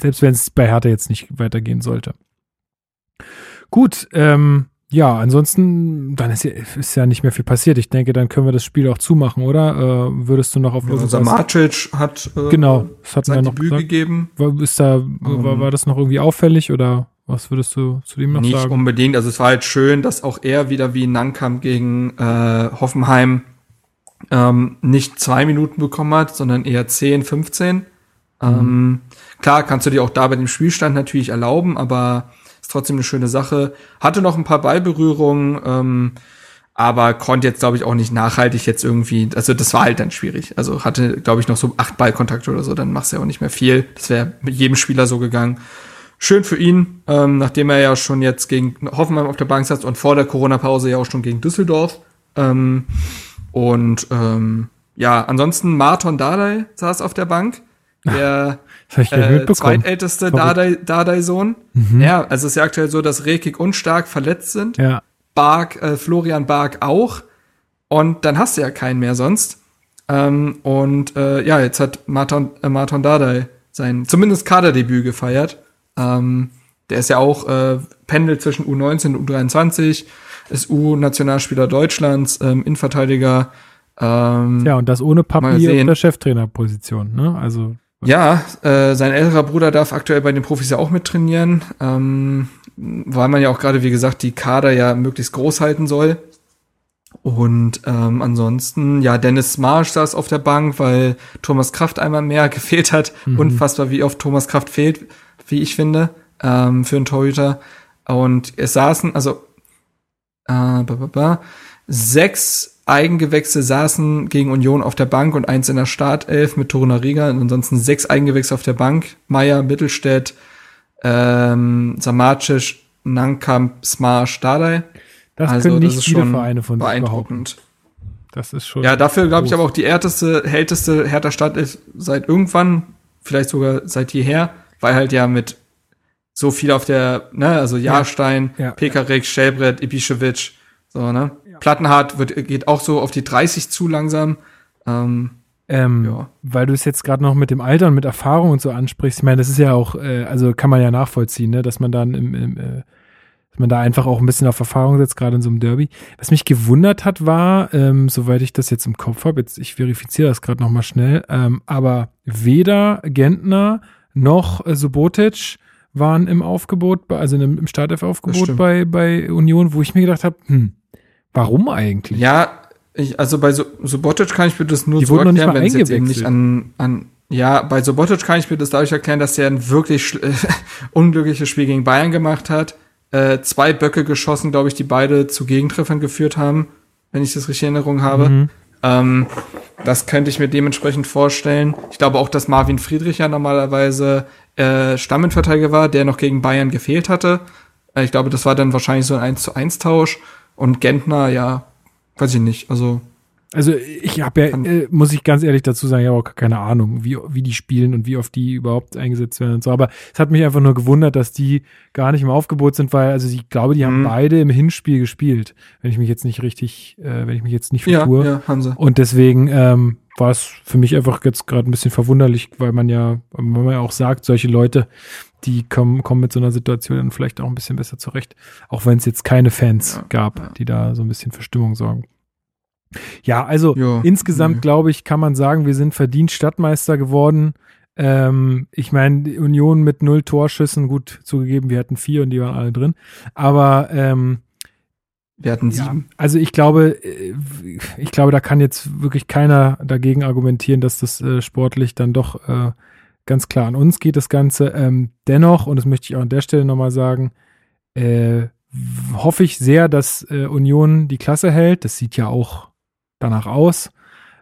selbst wenn es bei Hertha jetzt nicht weitergehen sollte. Gut, ähm, ja, ansonsten, dann ist ja, ist ja nicht mehr viel passiert. Ich denke, dann können wir das Spiel auch zumachen, oder? Äh, würdest du noch auf Ja, irgendwas- Samacic hat äh, Genau, das hatten wir noch Debüt gesagt. gegeben. War, ist da, war, Ähm, war das noch irgendwie auffällig oder was würdest du zu dem noch Nicht sagen? unbedingt. Also es war halt schön, dass auch er wieder wie Nankamp gegen äh, Hoffenheim ähm, nicht zwei Minuten bekommen hat, sondern eher 10, 15. Ähm, klar, kannst du dir auch da bei dem Spielstand natürlich erlauben, aber ist trotzdem eine schöne Sache. Hatte noch ein paar Ballberührungen, ähm, aber konnte jetzt, glaube ich, auch nicht nachhaltig jetzt irgendwie, also das war halt dann schwierig. Also hatte, glaube ich, noch so acht Ballkontakte oder so, dann machst du ja auch nicht mehr viel. Das wäre mit jedem Spieler so gegangen. Schön für ihn, ähm, nachdem er ja schon jetzt gegen Hoffenheim auf der Bank saß und vor der Corona-Pause ja auch schon gegen Düsseldorf. Ähm, und ähm, ja, ansonsten Marton Dardai saß auf der Bank. Der Äh, zweitälteste. Dardai- Dardai-Sohn. Ja, also es ist ja aktuell so, dass Rekik und Stark verletzt sind. Ja, Bark, äh, Florian Bark auch. Und dann hast du ja keinen mehr sonst. Ähm, und äh, ja, jetzt hat Marton, äh, Marton Dardai sein zumindest Kaderdebüt gefeiert. Ähm, der ist ja auch äh, pendelt zwischen U19 und U23, ist U-Nationalspieler Deutschlands, ähm, Innenverteidiger. Ähm, ja, und das ohne Mal Papi auf sehen. der Cheftrainerposition, ne? Also, Ja, äh, sein älterer Bruder darf aktuell bei den Profis ja auch mittrainieren, ähm, weil man ja auch gerade, wie gesagt, die Kader ja möglichst groß halten soll. Und ähm, ansonsten, ja, Dennis Marsch saß auf der Bank, weil Thomas Kraft einmal mehr gefehlt hat. Unfassbar, wie oft Thomas Kraft fehlt, wie ich finde, ähm, für einen Torhüter. Und es saßen, also äh, ba, ba, ba, sechs Eigengewächse saßen gegen Union auf der Bank und eins in der Startelf mit Torunariga und ansonsten sechs Eigengewächse auf der Bank. Meier, Mittelstädt, ähm, Samacic, Nankamp, Smar, Stadei. das Also, können das nicht ist viele schon Vereine von. Beeindruckend. Das ist schon. Ja, dafür glaube ich aber auch die älteste, älteste Hertha Startelf seit irgendwann, vielleicht sogar seit jeher, weil halt ja mit so viel auf der, ne, also Jahrstein, Ja. Pekarik, Schelbrett, Ibišević, so, ne. Plattenhardt wird, geht auch so auf die 30 zu langsam. Ähm, Ähm, Ja. Weil du es jetzt gerade noch mit dem Alter und mit Erfahrung und so ansprichst. Ich meine, das ist ja auch, äh, also kann man ja nachvollziehen, ne, dass man dann im, im äh, dass man da einfach auch ein bisschen auf Erfahrung setzt, gerade in so einem Derby. Was mich gewundert hat, war, ähm, soweit ich das jetzt im Kopf habe, jetzt ich verifiziere das gerade noch mal schnell, ähm, aber weder Gentner noch äh, Subotic waren im Aufgebot, bei- also im, im Startelf-Aufgebot bei, bei Union, wo ich mir gedacht habe, hm, warum eigentlich? ja, ich, also bei so Subotic kann ich mir das nur Die so erklären, wenn es jetzt eben nicht an, an, ja, bei Subotic kann ich mir das dadurch erklären, dass er ein wirklich unglückliches Spiel gegen Bayern gemacht hat. Äh, zwei Böcke geschossen, glaube ich, die beide zu Gegentreffern geführt haben, wenn ich das richtig in Erinnerung habe. Mhm. Ähm, das könnte ich mir dementsprechend vorstellen. Ich glaube auch, dass Marvin Friedrich ja normalerweise äh, Stamminverteidiger war, der noch gegen Bayern gefehlt hatte. Äh, ich glaube, das war dann wahrscheinlich so ein 1 zu 1 Tausch. Und Gentner, ja, weiß ich nicht. Also, Also ich habe ja, äh, muss ich ganz ehrlich dazu sagen, ich habe auch keine Ahnung, wie, wie die spielen und wie oft die überhaupt eingesetzt werden und so. Aber es hat mich einfach nur gewundert, dass die gar nicht im Aufgebot sind, weil, also ich glaube, die haben Mhm. beide im Hinspiel gespielt, wenn ich mich jetzt nicht richtig, äh, wenn ich mich jetzt nicht ja, vertue. ja, haben sie. Und deswegen ähm, war es für mich einfach jetzt gerade ein bisschen verwunderlich, weil man ja, weil man ja auch sagt, solche Leute, die kommen, kommen mit so einer Situation dann vielleicht auch ein bisschen besser zurecht. Auch wenn es jetzt keine Fans Ja, gab, ja. die da so ein bisschen für Stimmung sorgen. Ja, also Ja, insgesamt nee. glaube ich, kann man sagen, wir sind verdient Stadtmeister geworden. Ähm, ich meine, die Union mit null Torschüssen, gut zugegeben, wir hatten vier und die waren alle drin. Aber ähm, Wir hatten ja, sieben. also ich glaube, äh, ich glaube, da kann jetzt wirklich keiner dagegen argumentieren, dass das äh, sportlich dann doch äh, ganz klar an uns geht, das Ganze. Ähm, dennoch, und das möchte ich auch an der Stelle nochmal sagen, äh, hoffe ich sehr, dass äh, Union die Klasse hält. Das sieht ja auch danach aus.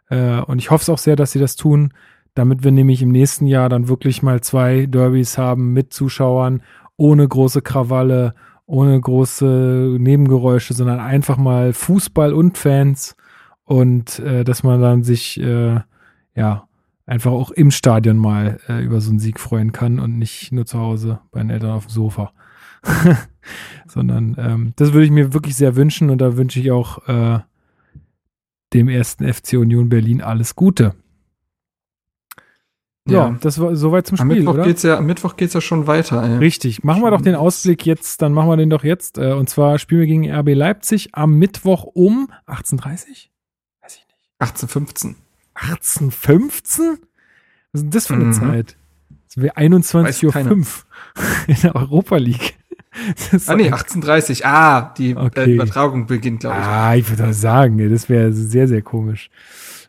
Äh, und ich hoffe es auch sehr, dass sie das tun, damit wir nämlich im nächsten Jahr dann wirklich mal zwei Derbys haben mit Zuschauern, ohne große Krawalle, ohne große Nebengeräusche, sondern einfach mal Fußball und Fans und äh, dass man dann sich äh, ja einfach auch im Stadion mal äh, über so einen Sieg freuen kann und nicht nur zu Hause bei den Eltern auf dem Sofa. sondern ähm, das würde ich mir wirklich sehr wünschen und da wünsche ich auch äh, dem ersten FC Union Berlin alles Gute. Ja, das war soweit zum Am Spiel, Mittwoch oder? geht's ja, am Mittwoch geht's ja schon weiter. Ey. Richtig. Machen wir doch den Ausblick jetzt, dann machen wir den doch jetzt. Äh, Und zwar spielen wir gegen RB Leipzig am Mittwoch um 18.30 Weiß ich nicht. 1815. 18.15 Was ist denn das für eine Mhm. Zeit? Das wäre 21.05 Uhr in der Europa League. Ah nee, ein- 1830. Ah, die Okay. äh, Übertragung beginnt, glaube ich. Ah, ich würde sagen, das wäre sehr, sehr komisch.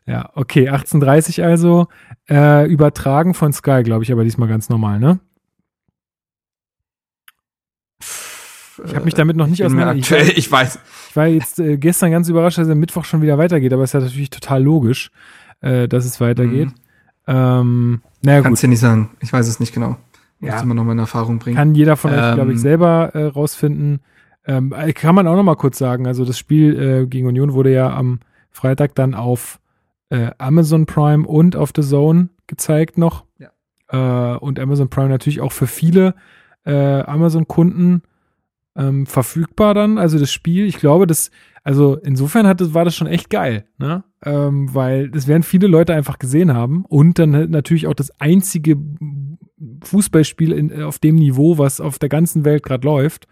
Ja, okay, 18.30 also, äh, übertragen von Sky, glaube ich, aber diesmal ganz normal, ne? Ich habe mich damit noch nicht Bin mir auseinander- ich ich weiß. Ich war jetzt äh, gestern ganz überrascht, dass es am Mittwoch schon wieder weitergeht, aber es ist ja natürlich total logisch, äh, dass es weitergeht. Mhm. Ähm, naja, Kannst dir nicht sagen. Ich weiß es nicht genau. Ja. Muss immer noch mal in Erfahrung bringen. kann jeder von euch, Ähm, glaube ich, selber äh, rausfinden. Ähm, äh, kann man auch noch mal kurz sagen, also das Spiel äh, gegen Union wurde ja am Freitag dann auf äh, Amazon Prime und auf The Zone gezeigt noch. Äh, und Amazon Prime natürlich auch für viele äh, Amazon-Kunden ähm, verfügbar dann, also das Spiel. Ich glaube, das, also insofern hat das, war das schon echt geil, ne? Ähm, weil das werden viele Leute einfach gesehen haben und dann halt natürlich auch das einzige Fußballspiel in, auf dem Niveau, was auf der ganzen Welt gerade läuft.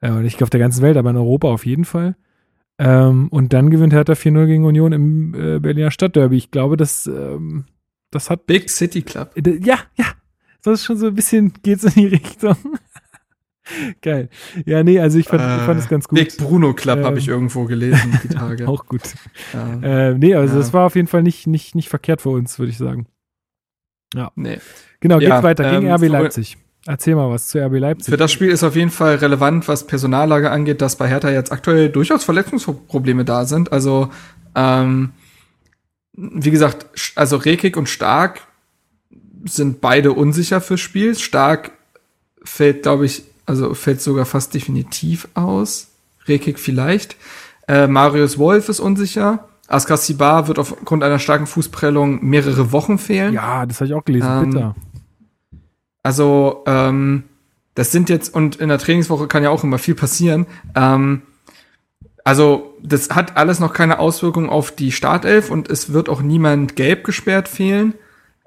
Äh, nicht auf der ganzen Welt, aber in Europa auf jeden Fall. Ähm, und dann gewinnt Hertha 4-0 gegen Union im äh, Berliner Stadtderby. Ich glaube, das, ähm, das hat Big City Club. Ja, ja. Das ist schon so ein bisschen, geht's in die Richtung. Geil. Ja, nee, also ich fand, ich fand es ganz gut. Big Bruno Club Ähm, habe ich irgendwo gelesen die Tage. Auch gut. ja. Äh, nee, also Ja. das war auf jeden Fall nicht, nicht, nicht verkehrt für uns, würde ich sagen. nee. Genau, geht Ja, weiter gegen ähm, RB Leipzig. Erzähl mal was zu RB Leipzig. Für das Spiel ist auf jeden Fall relevant, was Personallage angeht, dass bei Hertha jetzt aktuell durchaus Verletzungsprobleme da sind. Also, ähm, wie gesagt, also Rekik und Stark sind beide unsicher fürs Spiel. Stark fällt, glaube ich, also fällt sogar fast definitiv aus. Rekik vielleicht. Äh, Marius Wolf ist unsicher. Askar Sibar wird aufgrund einer starken Fußprellung mehrere Wochen fehlen. ja, das habe ich auch gelesen, Ähm, bitter. Also, ähm, das sind jetzt, und in der Trainingswoche kann ja auch immer viel passieren. Ähm, also, das hat alles noch keine Auswirkung auf die Startelf und es wird auch niemand gelb gesperrt fehlen.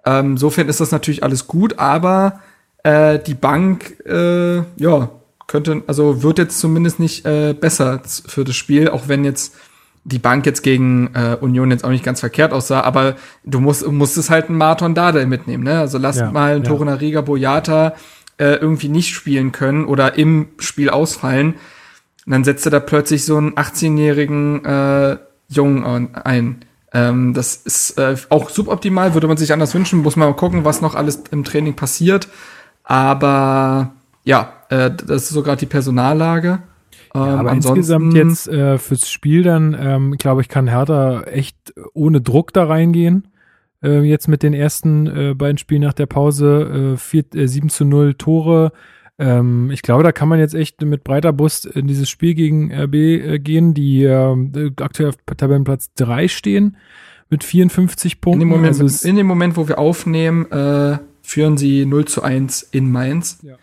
Ähm, insofern ist das natürlich alles gut, aber äh, die Bank, äh, ja, könnte, also wird jetzt zumindest nicht äh, besser für das Spiel, auch wenn jetzt die Bank jetzt gegen äh, Union jetzt auch nicht ganz verkehrt aussah, aber du musst, musstest halt einen Marton Dardai mitnehmen, ne? Also lass Ja, mal einen ja. Torunariga Boyata äh, irgendwie nicht spielen können oder im Spiel ausfallen. Und dann setzt er da plötzlich so einen 18-jährigen äh, Jungen ein. Ähm, das ist äh, auch suboptimal, würde man sich anders wünschen. Muss man mal gucken, was noch alles im Training passiert. Aber ja, äh, das ist so gerade die Personallage. Ähm, Ja, aber insgesamt jetzt äh, fürs Spiel dann, ähm, glaube ich, kann Hertha echt ohne Druck da reingehen. Äh, jetzt mit den ersten äh, beiden Spielen nach der Pause, äh, vier, äh, 7 zu 0 Tore. Ähm, ich glaube, da kann man jetzt echt mit breiter Brust in dieses Spiel gegen RB äh, gehen, die äh, aktuell auf Tabellenplatz 3 stehen mit 54 in Punkten. dem, Moment, Also in dem Moment, wo wir aufnehmen, äh, führen sie 0 zu 1 in Mainz. Ja.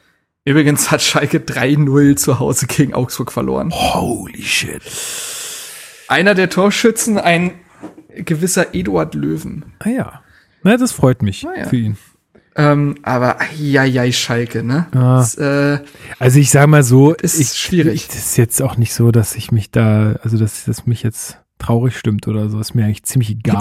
Übrigens hat Schalke 3-0 zu Hause gegen Augsburg verloren. Holy shit. Einer der Torschützen, ein gewisser Eduard Löwen. Ah ja. Na, das freut mich Ah ja. für ihn. Ähm, aber ja, ja, Schalke, ne? Ah. Das, äh, Also ich sage mal so, ist ich, schwierig. Ich, das ist jetzt auch nicht so, dass ich mich da, also dass das mich jetzt traurig stimmt oder so, ist mir eigentlich ziemlich egal.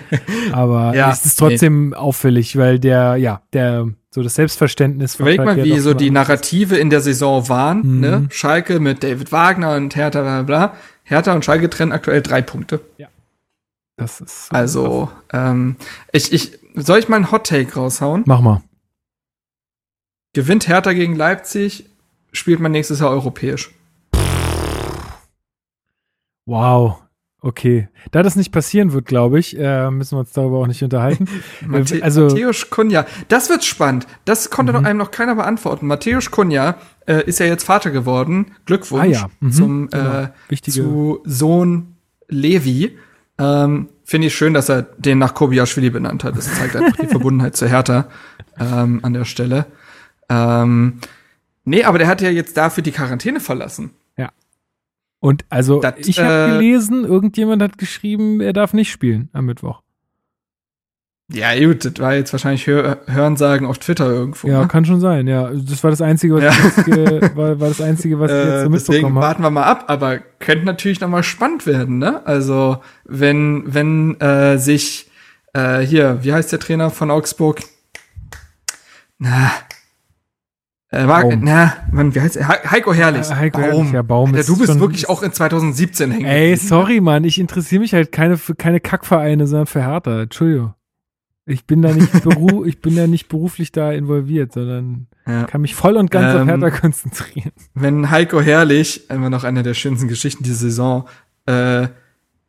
Aber Ja, es ist trotzdem auffällig, weil der, ja, der, so das Selbstverständnis von Überleg mal, Schalke ja wie so die. Narrative in der Saison waren, Mhm. ne? Schalke mit David Wagner und Hertha, bla, bla. Hertha und Schalke trennen aktuell drei Punkte. Das ist so Also, ähm, ich, ich, soll ich mal einen Hot Take raushauen? Mach mal. Gewinnt Hertha gegen Leipzig, spielt man nächstes Jahr europäisch. Wow. Okay. Da das nicht passieren wird, glaube ich, äh, müssen wir uns darüber auch nicht unterhalten. Mathe also- Matthäus Kunja, das wird spannend. Das konnte Mhm. noch einem noch keiner beantworten. Matthäus Kunja äh, ist ja jetzt Vater geworden. Glückwunsch Ah ja, mhm, zum genau. äh, Wichtige- zu Sohn Levi. Ähm, Finde ich schön, dass er den nach Kobiaschwili benannt hat. Das zeigt einfach die Verbundenheit zu Hertha ähm, an der Stelle. Ähm, nee, aber der hat ja jetzt dafür die Quarantäne verlassen. Und also Das, ich habe äh, gelesen, irgendjemand hat geschrieben, er darf nicht spielen am Mittwoch. Ja, gut, das war jetzt wahrscheinlich Hör Hörensagen auf Twitter irgendwo. Ja, ne? kann schon sein, ja. Das war das Einzige, was, Ja. ich, jetzt war, war das Einzige, was ich jetzt Äh, so deswegen mitbekommen habe. warten wir mal ab, aber könnte natürlich noch mal spannend werden, ne? Also wenn wenn äh, sich äh, hier, wie heißt der Trainer von Augsburg? Na, äh, war, Baum. na, Mann, wie heißt er? He- Heiko Herrlich. Äh, Heiko Herrlich, ja, Baum Alter, du bist wirklich auch in 2017 hängen. Ey, sorry, Mann, ich interessiere mich halt keine für keine Kackvereine, sondern für Hertha. Entschuldigung. Ich bin da nicht beru ich bin da nicht beruflich da involviert, sondern Ja. kann mich voll und ganz auf Ähm, Hertha konzentrieren. wenn Heiko Herrlich, immer noch eine der schönsten Geschichten dieser Saison, äh,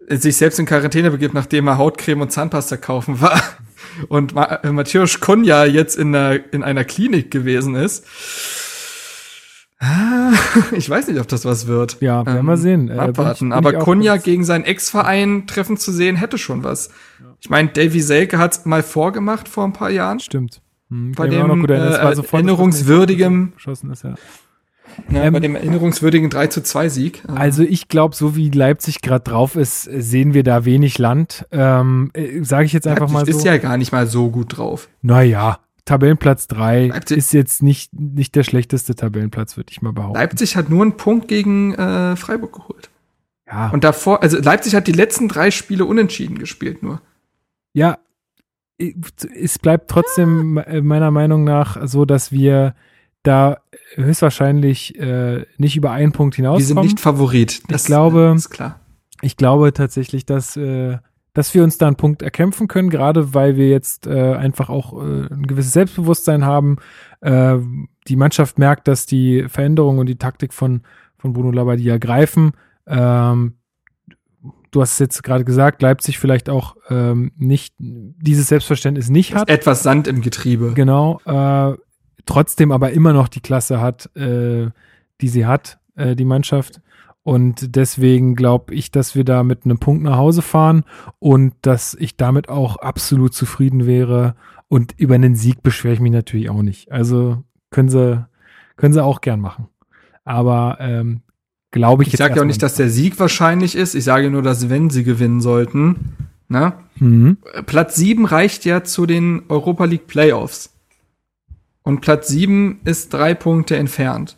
sich selbst in Quarantäne begibt, nachdem er Hautcreme und Zahnpasta kaufen war und Ma äh, Matthäus Kunja jetzt in einer, in einer Klinik gewesen ist. Ah, Ich weiß nicht, ob das was wird. Ja, werden wir Ähm, sehen. Äh, bin ich- abwarten. bin Aber ich auch Kunja ganz- gegen seinen Ex-Verein treffen zu sehen, hätte schon was. Ich meine, Davy Selke hat's mal vorgemacht vor ein paar Jahren. Stimmt. Hm, Bei dem äh, erinnerungswürdigem, ist, ja. Ja, Ähm, bei dem erinnerungswürdigen 3 zu 2 Sieg. Also ich glaube, so wie Leipzig gerade drauf ist, sehen wir da wenig Land. Ähm, Sage ich jetzt einfach mal Leipzig so. ist ja gar nicht mal so gut drauf. naja, Tabellenplatz 3 Leipzig- ist jetzt nicht, nicht der schlechteste Tabellenplatz, würde ich mal behaupten. Leipzig hat nur einen Punkt gegen äh, Freiburg geholt. ja, Und davor, also Leipzig hat die letzten drei Spiele unentschieden gespielt nur. ja, es bleibt trotzdem äh, meiner Meinung nach so, dass wir da höchstwahrscheinlich äh, nicht über einen Punkt Die sind hinauskommen. nicht Favorit. Das glaube- ist klar. ich glaube tatsächlich, dass, äh, dass wir uns da einen Punkt erkämpfen können, gerade weil wir jetzt äh, einfach auch äh, ein gewisses Selbstbewusstsein haben. Äh, die Mannschaft merkt, dass die Veränderung und die Taktik von, von Bruno Labbadia greifen. Ähm, du hast es jetzt gerade gesagt, Leipzig vielleicht auch ähm, nicht dieses Selbstverständnis nicht hat. Etwas Sand im Getriebe. Genau. Äh, trotzdem aber immer noch die Klasse hat, äh, die sie hat, äh, die Mannschaft. Und deswegen glaube ich, dass wir da mit einem Punkt nach Hause fahren und dass ich damit auch absolut zufrieden wäre. Und über einen Sieg beschwere ich mich natürlich auch nicht. Also können sie, können sie auch gern machen. Aber ähm, glaube ich, Ich jetzt sage ja auch nicht, dass der Sieg wahrscheinlich ist. Ich sage nur, dass wenn sie gewinnen sollten, ne? Mhm. Platz 7 reicht ja zu den Europa League Playoffs. Und Platz 7 ist drei Punkte entfernt.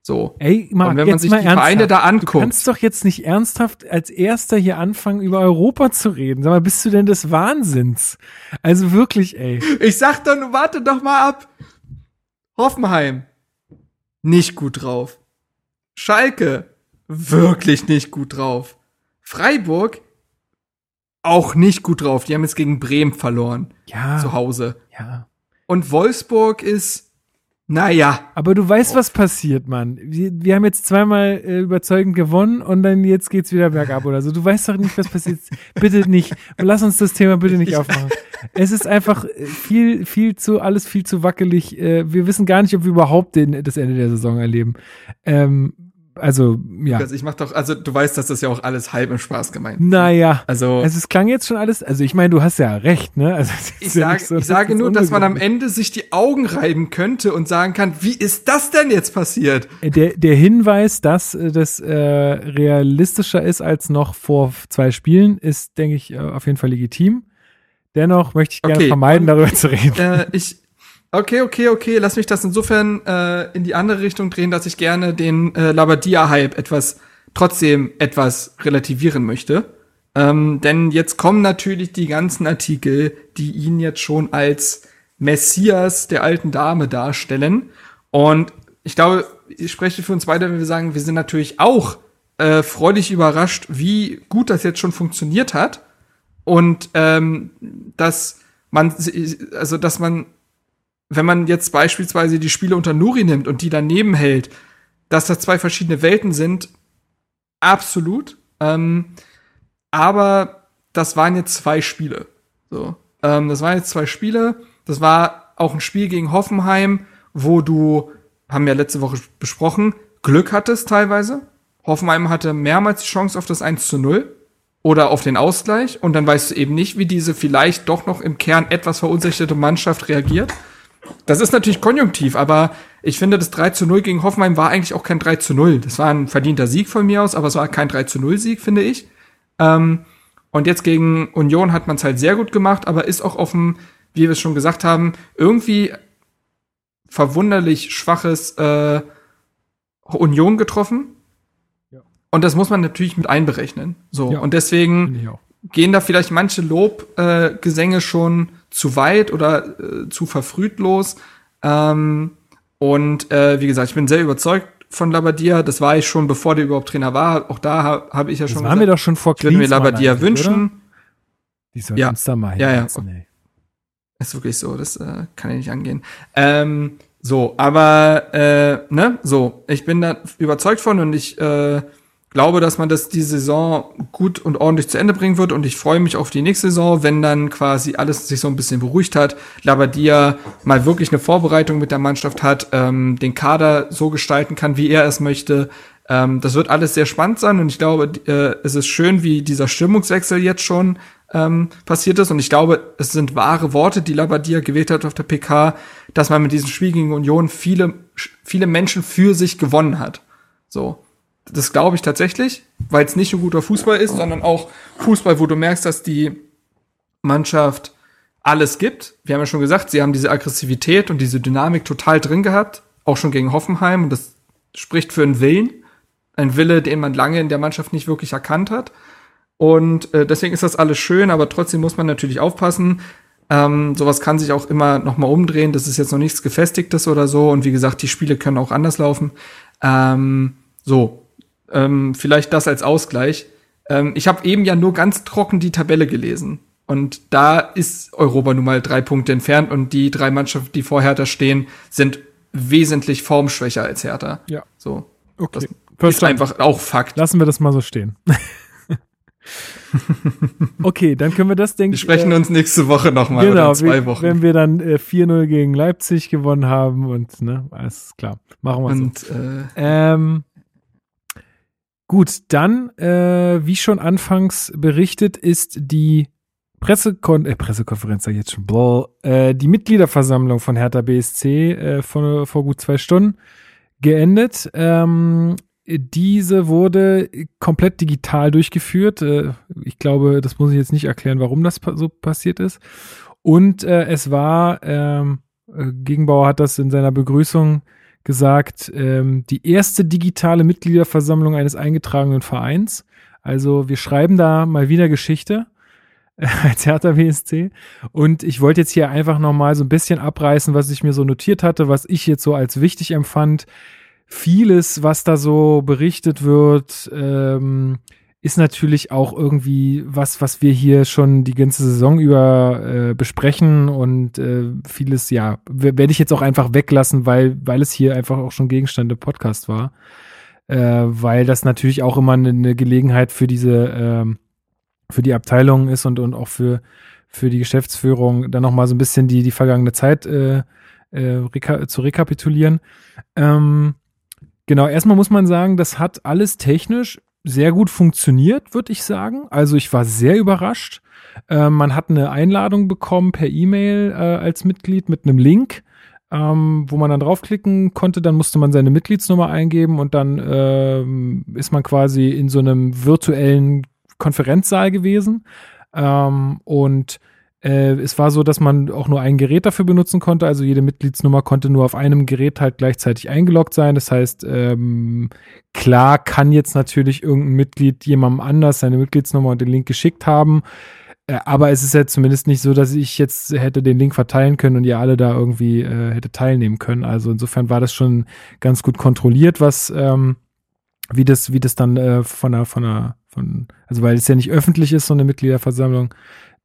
So. Ey, Marc, Und wenn man sich die Vereine ernsthaft. da Du anguckt, kannst doch jetzt nicht ernsthaft als Erster hier anfangen, über Europa zu reden. Sag mal, bist du denn des Wahnsinns? Also wirklich, ey. Ich sag doch, nur, warte doch mal ab. Hoffenheim, nicht gut drauf. Schalke, wirklich nicht gut drauf. Freiburg, auch nicht gut drauf. Die haben jetzt gegen Bremen verloren, Ja, zu Hause. ja. Und Wolfsburg ist, naja, Aber du weißt, was passiert, Mann. Wir, wir haben jetzt zweimal äh, überzeugend gewonnen und dann jetzt geht's wieder bergab oder so. Du weißt doch nicht, was passiert. bitte nicht. Lass uns das Thema bitte nicht aufmachen. Es ist einfach äh, viel, viel zu, alles viel zu wackelig. Äh, Wir wissen gar nicht, ob wir überhaupt den, das Ende der Saison erleben. Ähm, also, ja. also ich mach doch, also du weißt, dass das ja auch alles halb im Spaß gemeint. Naja. Also Also es klang jetzt schon alles, also ich meine, du hast ja recht, ne? Also ich ist ja sage, nicht so, ich sage nur, dass man am Ende sich die Augen reiben könnte und sagen kann, wie ist das denn jetzt passiert? ist. Der, der Hinweis, dass äh, das äh, realistischer ist als noch vor zwei Spielen, ist, denke ich, äh, auf jeden Fall legitim. Dennoch möchte ich gerne Okay, vermeiden, darüber zu reden. äh, ich, Okay, okay, okay. Lass mich das insofern äh, in die andere Richtung drehen, dass ich gerne den äh, Labadia-Hype etwas, trotzdem etwas relativieren möchte. Ähm, denn jetzt kommen natürlich die ganzen Artikel, die ihn jetzt schon als Messias der alten Dame darstellen. Und ich glaube, ich spreche für uns beide, wenn wir sagen, wir sind natürlich auch äh, freudig überrascht, wie gut das jetzt schon funktioniert hat. Und ähm, dass man, also dass man, wenn man jetzt beispielsweise die Spiele unter Nuri nimmt und die daneben hält, dass das zwei verschiedene Welten sind, absolut. Ähm, aber das waren jetzt zwei Spiele. So, ähm, das waren jetzt zwei Spiele. Das war auch ein Spiel gegen Hoffenheim, wo du, haben wir letzte Woche besprochen, Glück hattest teilweise. Hoffenheim hatte mehrmals die Chance auf das 1 zu 0 oder auf den Ausgleich und dann weißt du eben nicht, wie diese vielleicht doch noch im Kern etwas verunsicherte Mannschaft reagiert. Das ist natürlich konjunktiv, aber ich finde, das 3 zu 0 gegen Hoffenheim war eigentlich auch kein 3 zu 0. Das war ein verdienter Sieg von mir aus, aber es war kein 3 zu 0 Sieg, finde ich. Ähm, und jetzt gegen Union hat man es halt sehr gut gemacht, aber ist auch auf dem, wie wir es schon gesagt haben, irgendwie verwunderlich schwaches äh, Union getroffen. Und das muss man natürlich mit einberechnen. So. Ja, und deswegen gehen da vielleicht manche Lobgesänge äh, schon zu weit oder äh, zu verfrüht los. Ähm, und äh, wie gesagt, ich bin sehr überzeugt von Labadia. Das war ich schon, bevor der überhaupt Trainer war. Auch da habe hab ich ja schon. Das waren wir doch schon vor Ich würde mir Labadia wünschen. Oder? Die soll ja. uns da mal ja, ja. Ist wirklich so, das äh, kann ich nicht angehen. Ähm, so, aber äh, ne, so, ich bin da überzeugt von und ich äh, glaube, dass man das die Saison gut und ordentlich zu Ende bringen wird und ich freue mich auf die nächste Saison, wenn dann quasi alles sich so ein bisschen beruhigt hat, Labadia mal wirklich eine Vorbereitung mit der Mannschaft hat, ähm, den Kader so gestalten kann, wie er es möchte. Ähm, das wird alles sehr spannend sein und ich glaube, äh, es ist schön, wie dieser Stimmungswechsel jetzt schon ähm, passiert ist und ich glaube, es sind wahre Worte, die Labadia gewählt hat auf der PK, dass man mit diesem Spiel gegen Union viele, viele Menschen für sich gewonnen hat. So. Das glaube ich tatsächlich, weil es nicht nur guter Fußball ist, sondern auch Fußball, wo du merkst, dass die Mannschaft alles gibt. Wir haben ja schon gesagt, sie haben diese Aggressivität und diese Dynamik total drin gehabt, auch schon gegen Hoffenheim. Und das spricht für einen Willen. Ein Wille, den man lange in der Mannschaft nicht wirklich erkannt hat. Und äh, deswegen ist das alles schön, aber trotzdem muss man natürlich aufpassen. Ähm, sowas kann sich auch immer noch mal umdrehen. Das ist jetzt noch nichts Gefestigtes oder so. Und wie gesagt, die Spiele können auch anders laufen. Ähm, so, ähm, vielleicht das als Ausgleich. Ähm, ich habe eben ja nur ganz trocken die Tabelle gelesen. Und da ist Europa nun mal drei Punkte entfernt und die drei Mannschaften, die vor Hertha stehen, sind wesentlich formschwächer als Hertha. Ja. So. Okay. Das ist einfach auch Fakt. Lassen wir das mal so stehen. okay, dann können wir das denken. Wir sprechen äh, uns nächste Woche nochmal genau, in zwei Wochen. Wenn wir dann äh, 4-0 gegen Leipzig gewonnen haben und ne, alles klar. Machen wir und, so. Äh, ähm, Gut, dann, äh, wie schon anfangs berichtet, ist die Pressekon äh, Pressekonferenz, sag ich jetzt schon, blah, äh, die Mitgliederversammlung von Hertha BSC äh, vor, vor gut zwei Stunden geendet. Ähm, diese wurde komplett digital durchgeführt. Äh, ich glaube, das muss ich jetzt nicht erklären, warum das so passiert ist. Und äh, es war, ähm, äh, Gegenbauer hat das in seiner Begrüßung gesagt, ähm, die erste digitale Mitgliederversammlung eines eingetragenen Vereins. Also wir schreiben da mal wieder Geschichte äh, als Hertha BSC. Und ich wollte jetzt hier einfach nochmal so ein bisschen abreißen, was ich mir so notiert hatte, was ich jetzt so als wichtig empfand. Vieles, was da so berichtet wird, ähm, ist natürlich auch irgendwie was, was wir hier schon die ganze Saison über äh, besprechen und äh, vieles, ja, werde ich jetzt auch einfach weglassen, weil, weil es hier einfach auch schon Gegenstand im Podcast war. Äh, weil das natürlich auch immer eine, eine Gelegenheit für diese, äh, für die Abteilung ist und, und auch für, für die Geschäftsführung, dann nochmal so ein bisschen die, die vergangene Zeit äh, äh, reka zu rekapitulieren. Ähm, genau, erstmal muss man sagen, das hat alles technisch sehr gut funktioniert, würde ich sagen. Also ich war sehr überrascht. Äh, man hat eine Einladung bekommen per E-Mail äh, als Mitglied mit einem Link, ähm, wo man dann draufklicken konnte. Dann musste man seine Mitgliedsnummer eingeben und dann äh, ist man quasi in so einem virtuellen Konferenzsaal gewesen. Ähm, und Äh, es war so, dass man auch nur ein Gerät dafür benutzen konnte. Also jede Mitgliedsnummer konnte nur auf einem Gerät halt gleichzeitig eingeloggt sein. Das heißt, ähm, klar kann jetzt natürlich irgendein Mitglied jemandem anders seine Mitgliedsnummer und den Link geschickt haben. Äh, aber es ist ja zumindest nicht so, dass ich jetzt hätte den Link verteilen können und ihr alle da irgendwie äh, hätte teilnehmen können. Also insofern war das schon ganz gut kontrolliert, was ähm, wie das wie das dann äh, von der von der von also weil es ja nicht öffentlich ist so eine Mitgliederversammlung,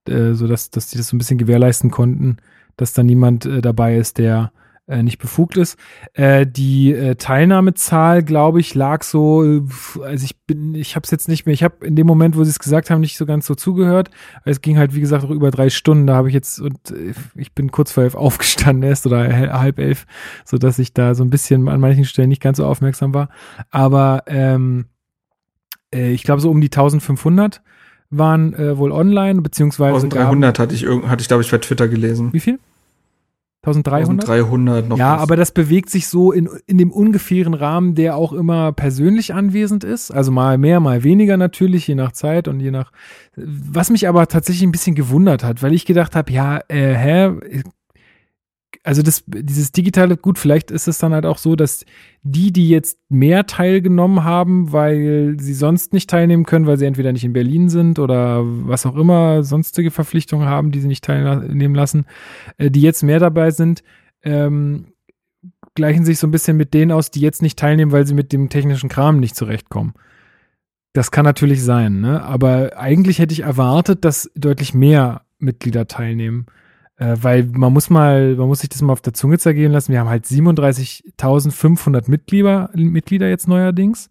äh, so dass dass die das so ein bisschen gewährleisten konnten, dass da niemand äh, dabei ist, der äh, nicht befugt ist. Äh, die äh, Teilnahmezahl, glaube ich, lag so, also ich bin, ich habe es jetzt nicht mehr, ich habe in dem Moment, wo sie es gesagt haben, nicht so ganz so zugehört. Es ging halt, wie gesagt, auch über drei Stunden. Da habe ich jetzt und äh, ich bin kurz vor elf aufgestanden erst oder halb elf, so dass ich da so ein bisschen an manchen Stellen nicht ganz so aufmerksam war. Aber ähm, äh, ich glaube so um die 1500 waren äh, wohl online, beziehungsweise 1300 hatte ich, hatte ich glaube ich bei Twitter gelesen. Wie viel? 1300? 1300 noch. Ja, was. aber das bewegt sich so in, in dem ungefähren Rahmen, der auch immer persönlich anwesend ist. Also mal mehr, mal weniger natürlich, je nach Zeit und je nach. Was mich aber tatsächlich ein bisschen gewundert hat, weil ich gedacht habe, ja, äh, hä, also das, dieses digitale, gut, vielleicht ist es dann halt auch so, dass die, die jetzt mehr teilgenommen haben, weil sie sonst nicht teilnehmen können, weil sie entweder nicht in Berlin sind oder was auch immer, sonstige Verpflichtungen haben, die sie nicht teilnehmen lassen, äh, die jetzt mehr dabei sind, ähm, gleichen sich so ein bisschen mit denen aus, die jetzt nicht teilnehmen, weil sie mit dem technischen Kram nicht zurechtkommen. Das kann natürlich sein, ne? Aber eigentlich hätte ich erwartet, dass deutlich mehr Mitglieder teilnehmen. Äh, weil man muss mal, man muss sich das mal auf der Zunge zergehen lassen. Wir haben halt 37.500 Mitglieder, Mitglieder jetzt neuerdings.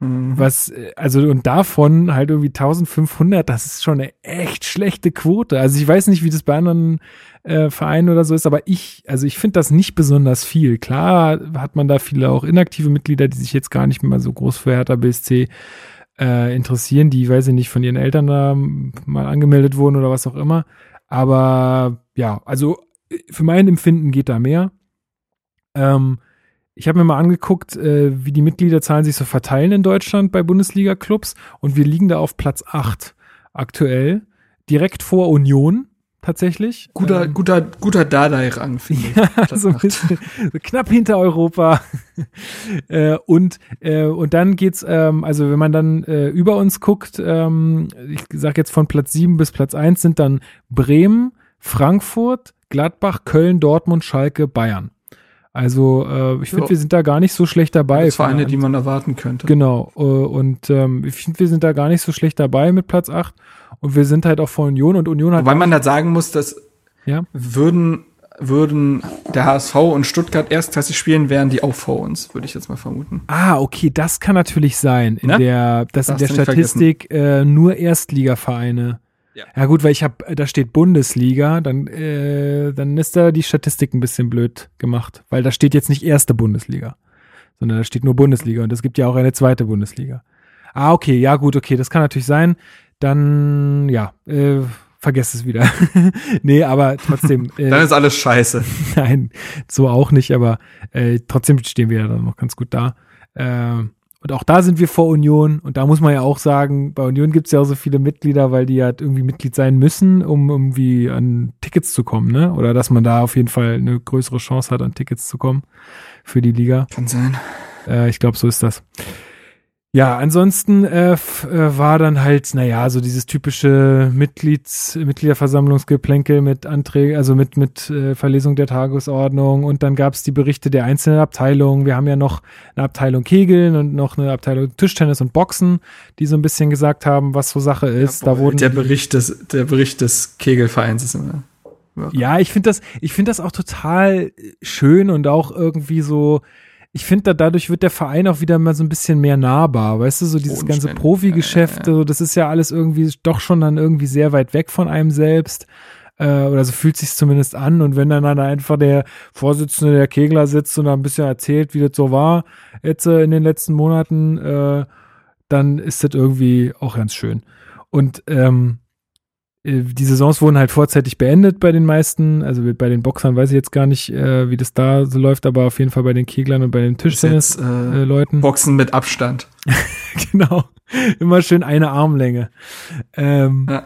Mhm. Was, äh, also, und davon halt irgendwie 1500, das ist schon eine echt schlechte Quote. Also, ich weiß nicht, wie das bei anderen äh, Vereinen oder so ist, aber ich, also, ich finde das nicht besonders viel. Klar hat man da viele auch inaktive Mitglieder, die sich jetzt gar nicht mehr so groß für Hertha BSC äh, interessieren, die, weiß ich nicht, von ihren Eltern da mal angemeldet wurden oder was auch immer. Aber ja, also für mein Empfinden geht da mehr. Ähm, ich habe mir mal angeguckt, äh, wie die Mitgliederzahlen sich so verteilen in Deutschland bei Bundesliga-Clubs und wir liegen da auf Platz 8 aktuell, direkt vor Union tatsächlich. Guter, ähm, guter, guter Dardai-Rang, finde ich. Ja, so ein bisschen, so knapp hinter Europa. äh, und, äh, und dann geht's, ähm, also wenn man dann äh, über uns guckt, ähm, ich sag jetzt von Platz 7 bis Platz 1 sind dann Bremen, Frankfurt, Gladbach, Köln, Dortmund, Schalke, Bayern. Also äh, ich finde, wir sind da gar nicht so schlecht dabei. Das Vereine, die man erwarten könnte. Genau. Äh, und ähm, ich finde, wir sind da gar nicht so schlecht dabei mit Platz 8. Und wir sind halt auch vor Union und Union hat. Weil man halt sagen muss, dass ja? würden, würden der HSV und Stuttgart erstklassig spielen, wären die auch vor uns, würde ich jetzt mal vermuten. Ah, okay, das kann natürlich sein. In ja? der, dass in der Statistik äh, nur Erstligavereine. Ja. ja gut, weil ich habe, da steht Bundesliga, dann, äh, dann ist da die Statistik ein bisschen blöd gemacht, weil da steht jetzt nicht erste Bundesliga, sondern da steht nur Bundesliga und es gibt ja auch eine zweite Bundesliga. Ah, okay, ja gut, okay, das kann natürlich sein dann ja, äh, vergesst es wieder. nee, aber trotzdem. Äh, dann ist alles scheiße. Nein, so auch nicht, aber äh, trotzdem stehen wir ja dann noch ganz gut da. Äh, und auch da sind wir vor Union. Und da muss man ja auch sagen, bei Union gibt es ja auch so viele Mitglieder, weil die halt irgendwie Mitglied sein müssen, um irgendwie an Tickets zu kommen, ne? Oder dass man da auf jeden Fall eine größere Chance hat, an Tickets zu kommen für die Liga. Kann sein. Äh, ich glaube, so ist das. Ja, ansonsten äh, äh, war dann halt, naja, so dieses typische Mitglieds, Mitgliederversammlungsgeplänkel mit Anträgen, also mit, mit äh, Verlesung der Tagesordnung und dann gab's die Berichte der einzelnen Abteilungen. Wir haben ja noch eine Abteilung Kegeln und noch eine Abteilung Tischtennis und Boxen, die so ein bisschen gesagt haben, was so Sache ist. Ja, da wurden der Bericht des, der Bericht des Kegelvereins ist immer. Ja, ich finde das, ich finde das auch total schön und auch irgendwie so, ich finde, da, dadurch wird der Verein auch wieder mal so ein bisschen mehr nahbar. Weißt du, so dieses ganze Profi-Geschäft, ja, ja, das ist ja alles irgendwie doch schon dann irgendwie sehr weit weg von einem selbst. Äh, oder so fühlt sich zumindest an. Und wenn dann, dann einfach der Vorsitzende der Kegler sitzt und da ein bisschen erzählt, wie das so war jetzt äh, in den letzten Monaten, äh, dann ist das irgendwie auch ganz schön. Und ähm, äh, die Saisons wurden halt vorzeitig beendet bei den meisten. Also bei den Boxern weiß ich jetzt gar nicht, äh, wie das da so läuft, aber auf jeden Fall bei den Keglern und bei den Tischtennis-Leuten. Äh, Boxen mit Abstand. genau. Immer schön eine Armlänge. Ähm, ja.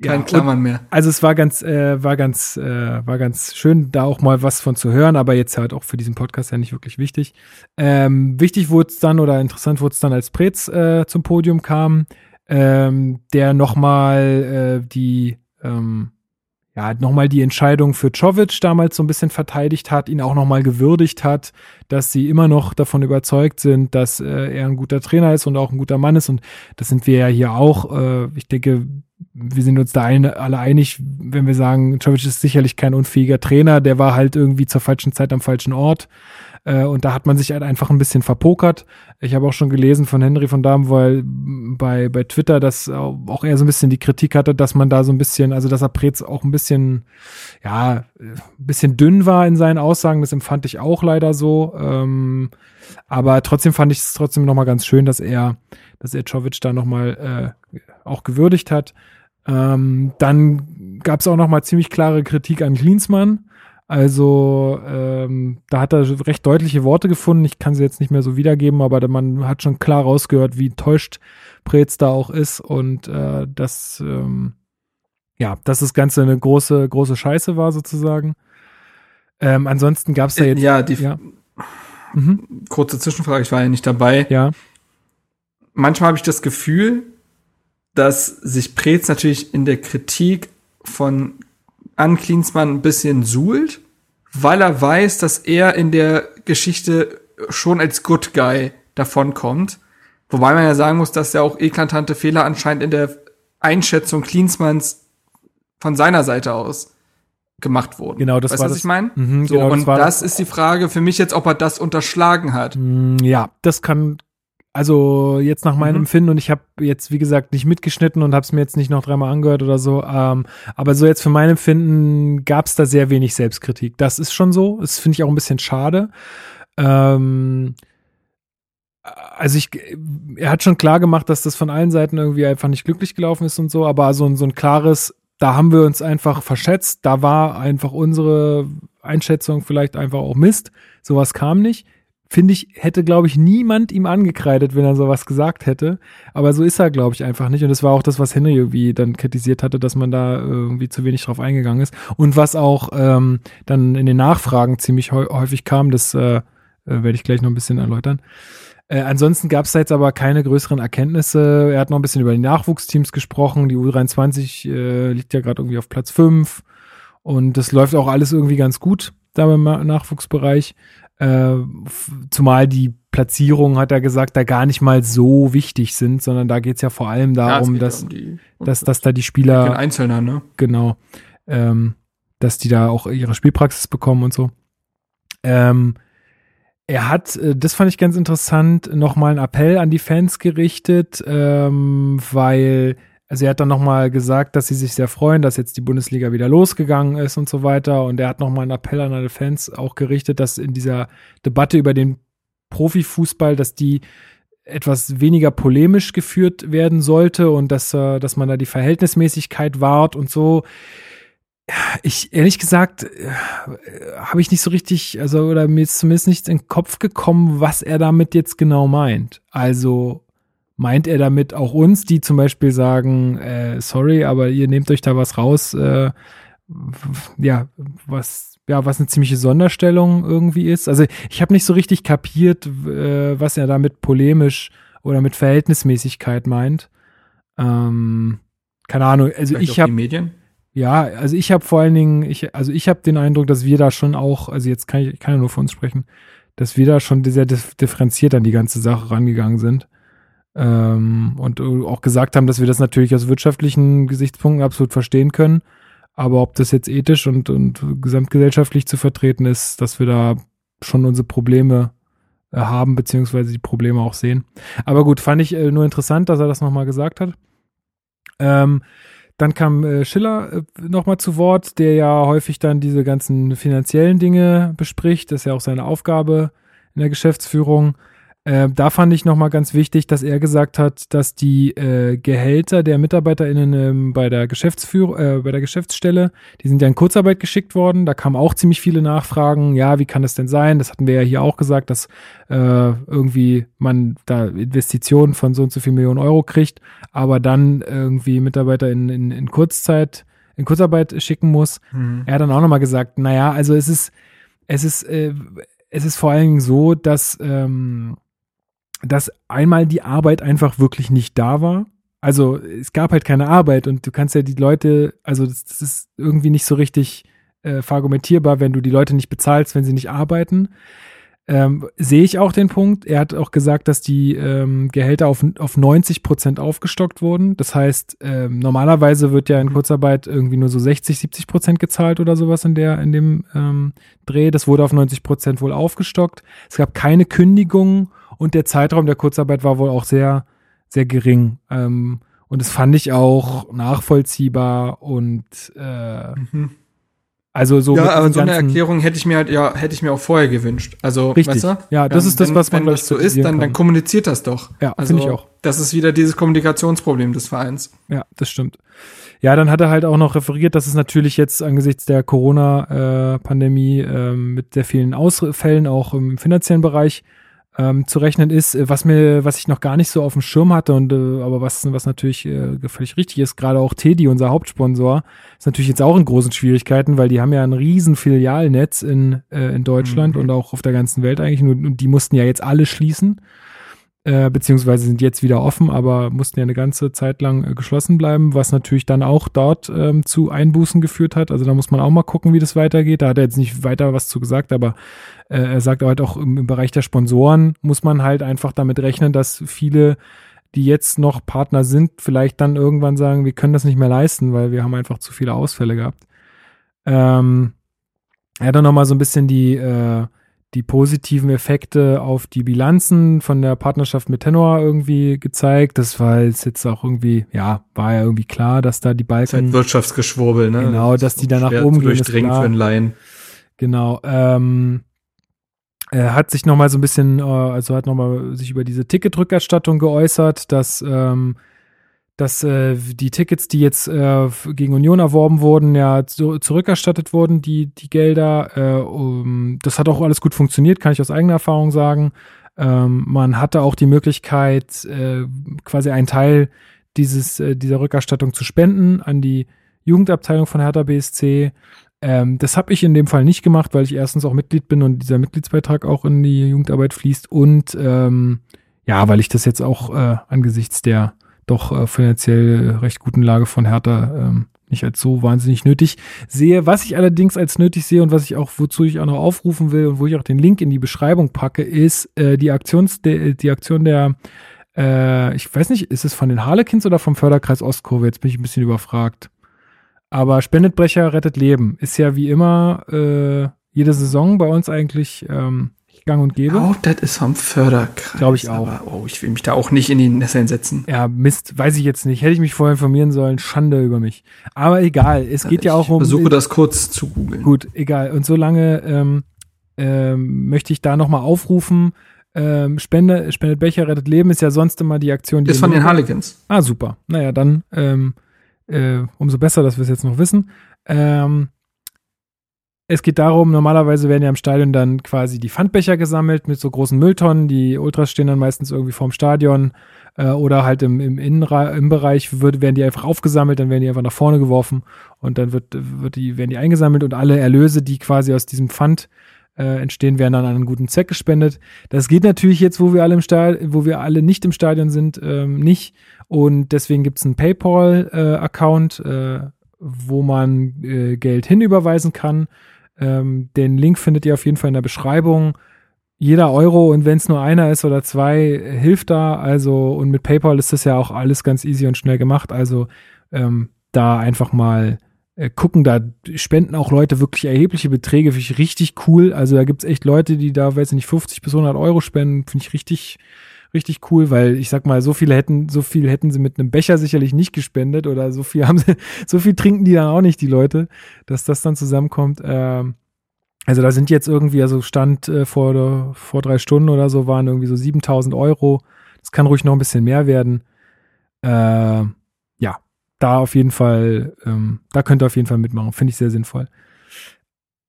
Kein ja, Klammern mehr. Also es war ganz, äh, war ganz, äh, war ganz schön, da auch mal was von zu hören, aber jetzt halt auch für diesen Podcast ja nicht wirklich wichtig. Ähm, wichtig wurde es dann oder interessant wurde es dann, als Preetz äh, zum Podium kam, ähm, der nochmal äh, die ähm, ja, nochmal die Entscheidung für Czovic damals so ein bisschen verteidigt hat, ihn auch nochmal gewürdigt hat, dass sie immer noch davon überzeugt sind, dass äh, er ein guter Trainer ist und auch ein guter Mann ist. Und das sind wir ja hier auch. Äh, ich denke, wir sind uns da eine, alle einig, wenn wir sagen, Czovic ist sicherlich kein unfähiger Trainer, der war halt irgendwie zur falschen Zeit am falschen Ort. Äh, und da hat man sich halt einfach ein bisschen verpokert. Ich habe auch schon gelesen von Henry von Dahm, weil bei, bei Twitter, dass auch er so ein bisschen die Kritik hatte, dass man da so ein bisschen, also dass er Preetz auch ein bisschen, ja, ein bisschen dünn war in seinen Aussagen. Das empfand ich auch leider so. Ähm, aber trotzdem fand ich es trotzdem nochmal ganz schön, dass er, dass er Czovic da nochmal äh, auch gewürdigt hat. Ähm, dann gab es auch nochmal ziemlich klare Kritik an Klinsmann also ähm, da hat er recht deutliche Worte gefunden. Ich kann sie jetzt nicht mehr so wiedergeben, aber man hat schon klar rausgehört, wie täuscht Preetz da auch ist und äh, dass ähm, ja, dass das Ganze eine große große Scheiße war sozusagen. Ähm, ansonsten gab es da jetzt ja die ja. Mhm. kurze Zwischenfrage. Ich war ja nicht dabei. Ja. Manchmal habe ich das Gefühl, dass sich Preetz natürlich in der Kritik von an Klinsmann ein bisschen suhlt, weil er weiß, dass er in der Geschichte schon als Good Guy davonkommt. Wobei man ja sagen muss, dass ja auch eklatante Fehler anscheinend in der Einschätzung Klinsmanns von seiner Seite aus gemacht wurden. Genau, das weißt, war was das, ich meine? Mhm, so, genau, und das, das ist die Frage für mich jetzt, ob er das unterschlagen hat. Mm, ja, das kann also jetzt nach meinem mhm. Empfinden und ich habe jetzt wie gesagt nicht mitgeschnitten und habe es mir jetzt nicht noch dreimal angehört oder so, ähm, aber so jetzt für mein Empfinden gab es da sehr wenig Selbstkritik. Das ist schon so. Das finde ich auch ein bisschen schade. Ähm, also ich, er hat schon klar gemacht, dass das von allen Seiten irgendwie einfach nicht glücklich gelaufen ist und so, aber so ein, so ein klares, da haben wir uns einfach verschätzt, da war einfach unsere Einschätzung vielleicht einfach auch Mist. Sowas kam nicht finde ich, hätte, glaube ich, niemand ihm angekreidet, wenn er sowas gesagt hätte. Aber so ist er, glaube ich, einfach nicht. Und das war auch das, was Henry irgendwie dann kritisiert hatte, dass man da irgendwie zu wenig drauf eingegangen ist. Und was auch ähm, dann in den Nachfragen ziemlich häufig kam, das äh, äh, werde ich gleich noch ein bisschen erläutern. Äh, ansonsten gab es da jetzt aber keine größeren Erkenntnisse. Er hat noch ein bisschen über die Nachwuchsteams gesprochen. Die U23 äh, liegt ja gerade irgendwie auf Platz 5. Und das läuft auch alles irgendwie ganz gut da im Nachwuchsbereich. Äh, zumal die Platzierungen, hat er gesagt, da gar nicht mal so wichtig sind, sondern da geht's ja vor allem darum, ja, dass, um die, dass, dass da die Spieler. Einzelner, ne? Genau. Ähm, dass die da auch ihre Spielpraxis bekommen und so. Ähm, er hat, äh, das fand ich ganz interessant, nochmal einen Appell an die Fans gerichtet, ähm, weil also er hat dann nochmal gesagt, dass sie sich sehr freuen, dass jetzt die Bundesliga wieder losgegangen ist und so weiter. Und er hat nochmal einen Appell an alle Fans auch gerichtet, dass in dieser Debatte über den Profifußball, dass die etwas weniger polemisch geführt werden sollte und dass, äh, dass man da die Verhältnismäßigkeit wahrt und so. Ich, ehrlich gesagt, äh, habe ich nicht so richtig, also, oder mir ist zumindest nichts in den Kopf gekommen, was er damit jetzt genau meint. Also, meint er damit auch uns, die zum Beispiel sagen, äh, sorry, aber ihr nehmt euch da was raus, äh, ja, was ja, was eine ziemliche Sonderstellung irgendwie ist. Also ich habe nicht so richtig kapiert, äh, was er damit polemisch oder mit Verhältnismäßigkeit meint. Ähm, keine Ahnung. Also Vielleicht ich habe Medien. Ja, also ich habe vor allen Dingen, ich, also ich habe den Eindruck, dass wir da schon auch, also jetzt kann ich, ich kann ja nur für uns sprechen, dass wir da schon sehr differenziert an die ganze Sache rangegangen sind ähm, und auch gesagt haben, dass wir das natürlich aus wirtschaftlichen Gesichtspunkten absolut verstehen können. Aber ob das jetzt ethisch und, und gesamtgesellschaftlich zu vertreten ist, dass wir da schon unsere Probleme äh, haben, beziehungsweise die Probleme auch sehen. Aber gut, fand ich äh, nur interessant, dass er das nochmal gesagt hat. Ähm, dann kam äh, Schiller äh, nochmal zu Wort, der ja häufig dann diese ganzen finanziellen Dinge bespricht. Das ist ja auch seine Aufgabe in der Geschäftsführung. Äh, da fand ich nochmal ganz wichtig, dass er gesagt hat, dass die äh, Gehälter der MitarbeiterInnen ähm, bei der Geschäftsführung, äh, bei der Geschäftsstelle, die sind ja in Kurzarbeit geschickt worden. Da kamen auch ziemlich viele Nachfragen. Ja, wie kann das denn sein? Das hatten wir ja hier auch gesagt, dass äh, irgendwie man da Investitionen von so und so viel Millionen Euro kriegt, aber dann irgendwie Mitarbeiter in, in, in Kurzzeit, in Kurzarbeit schicken muss. Mhm. Er hat dann auch nochmal gesagt, naja, also es ist, es ist, äh, es ist vor allen Dingen so, dass ähm, dass einmal die Arbeit einfach wirklich nicht da war. Also es gab halt keine Arbeit und du kannst ja die Leute, also das, das ist irgendwie nicht so richtig äh, verargumentierbar, wenn du die Leute nicht bezahlst, wenn sie nicht arbeiten. Ähm, sehe ich auch den Punkt. Er hat auch gesagt, dass die ähm, Gehälter auf, auf 90 Prozent aufgestockt wurden. Das heißt, ähm, normalerweise wird ja in Kurzarbeit irgendwie nur so 60, 70 Prozent gezahlt oder sowas in der, in dem ähm, Dreh. Das wurde auf 90 Prozent wohl aufgestockt. Es gab keine Kündigungen und der Zeitraum der Kurzarbeit war wohl auch sehr, sehr gering. Ähm, und das fand ich auch nachvollziehbar und äh, mhm. also so. Ja, aber so eine Erklärung hätte ich mir halt, ja, hätte ich mir auch vorher gewünscht. Also, richtig. Weißt du? Ja, das ist das, was man wenn das so ist, dann, dann kommuniziert das doch. Ja, also, finde ich auch. Das ist wieder dieses Kommunikationsproblem des Vereins. Ja, das stimmt. Ja, dann hat er halt auch noch referiert, dass es natürlich jetzt angesichts der Corona-Pandemie äh, äh, mit sehr vielen Ausfällen auch im finanziellen Bereich ähm, zu rechnen ist, äh, was mir, was ich noch gar nicht so auf dem Schirm hatte und äh, aber was, was natürlich äh, völlig richtig ist, gerade auch Teddy, unser Hauptsponsor, ist natürlich jetzt auch in großen Schwierigkeiten, weil die haben ja ein riesen Filialnetz in, äh, in Deutschland mhm. und auch auf der ganzen Welt eigentlich und, und die mussten ja jetzt alle schließen äh, beziehungsweise sind jetzt wieder offen, aber mussten ja eine ganze Zeit lang äh, geschlossen bleiben, was natürlich dann auch dort ähm, zu Einbußen geführt hat. Also da muss man auch mal gucken, wie das weitergeht. Da hat er jetzt nicht weiter was zu gesagt, aber äh, er sagt halt auch im, im Bereich der Sponsoren muss man halt einfach damit rechnen, dass viele die jetzt noch Partner sind, vielleicht dann irgendwann sagen, wir können das nicht mehr leisten, weil wir haben einfach zu viele Ausfälle gehabt. Ähm, er hat dann nochmal so ein bisschen die, äh, die positiven Effekte auf die Bilanzen von der Partnerschaft mit Tenor irgendwie gezeigt. Das war jetzt auch irgendwie, ja, war ja irgendwie klar, dass da die Balken. Das ist halt Wirtschaftsgeschwurbel, ne? Genau, dass die da nach oben gehen. Durchdringen für einen Laien. Genau. Ähm, er hat sich nochmal so ein bisschen, äh, also hat nochmal sich über diese Ticketrückerstattung geäußert, dass ähm, dass äh, die Tickets, die jetzt äh, gegen Union erworben wurden, ja zu, zurückerstattet wurden, die, die Gelder. Äh, um, das hat auch alles gut funktioniert, kann ich aus eigener Erfahrung sagen. Ähm, man hatte auch die Möglichkeit, äh, quasi einen Teil dieses, äh, dieser Rückerstattung zu spenden an die Jugendabteilung von Hertha BSC. Ähm, das habe ich in dem Fall nicht gemacht, weil ich erstens auch Mitglied bin und dieser Mitgliedsbeitrag auch in die Jugendarbeit fließt und ähm, ja, weil ich das jetzt auch äh, angesichts der doch äh, finanziell recht guten Lage von Hertha ähm, nicht als so wahnsinnig nötig sehe. Was ich allerdings als nötig sehe und was ich auch, wozu ich auch noch aufrufen will und wo ich auch den Link in die Beschreibung packe, ist äh, die, Aktions, de, die Aktion der, äh, ich weiß nicht, ist es von den Harlequins oder vom Förderkreis Ostkurve? Jetzt bin ich ein bisschen überfragt. Aber Spendetbrecher rettet Leben. Ist ja wie immer äh, jede Saison bei uns eigentlich ähm, gang und gäbe. Oh, das ist vom Förderkreis. Glaube ich auch. Aber, oh, ich will mich da auch nicht in die Nesseln setzen. Ja, Mist, weiß ich jetzt nicht. Hätte ich mich vorher informieren sollen. Schande über mich. Aber egal, es geht ja, ja auch um. Ich versuche das kurz zu googeln. Gut, egal. Und solange ähm, ähm, möchte ich da nochmal aufrufen. Ähm, Spende, Spendet Becher, rettet Leben ist ja sonst immer die Aktion, die. Ist von den Harlequins. Ah, super. Naja, dann ähm, äh, umso besser, dass wir es jetzt noch wissen. Ähm, es geht darum, normalerweise werden ja im Stadion dann quasi die Pfandbecher gesammelt mit so großen Mülltonnen. Die Ultras stehen dann meistens irgendwie vorm Stadion äh, oder halt im, im Innenra im Bereich wird, werden die einfach aufgesammelt, dann werden die einfach nach vorne geworfen und dann wird, wird die, werden die eingesammelt und alle Erlöse, die quasi aus diesem Pfand äh, entstehen, werden dann an einen guten Zweck gespendet. Das geht natürlich jetzt, wo wir alle im Stadion, wo wir alle nicht im Stadion sind, ähm, nicht. Und deswegen gibt es einen PayPal-Account, äh, äh, wo man äh, Geld hinüberweisen kann. Ähm, den Link findet ihr auf jeden Fall in der Beschreibung. Jeder Euro und wenn es nur einer ist oder zwei, hilft da. Also, und mit PayPal ist das ja auch alles ganz easy und schnell gemacht. Also ähm, da einfach mal äh, gucken, da spenden auch Leute wirklich erhebliche Beträge, finde ich richtig cool. Also da gibt es echt Leute, die da, weiß ich nicht, 50 bis 100 Euro spenden, finde ich richtig, richtig cool, weil ich sag mal, so viele hätten, so viel hätten sie mit einem Becher sicherlich nicht gespendet oder so viel haben sie, so viel trinken die dann auch nicht, die Leute, dass das dann zusammenkommt. Ähm, Also da sind jetzt irgendwie, also Stand äh, vor, vor drei Stunden oder so, waren irgendwie so 7000 Euro. Das kann ruhig noch ein bisschen mehr werden. Äh, ja, da auf jeden Fall, ähm, da könnt ihr auf jeden Fall mitmachen. Finde ich sehr sinnvoll.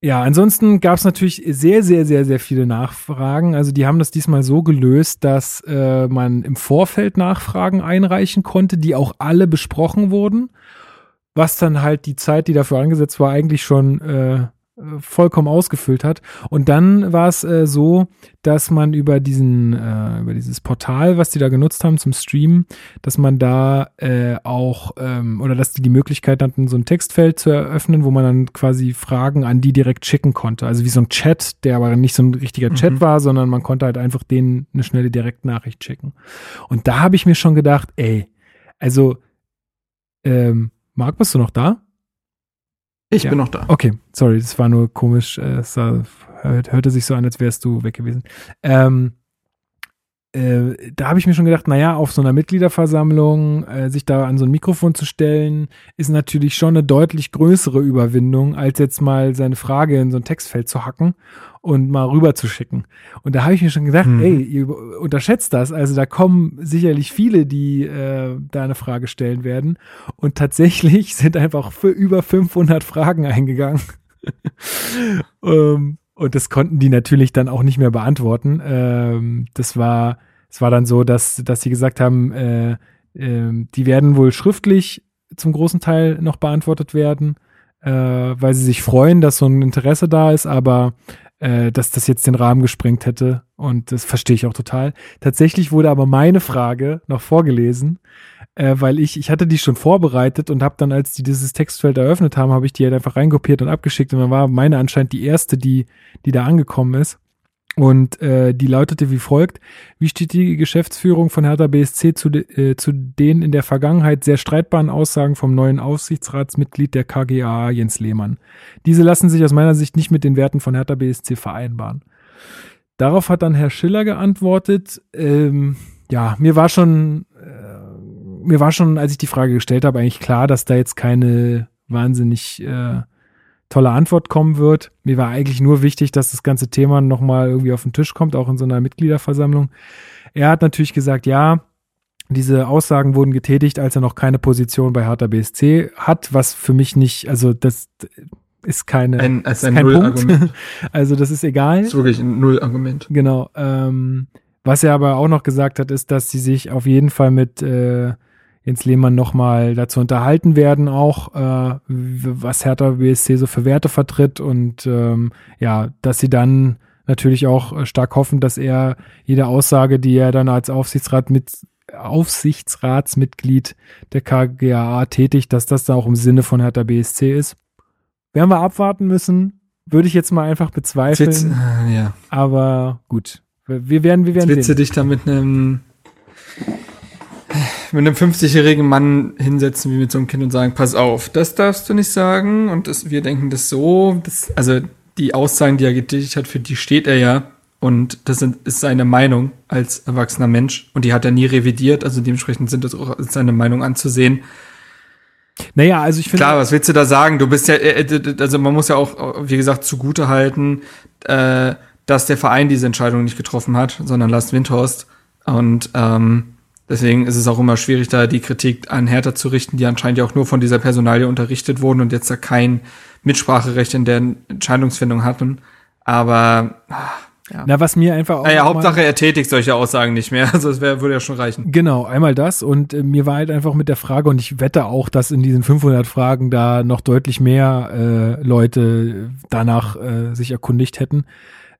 Ja, ansonsten gab es natürlich sehr, sehr, sehr, sehr viele Nachfragen. Also die haben das diesmal so gelöst, dass äh, man im Vorfeld Nachfragen einreichen konnte, die auch alle besprochen wurden, was dann halt die Zeit, die dafür angesetzt war, eigentlich schon äh, vollkommen ausgefüllt hat. Und dann war es äh, so, dass man über diesen, äh, über dieses Portal, was die da genutzt haben zum Streamen, dass man da äh, auch, ähm, oder dass die die Möglichkeit hatten, so ein Textfeld zu eröffnen, wo man dann quasi Fragen an die direkt schicken konnte. Also wie so ein Chat, der aber nicht so ein richtiger Chat mhm. war, sondern man konnte halt einfach denen eine schnelle Direktnachricht schicken. Und da habe ich mir schon gedacht, ey, also, ähm, Marc, bist du noch da? Ich ja. bin noch da. Okay, sorry, das war nur komisch. Äh, es hörte sich so an, als wärst du weg gewesen. Ähm, äh, da habe ich mir schon gedacht, naja, auf so einer Mitgliederversammlung äh, sich da an so ein Mikrofon zu stellen, ist natürlich schon eine deutlich größere Überwindung, als jetzt mal seine Frage in so ein Textfeld zu hacken und mal rüber zu schicken. Und da habe ich mir schon gedacht, hm. ey, ihr unterschätzt das. Also da kommen sicherlich viele, die äh, da eine Frage stellen werden. Und tatsächlich sind einfach für über 500 Fragen eingegangen. ähm, und das konnten die natürlich dann auch nicht mehr beantworten. Ähm, das war, es war dann so, dass, dass sie gesagt haben, äh, äh, die werden wohl schriftlich zum großen Teil noch beantwortet werden, äh, weil sie sich freuen, dass so ein Interesse da ist, aber äh, dass das jetzt den Rahmen gesprengt hätte. Und das verstehe ich auch total. Tatsächlich wurde aber meine Frage noch vorgelesen, äh, weil ich, ich hatte die schon vorbereitet und habe dann, als die dieses Textfeld eröffnet haben, habe ich die halt einfach reinkopiert und abgeschickt. Und dann war meine anscheinend die erste, die, die da angekommen ist. Und äh, die lautete wie folgt: Wie steht die Geschäftsführung von Hertha BSC zu, de, äh, zu den in der Vergangenheit sehr streitbaren Aussagen vom neuen Aufsichtsratsmitglied der KGA Jens Lehmann? Diese lassen sich aus meiner Sicht nicht mit den Werten von Hertha BSC vereinbaren. Darauf hat dann Herr Schiller geantwortet: ähm, Ja, mir war schon, äh, mir war schon, als ich die Frage gestellt habe, eigentlich klar, dass da jetzt keine wahnsinnig äh, tolle Antwort kommen wird. Mir war eigentlich nur wichtig, dass das ganze Thema nochmal irgendwie auf den Tisch kommt, auch in so einer Mitgliederversammlung. Er hat natürlich gesagt, ja, diese Aussagen wurden getätigt, als er noch keine Position bei Hertha BSC hat, was für mich nicht, also das ist keine, ein, ist ein kein Punkt. also das ist egal. Das ist wirklich ein Null-Argument. Genau. Ähm, was er aber auch noch gesagt hat, ist, dass sie sich auf jeden Fall mit äh, Jens Lehmann nochmal dazu unterhalten werden, auch äh, was Hertha BSC so für Werte vertritt und ähm, ja, dass sie dann natürlich auch stark hoffen, dass er jede Aussage, die er dann als Aufsichtsrat mit Aufsichtsratsmitglied der KGAA tätigt, dass das dann auch im Sinne von Hertha BSC ist. Werden wir abwarten müssen, würde ich jetzt mal einfach bezweifeln. Jetzt, äh, ja. Aber gut, wir werden, wir werden jetzt sehen. du dich da mit einem mit einem 50-jährigen Mann hinsetzen wie mit so einem Kind und sagen, pass auf, das darfst du nicht sagen und das, wir denken das so. Das, also die Aussagen, die er getätigt hat, für die steht er ja. Und das sind, ist seine Meinung als erwachsener Mensch. Und die hat er nie revidiert. Also dementsprechend sind das auch seine Meinung anzusehen. Naja, also ich finde. Klar, was willst du da sagen? Du bist ja, äh, äh, also man muss ja auch, wie gesagt, zugute halten, äh, dass der Verein diese Entscheidung nicht getroffen hat, sondern Lars Windhorst. Und ähm, Deswegen ist es auch immer schwierig, da die Kritik an Hertha zu richten, die anscheinend ja auch nur von dieser Personalie unterrichtet wurden und jetzt da kein Mitspracherecht in der Entscheidungsfindung hatten. Aber ah, ja. Na, was mir einfach auch. Naja, Hauptsache er tätigt solche Aussagen nicht mehr. Also das wär, würde ja schon reichen. Genau, einmal das. Und äh, mir war halt einfach mit der Frage, und ich wette auch, dass in diesen 500 Fragen da noch deutlich mehr äh, Leute danach äh, sich erkundigt hätten.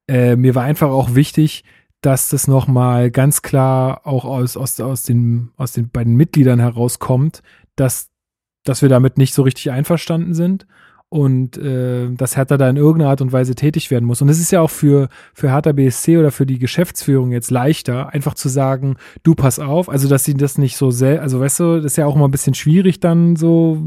Äh, mir war einfach auch wichtig, dass das nochmal ganz klar auch aus, aus, aus, den, aus den beiden Mitgliedern herauskommt, dass, dass wir damit nicht so richtig einverstanden sind und äh, dass Hertha da in irgendeiner Art und Weise tätig werden muss. Und es ist ja auch für, für Hertha BSC oder für die Geschäftsführung jetzt leichter, einfach zu sagen, du pass auf, also dass sie das nicht so sehr, also weißt du, das ist ja auch immer ein bisschen schwierig dann so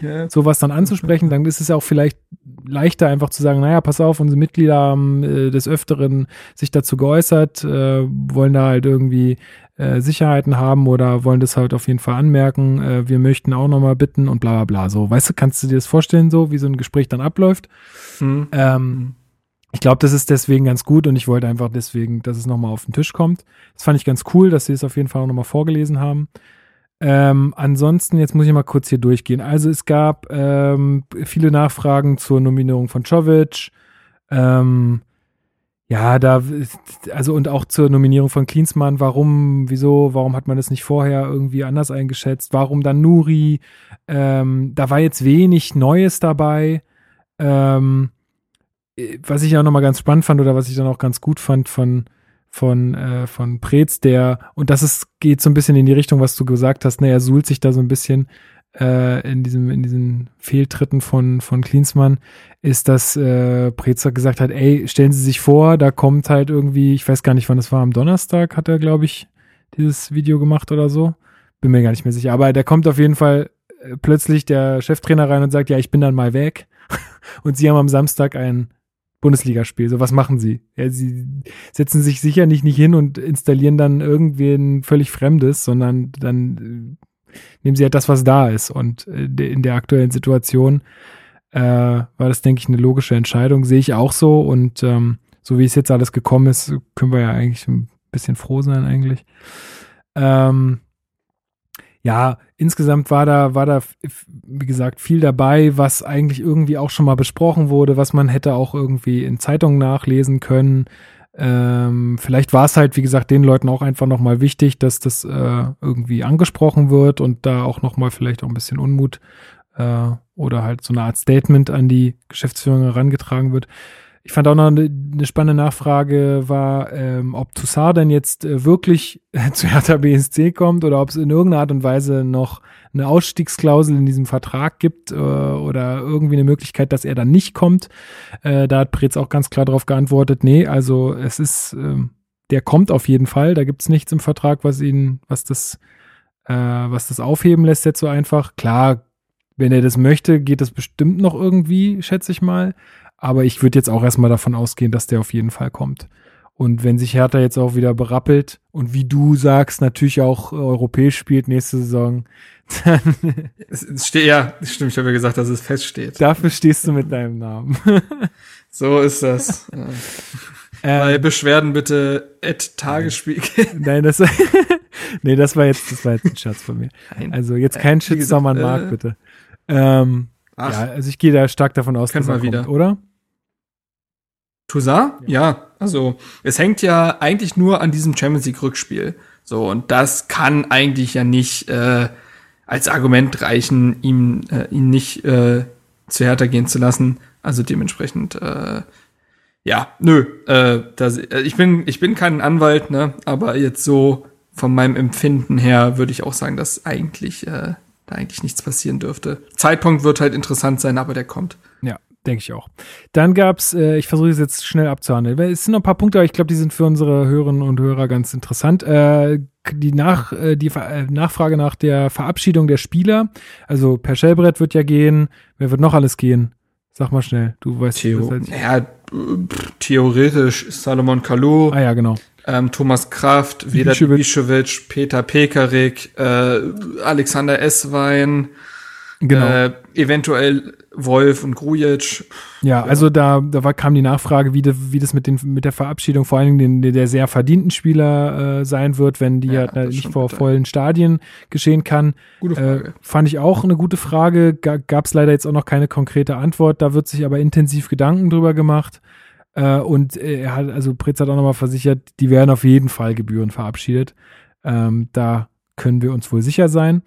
ja. sowas dann anzusprechen, dann ist es ja auch vielleicht leichter einfach zu sagen, naja, pass auf, unsere Mitglieder haben äh, des Öfteren sich dazu geäußert, äh, wollen da halt irgendwie äh, Sicherheiten haben oder wollen das halt auf jeden Fall anmerken. Äh, wir möchten auch nochmal bitten und bla bla bla. So, weißt du, kannst du dir das vorstellen, so wie so ein Gespräch dann abläuft? Mhm. Ähm, ich glaube, das ist deswegen ganz gut und ich wollte einfach deswegen, dass es nochmal auf den Tisch kommt. Das fand ich ganz cool, dass sie es auf jeden Fall nochmal vorgelesen haben. Ähm, ansonsten, jetzt muss ich mal kurz hier durchgehen. Also es gab ähm, viele Nachfragen zur Nominierung von Czovic. Ähm, ja, da, also und auch zur Nominierung von Klinsmann, warum, wieso, warum hat man das nicht vorher irgendwie anders eingeschätzt? Warum dann Nuri? Ähm, da war jetzt wenig Neues dabei. Ähm, was ich auch nochmal ganz spannend fand oder was ich dann auch ganz gut fand von, von, äh, von Preetz, der, und das ist, geht so ein bisschen in die Richtung, was du gesagt hast, ne, er suhlt sich da so ein bisschen äh, in diesem, in diesen Fehltritten von, von Klinsmann, ist, dass äh, Preetz gesagt hat, ey, stellen Sie sich vor, da kommt halt irgendwie, ich weiß gar nicht, wann das war, am Donnerstag hat er, glaube ich, dieses Video gemacht oder so. Bin mir gar nicht mehr sicher. Aber da kommt auf jeden Fall äh, plötzlich der Cheftrainer rein und sagt, ja, ich bin dann mal weg. und sie haben am Samstag ein Bundesligaspiel. So, was machen sie? Ja, sie setzen sich sicher nicht, nicht hin und installieren dann irgendwen völlig Fremdes, sondern dann äh, nehmen sie halt das, was da ist. Und äh, in der aktuellen Situation äh, war das, denke ich, eine logische Entscheidung. Sehe ich auch so. Und ähm, so wie es jetzt alles gekommen ist, können wir ja eigentlich ein bisschen froh sein, eigentlich. Ähm, ja, insgesamt war da, war da, wie gesagt, viel dabei, was eigentlich irgendwie auch schon mal besprochen wurde, was man hätte auch irgendwie in Zeitungen nachlesen können. Ähm, vielleicht war es halt, wie gesagt, den Leuten auch einfach nochmal wichtig, dass das äh, irgendwie angesprochen wird und da auch nochmal vielleicht auch ein bisschen Unmut äh, oder halt so eine Art Statement an die Geschäftsführung herangetragen wird. Ich fand auch noch eine, eine spannende Nachfrage war, ähm, ob Toussaint denn jetzt äh, wirklich äh, zu Hertha BSC kommt oder ob es in irgendeiner Art und Weise noch eine Ausstiegsklausel in diesem Vertrag gibt äh, oder irgendwie eine Möglichkeit, dass er dann nicht kommt. Äh, da hat Pretz auch ganz klar darauf geantwortet, nee, also es ist, äh, der kommt auf jeden Fall. Da gibt's nichts im Vertrag, was ihn, was das, äh, was das aufheben lässt jetzt so einfach. Klar, wenn er das möchte, geht das bestimmt noch irgendwie, schätze ich mal. Aber ich würde jetzt auch erstmal davon ausgehen, dass der auf jeden Fall kommt. Und wenn sich Hertha jetzt auch wieder berappelt und wie du sagst, natürlich auch europäisch spielt nächste Saison, dann. Es steht, ja, stimmt, ich habe ja gesagt, dass es feststeht. Dafür stehst du mit deinem Namen. so ist das. Ja. Bei ähm, Beschwerden bitte at Tagesspiel. Nein, das, nee, das war jetzt, das war jetzt ein Scherz von mir. Nein. Also jetzt kein Shitstorm an Marc, äh, bitte. Ähm, Ach, ja, also ich gehe da stark davon aus, dass er kommt, wieder. oder? Toussaint? Ja. ja, also es hängt ja eigentlich nur an diesem Champions League Rückspiel. So, und das kann eigentlich ja nicht äh, als Argument reichen, ihm äh, ihn nicht äh, zu härter gehen zu lassen. Also dementsprechend, äh, ja, nö, äh, das, äh, ich bin ich bin kein Anwalt, ne, aber jetzt so von meinem Empfinden her würde ich auch sagen, dass eigentlich äh, da eigentlich nichts passieren dürfte. Zeitpunkt wird halt interessant sein, aber der kommt. Ja, denke ich auch. Dann gab's, äh, ich versuche es jetzt schnell abzuhandeln. Es sind noch ein paar Punkte, aber ich glaube, die sind für unsere Hörerinnen und Hörer ganz interessant. Äh, die, Nach, äh, die äh, Nachfrage nach der Verabschiedung der Spieler. Also Per Schellbrett wird ja gehen. Wer wird noch alles gehen? Sag mal schnell. Du weißt Theo ja, theoretisch Salomon Kalou. Ah ja, genau ähm, Thomas Kraft, Vedat Ibišević, Peter Pekarik, äh, Alexander Esswein, genau. äh, eventuell Wolf und Grujic. Ja, ja, also da, da war, kam die Nachfrage, wie, de, wie das mit, den, mit der Verabschiedung vor allen Dingen den, der sehr verdienten Spieler äh, sein wird, wenn die ja, halt nicht vor bitter. vollen Stadien geschehen kann. Gute Frage. Äh, fand ich auch eine gute Frage. Gab es leider jetzt auch noch keine konkrete Antwort. Da wird sich aber intensiv Gedanken drüber gemacht. Äh, und er hat, also Pritz hat auch nochmal versichert, die werden auf jeden Fall Gebühren verabschiedet. Ähm, da können wir uns wohl sicher sein.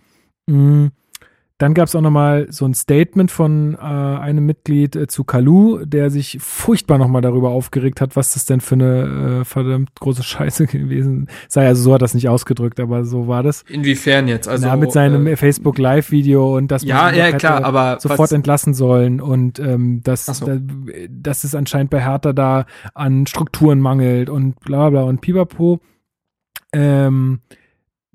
Mhm. Dann gab es auch nochmal so ein Statement von äh, einem Mitglied äh, zu Kalu, der sich furchtbar nochmal darüber aufgeregt hat, was das denn für eine äh, verdammt große Scheiße gewesen sei. Also so hat das nicht ausgedrückt, aber so war das. Inwiefern jetzt? Also ja, mit seinem äh, Facebook Live-Video und dass ja, man ja, klar, aber sofort entlassen sollen und ähm, dass, so. da, dass es anscheinend bei Hertha da an Strukturen mangelt und bla bla und pipapo. Ähm,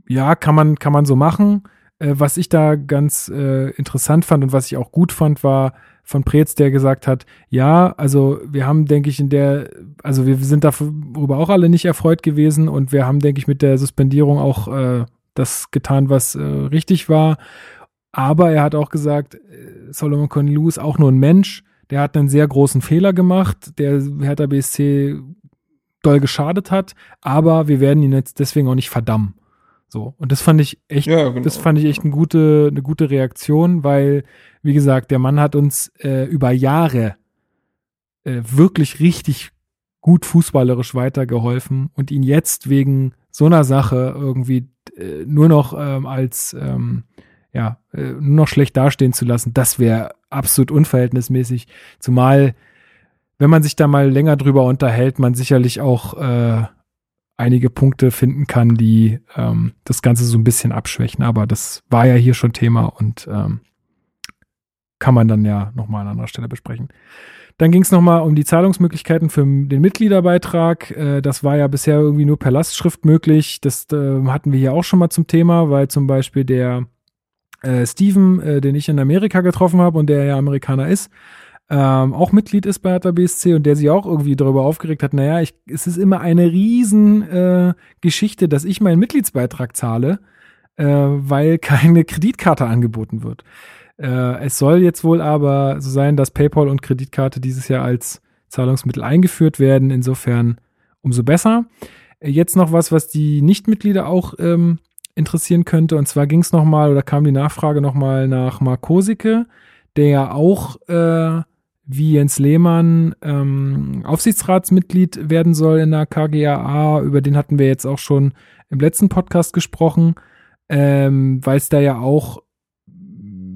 ja, kann man, kann man so machen. Äh, was ich da ganz äh, interessant fand und was ich auch gut fand, war von Preetz, der gesagt hat, ja, also wir haben, denke ich, in der, also wir sind darüber auch alle nicht erfreut gewesen und wir haben, denke ich, mit der Suspendierung auch äh, das getan, was äh, richtig war. Aber er hat auch gesagt, äh, Solomon Conlou ist auch nur ein Mensch. Der hat einen sehr großen Fehler gemacht, der Hertha BSC doll geschadet hat, aber wir werden ihn jetzt deswegen auch nicht verdammen. So. Und das fand ich echt, ja, genau. das fand ich echt eine gute, eine gute Reaktion, weil, wie gesagt, der Mann hat uns äh, über Jahre äh, wirklich richtig gut fußballerisch weitergeholfen und ihn jetzt wegen so einer Sache irgendwie äh, nur noch ähm, als ähm, ja, äh, nur noch schlecht dastehen zu lassen, das wäre absolut unverhältnismäßig. Zumal, wenn man sich da mal länger drüber unterhält, man sicherlich auch äh, einige Punkte finden kann, die ähm, das Ganze so ein bisschen abschwächen. Aber das war ja hier schon Thema und ähm, kann man dann ja nochmal an anderer Stelle besprechen. Dann ging es nochmal um die Zahlungsmöglichkeiten für den Mitgliederbeitrag. Äh, das war ja bisher irgendwie nur per Lastschrift möglich. Das äh, hatten wir hier auch schon mal zum Thema, weil zum Beispiel der äh, Steven, den ich in Amerika getroffen habe und der ja Amerikaner ist, ähm, auch Mitglied ist bei Hertha BSC und der sich auch irgendwie darüber aufgeregt hat, naja, ich, es ist immer eine riesen äh, Geschichte, dass ich meinen Mitgliedsbeitrag zahle, äh, weil keine Kreditkarte angeboten wird. Äh, es soll jetzt wohl aber so sein, dass PayPal und Kreditkarte dieses Jahr als Zahlungsmittel eingeführt werden. Insofern umso besser. Jetzt noch was, was die Nichtmitglieder auch ähm, interessieren könnte. Und zwar ging es nochmal oder kam die Nachfrage nochmal nach Mark Kosicke, der ja auch äh, wie Jens Lehmann ähm, Aufsichtsratsmitglied werden soll in der KGAA. Über den hatten wir jetzt auch schon im letzten Podcast gesprochen, ähm, weil es da ja auch,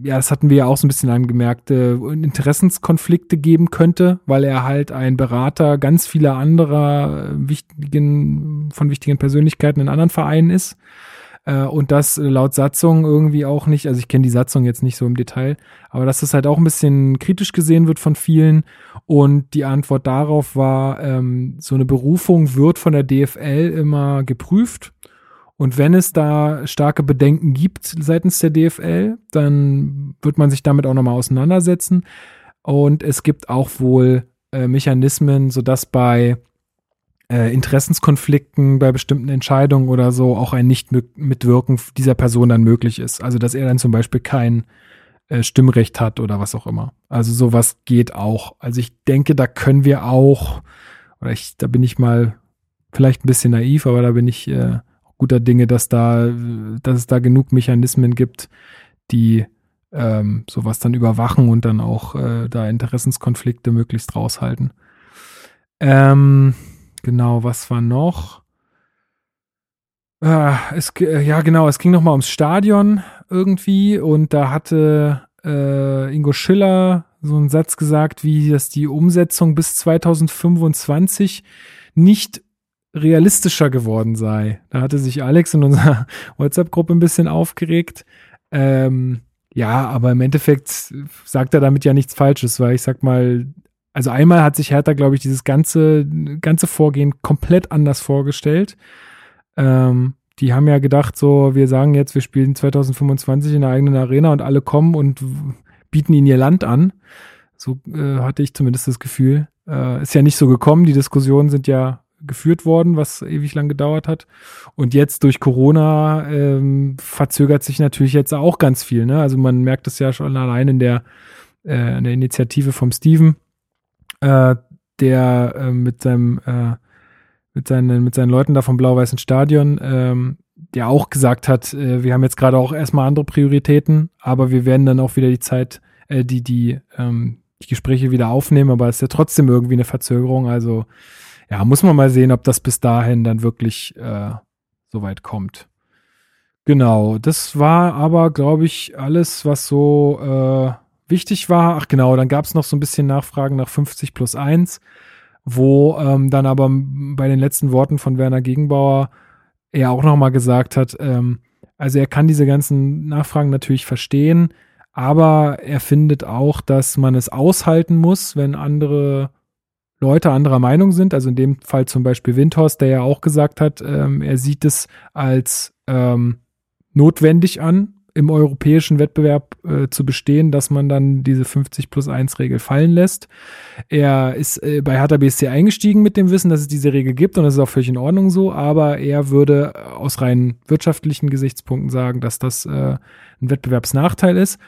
ja, das hatten wir ja auch so ein bisschen angemerkt, äh, Interessenskonflikte geben könnte, weil er halt ein Berater ganz vieler anderer wichtigen, von wichtigen Persönlichkeiten in anderen Vereinen ist äh, und das laut Satzung irgendwie auch nicht, also ich kenne die Satzung jetzt nicht so im Detail, aber dass das halt auch ein bisschen kritisch gesehen wird von vielen. Und die Antwort darauf war, ähm, so eine Berufung wird von der DFL immer geprüft. Und wenn es da starke Bedenken gibt seitens der DFL, dann wird man sich damit auch nochmal auseinandersetzen. Und es gibt auch wohl äh, Mechanismen, sodass bei äh, Interessenskonflikten bei bestimmten Entscheidungen oder so auch ein Nicht-Mitwirken dieser Person dann möglich ist. Also dass er dann zum Beispiel kein äh, Stimmrecht hat oder was auch immer. Also sowas geht auch. Also ich denke, da können wir auch, oder ich, da bin ich mal vielleicht ein bisschen naiv, aber da bin ich äh, guter Dinge, dass da, dass es da genug Mechanismen gibt, die ähm, sowas dann überwachen und dann auch äh, da Interessenskonflikte möglichst raushalten. Ähm, Genau, was war noch? Äh, es, ja, genau, es ging nochmal ums Stadion irgendwie und da hatte äh, Ingo Schiller so einen Satz gesagt, wie dass die Umsetzung bis 2025 nicht realistischer geworden sei. Da hatte sich Alex in unserer WhatsApp-Gruppe ein bisschen aufgeregt. Ähm, ja, aber im Endeffekt sagt er damit ja nichts Falsches, weil ich sag mal, also einmal hat sich Hertha, glaube ich, dieses ganze, ganze Vorgehen komplett anders vorgestellt. Ähm, die haben ja gedacht, so, wir sagen jetzt, wir spielen 2025 in der eigenen Arena und alle kommen und bieten ihnen ihr Land an. So äh, hatte ich zumindest das Gefühl. Äh, ist ja nicht so gekommen. Die Diskussionen sind ja geführt worden, was ewig lang gedauert hat. Und jetzt durch Corona ähm, verzögert sich natürlich jetzt auch ganz viel. Ne? Also man merkt es ja schon allein in der, äh, in der Initiative vom Steven äh, der äh, mit seinem äh, mit seinen mit seinen Leuten da vom blau-weißen Stadion, ähm, der auch gesagt hat, äh, wir haben jetzt gerade auch erstmal andere Prioritäten, aber wir werden dann auch wieder die Zeit, äh, die die ähm, die Gespräche wieder aufnehmen, aber es ist ja trotzdem irgendwie eine Verzögerung. Also ja, muss man mal sehen, ob das bis dahin dann wirklich äh, so weit kommt. Genau, das war aber, glaube ich, alles, was so äh, wichtig war. Ach genau, dann gab es noch so ein bisschen Nachfragen nach 50 plus 1, wo ähm, dann aber bei den letzten Worten von Werner Gegenbauer er auch nochmal gesagt hat, ähm, also er kann diese ganzen Nachfragen natürlich verstehen, aber er findet auch, dass man es aushalten muss, wenn andere Leute anderer Meinung sind. Also in dem Fall zum Beispiel Windhorst, der ja auch gesagt hat, ähm, er sieht es als ähm, notwendig an, im europäischen Wettbewerb äh, zu bestehen, dass man dann diese 50 plus 1 Regel fallen lässt. Er ist äh, bei Hertha BSC eingestiegen mit dem Wissen, dass es diese Regel gibt und das ist auch völlig in Ordnung so, aber er würde aus rein wirtschaftlichen Gesichtspunkten sagen, dass das äh, ein Wettbewerbsnachteil ist.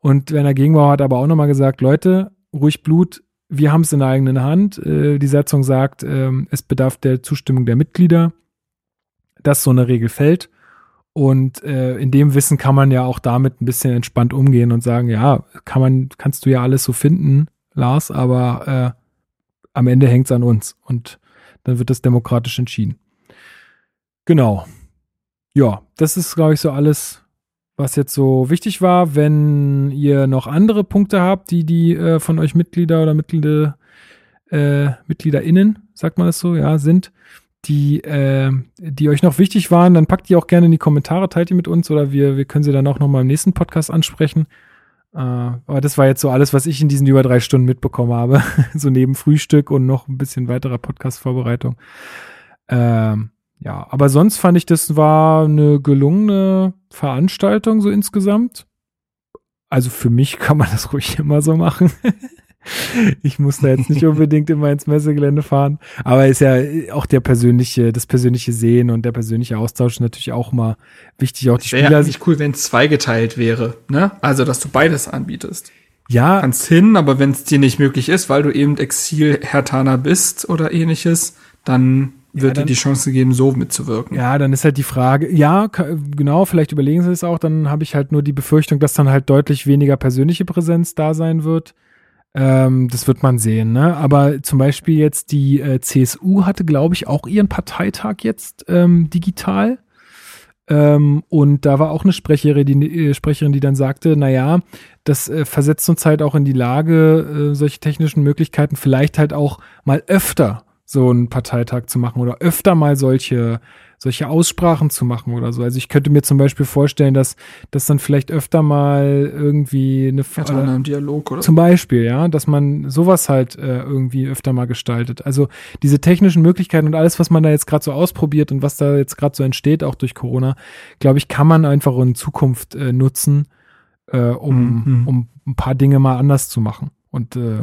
Und Werner Gegenbauer hat aber auch nochmal gesagt, Leute, ruhig Blut, wir haben es in der eigenen Hand. Äh, die Satzung sagt, äh, es bedarf der Zustimmung der Mitglieder, dass so eine Regel fällt. Und äh, in dem Wissen kann man ja auch damit ein bisschen entspannt umgehen und sagen, ja, kann man, kannst du ja alles so finden, Lars, aber äh, am Ende hängt es an uns und dann wird das demokratisch entschieden. Genau. Ja, das ist, glaube ich, so alles, was jetzt so wichtig war. Wenn ihr noch andere Punkte habt, die die äh, von euch Mitglieder oder Mitglieder, äh, MitgliederInnen, sagt man das so, ja, sind, die, äh, die euch noch wichtig waren, dann packt die auch gerne in die Kommentare, teilt die mit uns oder wir, wir können sie dann auch nochmal im nächsten Podcast ansprechen. Äh, aber das war jetzt so alles, was ich in diesen über drei Stunden mitbekommen habe. so neben Frühstück und noch ein bisschen weiterer Podcast-Vorbereitung. Ähm, ja, aber sonst fand ich, das war eine gelungene Veranstaltung so insgesamt. Also für mich kann man das ruhig immer so machen. ich muss da jetzt nicht unbedingt immer ins Messegelände fahren. Aber ist ja auch der persönliche, das persönliche Sehen und der persönliche Austausch natürlich auch mal wichtig. Auch die Spieler. Wäre nicht cool, wenn es zweigeteilt wäre, ne? Also, dass du beides anbietest. Ja. Kannst hin, aber wenn es dir nicht möglich ist, weil du eben Exil-Hertaner bist oder ähnliches, dann wird ja, dann, dir die Chance geben, so mitzuwirken. Ja, dann ist halt die Frage, ja, genau, vielleicht überlegen sie es auch, dann habe ich halt nur die Befürchtung, dass dann halt deutlich weniger persönliche Präsenz da sein wird. Ähm, das wird man sehen, ne? Aber zum Beispiel jetzt die äh, CSU hatte, glaube ich, auch ihren Parteitag jetzt ähm, digital. Ähm, und da war auch eine Sprecherin, die, äh, Sprecherin, die dann sagte, na ja, das äh, versetzt uns halt auch in die Lage, äh, solche technischen Möglichkeiten vielleicht halt auch mal öfter so einen Parteitag zu machen oder öfter mal solche solche Aussprachen zu machen oder so. Also ich könnte mir zum Beispiel vorstellen, dass das dann vielleicht öfter mal irgendwie eine ja, in einem Dialog oder zum Beispiel, ja, dass man sowas halt äh, irgendwie öfter mal gestaltet. Also diese technischen Möglichkeiten und alles, was man da jetzt gerade so ausprobiert und was da jetzt gerade so entsteht, auch durch Corona, glaube ich, kann man einfach in Zukunft äh, nutzen, äh, um, mhm. um ein paar Dinge mal anders zu machen. Und äh,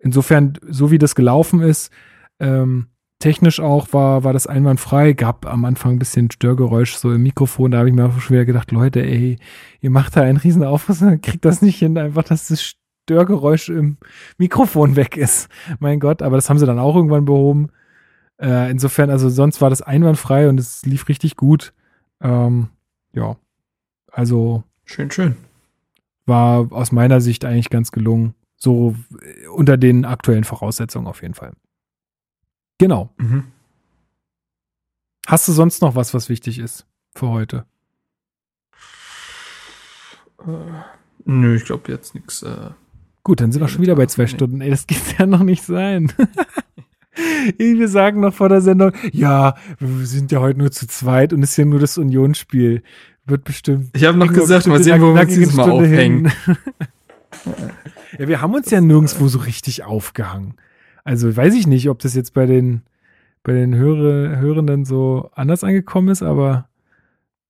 insofern, so wie das gelaufen ist, ähm, technisch auch war, war das einwandfrei. Gab am Anfang ein bisschen Störgeräusch so im Mikrofon. Da habe ich mir auch schon wieder gedacht, Leute, ey, ihr macht da einen riesen Aufriss und kriegt das nicht hin, einfach, dass das Störgeräusch im Mikrofon weg ist. Mein Gott, aber das haben sie dann auch irgendwann behoben. Äh, insofern, also sonst war das einwandfrei und es lief richtig gut. Ähm, ja, also. Schön, schön. War aus meiner Sicht eigentlich ganz gelungen. So äh, unter den aktuellen Voraussetzungen auf jeden Fall. Genau. Mhm. Hast du sonst noch was, was wichtig ist für heute? Äh, nö, ich glaube jetzt nichts. Äh, Gut, dann sind wir schon wieder bei zwei nee. Stunden. Ey, das geht ja noch nicht sein. wir sagen noch vor der Sendung, ja, wir sind ja heute nur zu zweit und es ist ja nur das Unionsspiel. Wird bestimmt. Ich habe noch gesagt, mal sehen, wo wir uns dieses Mal aufhängen. ja, wir haben uns ja nirgendwo so richtig aufgehangen. Also weiß ich nicht, ob das jetzt bei den, bei den Hörer, Hörenden so anders angekommen ist, aber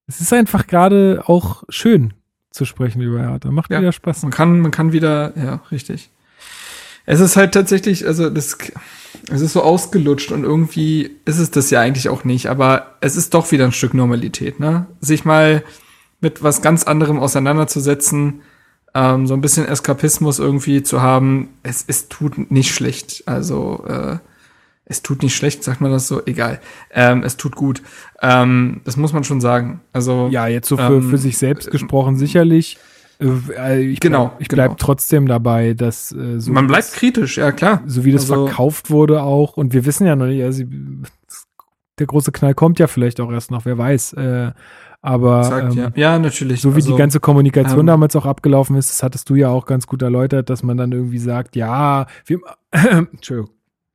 es ist einfach gerade auch schön zu sprechen über Hertha. Macht ja, wieder Spaß. Man kann, man kann wieder, ja, richtig. Es ist halt tatsächlich, also das, es ist so ausgelutscht und irgendwie ist es das ja eigentlich auch nicht, aber es ist doch wieder ein Stück Normalität, ne? Sich mal mit was ganz anderem auseinanderzusetzen, ähm, so ein bisschen Eskapismus irgendwie zu haben, es, es tut nicht schlecht. Also äh, es tut nicht schlecht, sagt man das so? Egal. Ähm, es tut gut. Ähm, das muss man schon sagen. Also ja, jetzt so für, ähm, für sich selbst gesprochen sicherlich. Äh, ich genau, bleib, ich bleib genau. trotzdem dabei, dass äh, so man bleibt kritisch, ja klar. So wie das also, verkauft wurde auch und wir wissen ja noch nicht, also der große Knall kommt ja vielleicht auch erst noch, wer weiß. Äh, aber Sagt, ähm, ja. ja. natürlich. So wie also, die ganze Kommunikation ähm, damals auch abgelaufen ist, das hattest du ja auch ganz gut erläutert, dass man dann irgendwie sagt, ja, wir, Entschuldigung,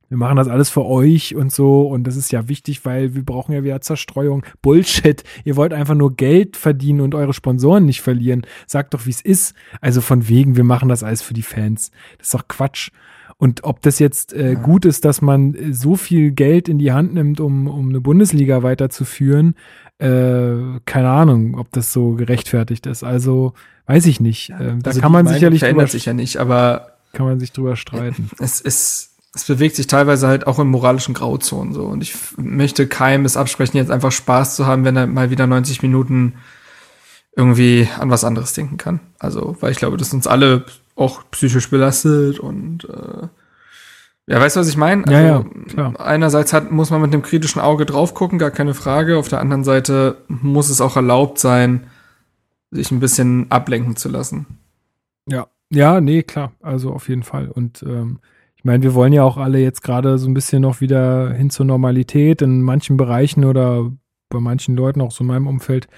wir machen das alles für euch und so und das ist ja wichtig, weil wir brauchen ja wieder Zerstreuung. Bullshit. Ihr wollt einfach nur Geld verdienen und eure Sponsoren nicht verlieren. Sagt doch, wie es ist. Also von wegen, wir machen das alles für die Fans. Das ist doch Quatsch. Und ob das jetzt äh, gut ist, dass man äh, so viel Geld in die Hand nimmt, um, um eine Bundesliga weiterzuführen, äh, keine Ahnung, ob das so gerechtfertigt ist. Also weiß ich nicht. Äh, da also kann man sicherlich verändert sich ja nicht, aber kann man sich drüber streiten. Es ist es bewegt sich teilweise halt auch in moralischen Grauzonen so und ich möchte keinem es absprechen, jetzt einfach Spaß zu haben, wenn er mal wieder 90 Minuten irgendwie an was anderes denken kann. Also, weil ich glaube, dass uns alle auch psychisch belastet und äh, ja, weißt du, was ich meine? Also, ja, ja, klar. Einerseits hat, muss man mit einem kritischen Auge drauf gucken, gar keine Frage. Auf der anderen Seite muss es auch erlaubt sein, sich ein bisschen ablenken zu lassen. Ja, ja, nee, klar. Also auf jeden Fall. Und ähm, ich meine, wir wollen ja auch alle jetzt gerade so ein bisschen noch wieder hin zur Normalität. In manchen Bereichen oder bei manchen Leuten, auch so in meinem Umfeld,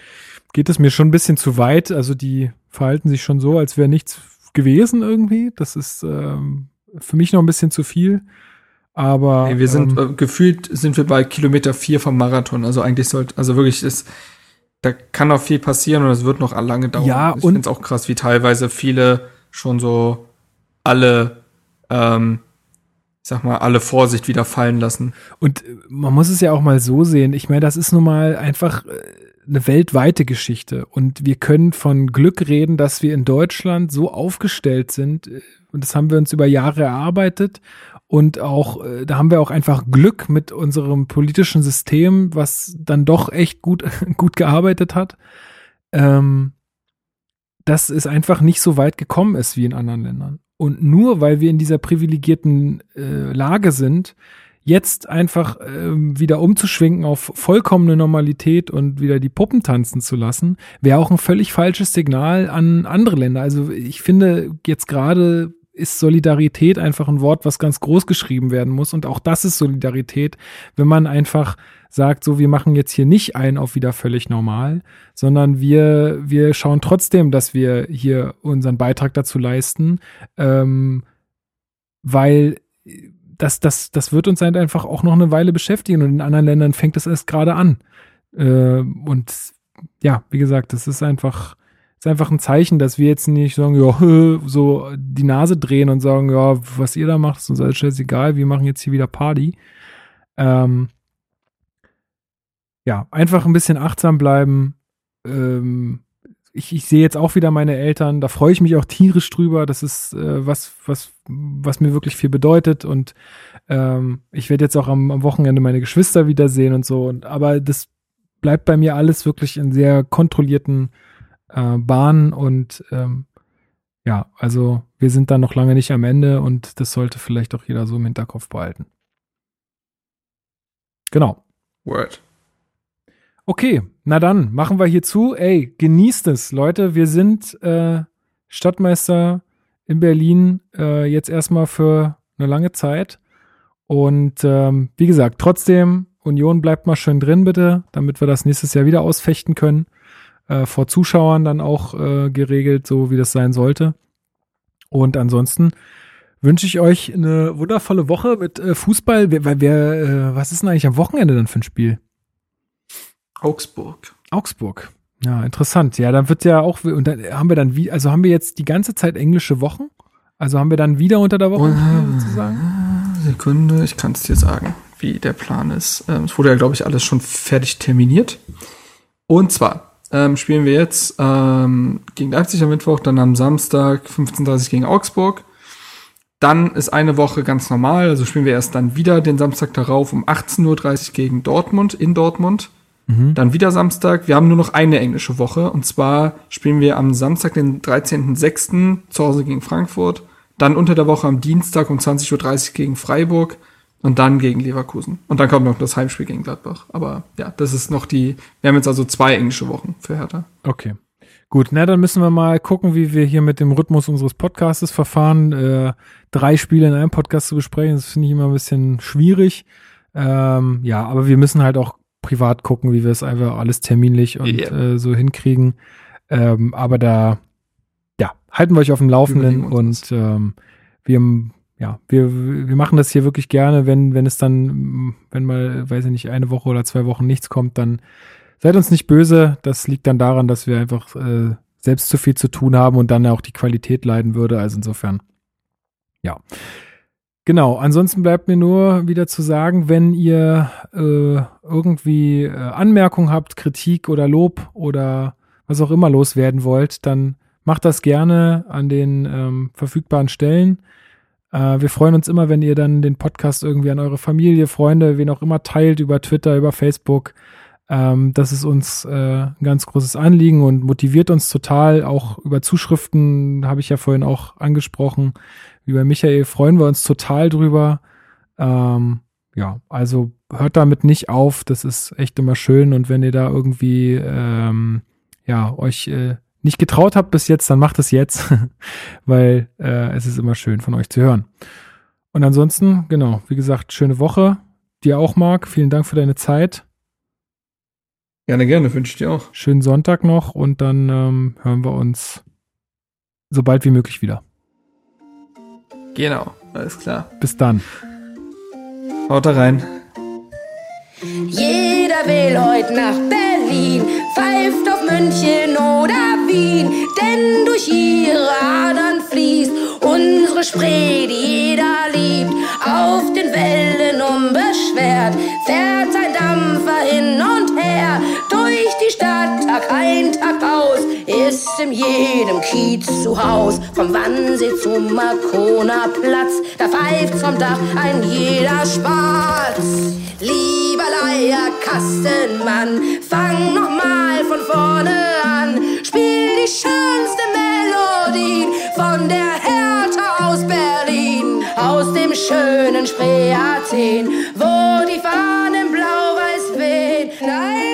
geht es mir schon ein bisschen zu weit. Also die verhalten sich schon so, als wäre nichts gewesen irgendwie. Das ist ähm, für mich noch ein bisschen zu viel. Aber nee, wir sind ähm, äh, gefühlt sind wir bei Kilometer vier vom Marathon. Also eigentlich sollte, also wirklich ist, da kann noch viel passieren und es wird noch lange dauern. Ja, ich finde es auch krass, wie teilweise viele schon so alle, ähm, ich sag mal, alle Vorsicht wieder fallen lassen. Und man muss es ja auch mal so sehen. Ich meine, das ist nun mal einfach äh, eine weltweite Geschichte. Und wir können von Glück reden, dass wir in Deutschland so aufgestellt sind. Und das haben wir uns über Jahre erarbeitet. Und auch, äh, da haben wir auch einfach Glück mit unserem politischen System, was dann doch echt gut, gut gearbeitet hat. Ähm, dass es einfach nicht so weit gekommen ist wie in anderen Ländern. Und nur weil wir in dieser privilegierten äh, Lage sind, jetzt einfach ähm, wieder umzuschwenken auf vollkommene Normalität und wieder die Puppen tanzen zu lassen, wäre auch ein völlig falsches Signal an andere Länder. Also ich finde jetzt gerade ist Solidarität einfach ein Wort, was ganz groß geschrieben werden muss. Und auch das ist Solidarität, wenn man einfach sagt, so, wir machen jetzt hier nicht ein auf wieder völlig normal, sondern wir, wir schauen trotzdem, dass wir hier unseren Beitrag dazu leisten, ähm, weil das, das, das wird uns halt einfach auch noch eine Weile beschäftigen und in anderen Ländern fängt es erst gerade an. Äh, und ja, wie gesagt, das ist einfach, ist einfach ein Zeichen, dass wir jetzt nicht sagen, ja, so die Nase drehen und sagen, ja, was ihr da macht, ist uns alles scheißegal, wir machen jetzt hier wieder Party. Ähm, ja, einfach ein bisschen achtsam bleiben, ähm, ich, ich sehe jetzt auch wieder meine Eltern, da freue ich mich auch tierisch drüber. Das ist äh, was, was, was mir wirklich viel bedeutet. Und ähm, ich werde jetzt auch am, am Wochenende meine Geschwister wiedersehen und so. Und, aber das bleibt bei mir alles wirklich in sehr kontrollierten äh, Bahnen und ähm, ja, also wir sind da noch lange nicht am Ende und das sollte vielleicht auch jeder so im Hinterkopf behalten. Genau. Word. Okay, na dann, machen wir hier zu. Ey, genießt es, Leute. Wir sind äh, Stadtmeister in Berlin äh, jetzt erstmal für eine lange Zeit. Und ähm, wie gesagt, trotzdem, Union bleibt mal schön drin, bitte, damit wir das nächstes Jahr wieder ausfechten können. Äh, vor Zuschauern dann auch äh, geregelt, so wie das sein sollte. Und ansonsten wünsche ich euch eine wundervolle Woche mit äh, Fußball. Wer, wer, äh, was ist denn eigentlich am Wochenende dann für ein Spiel? Augsburg. Augsburg. Ja, interessant. Ja, dann wird ja auch, und dann haben wir dann wie, also haben wir jetzt die ganze Zeit englische Wochen? Also haben wir dann wieder unter der Woche sozusagen? Sekunde, ich kann es dir sagen, wie der Plan ist. Ähm, es wurde ja, glaube ich, alles schon fertig terminiert. Und zwar ähm, spielen wir jetzt ähm, gegen Leipzig am Mittwoch, dann am Samstag 15.30 gegen Augsburg. Dann ist eine Woche ganz normal, also spielen wir erst dann wieder den Samstag darauf um 18.30 Uhr gegen Dortmund in Dortmund. Mhm. Dann wieder Samstag. Wir haben nur noch eine englische Woche. Und zwar spielen wir am Samstag, den 13.06. zu Hause gegen Frankfurt. Dann unter der Woche am Dienstag um 20.30 Uhr gegen Freiburg. Und dann gegen Leverkusen. Und dann kommt noch das Heimspiel gegen Gladbach. Aber ja, das ist noch die. Wir haben jetzt also zwei englische Wochen für Hertha. Okay. Gut, na dann müssen wir mal gucken, wie wir hier mit dem Rhythmus unseres Podcastes verfahren. Äh, drei Spiele in einem Podcast zu besprechen, das finde ich immer ein bisschen schwierig. Ähm, ja, aber wir müssen halt auch privat gucken, wie wir es einfach alles terminlich und yeah. äh, so hinkriegen. Ähm, aber da, ja, halten wir euch auf dem Laufenden und ähm, wir, ja, wir, wir machen das hier wirklich gerne, wenn, wenn es dann, wenn mal, weiß ich nicht, eine Woche oder zwei Wochen nichts kommt, dann seid uns nicht böse. Das liegt dann daran, dass wir einfach äh, selbst zu viel zu tun haben und dann auch die Qualität leiden würde. Also insofern, ja. Genau, ansonsten bleibt mir nur wieder zu sagen, wenn ihr äh, irgendwie äh, Anmerkungen habt, Kritik oder Lob oder was auch immer loswerden wollt, dann macht das gerne an den ähm, verfügbaren Stellen. Äh, wir freuen uns immer, wenn ihr dann den Podcast irgendwie an eure Familie, Freunde, wen auch immer teilt, über Twitter, über Facebook. Ähm, das ist uns äh, ein ganz großes Anliegen und motiviert uns total. Auch über Zuschriften habe ich ja vorhin auch angesprochen. Wie bei Michael freuen wir uns total drüber. Ähm, ja, also hört damit nicht auf. Das ist echt immer schön. Und wenn ihr da irgendwie ähm, ja euch äh, nicht getraut habt bis jetzt, dann macht es jetzt, weil äh, es ist immer schön von euch zu hören. Und ansonsten, genau, wie gesagt, schöne Woche. Dir auch, Marc. Vielen Dank für deine Zeit. Gerne, gerne, wünsche ich dir auch. Schönen Sonntag noch und dann ähm, hören wir uns so bald wie möglich wieder. Genau, alles klar. Bis dann. Haut da rein. Jeder will heute nach Berlin, pfeift auf München oder Wien, denn durch ihre Adern fließt unsere Spree, die jeder liebt. Auf den Wellen unbeschwert fährt ein Dampfer hin Tag ein, Tag aus, ist in jedem Kiez zu Haus. Vom Wannsee zum Markona Platz, da pfeift vom Dach ein jeder Spatz. Lieber Leierkastenmann, fang nochmal von vorne an. Spiel die schönste Melodie von der Hertha aus Berlin. Aus dem schönen Spree Athen, wo die Fahnen blau-weiß wehen. Nein!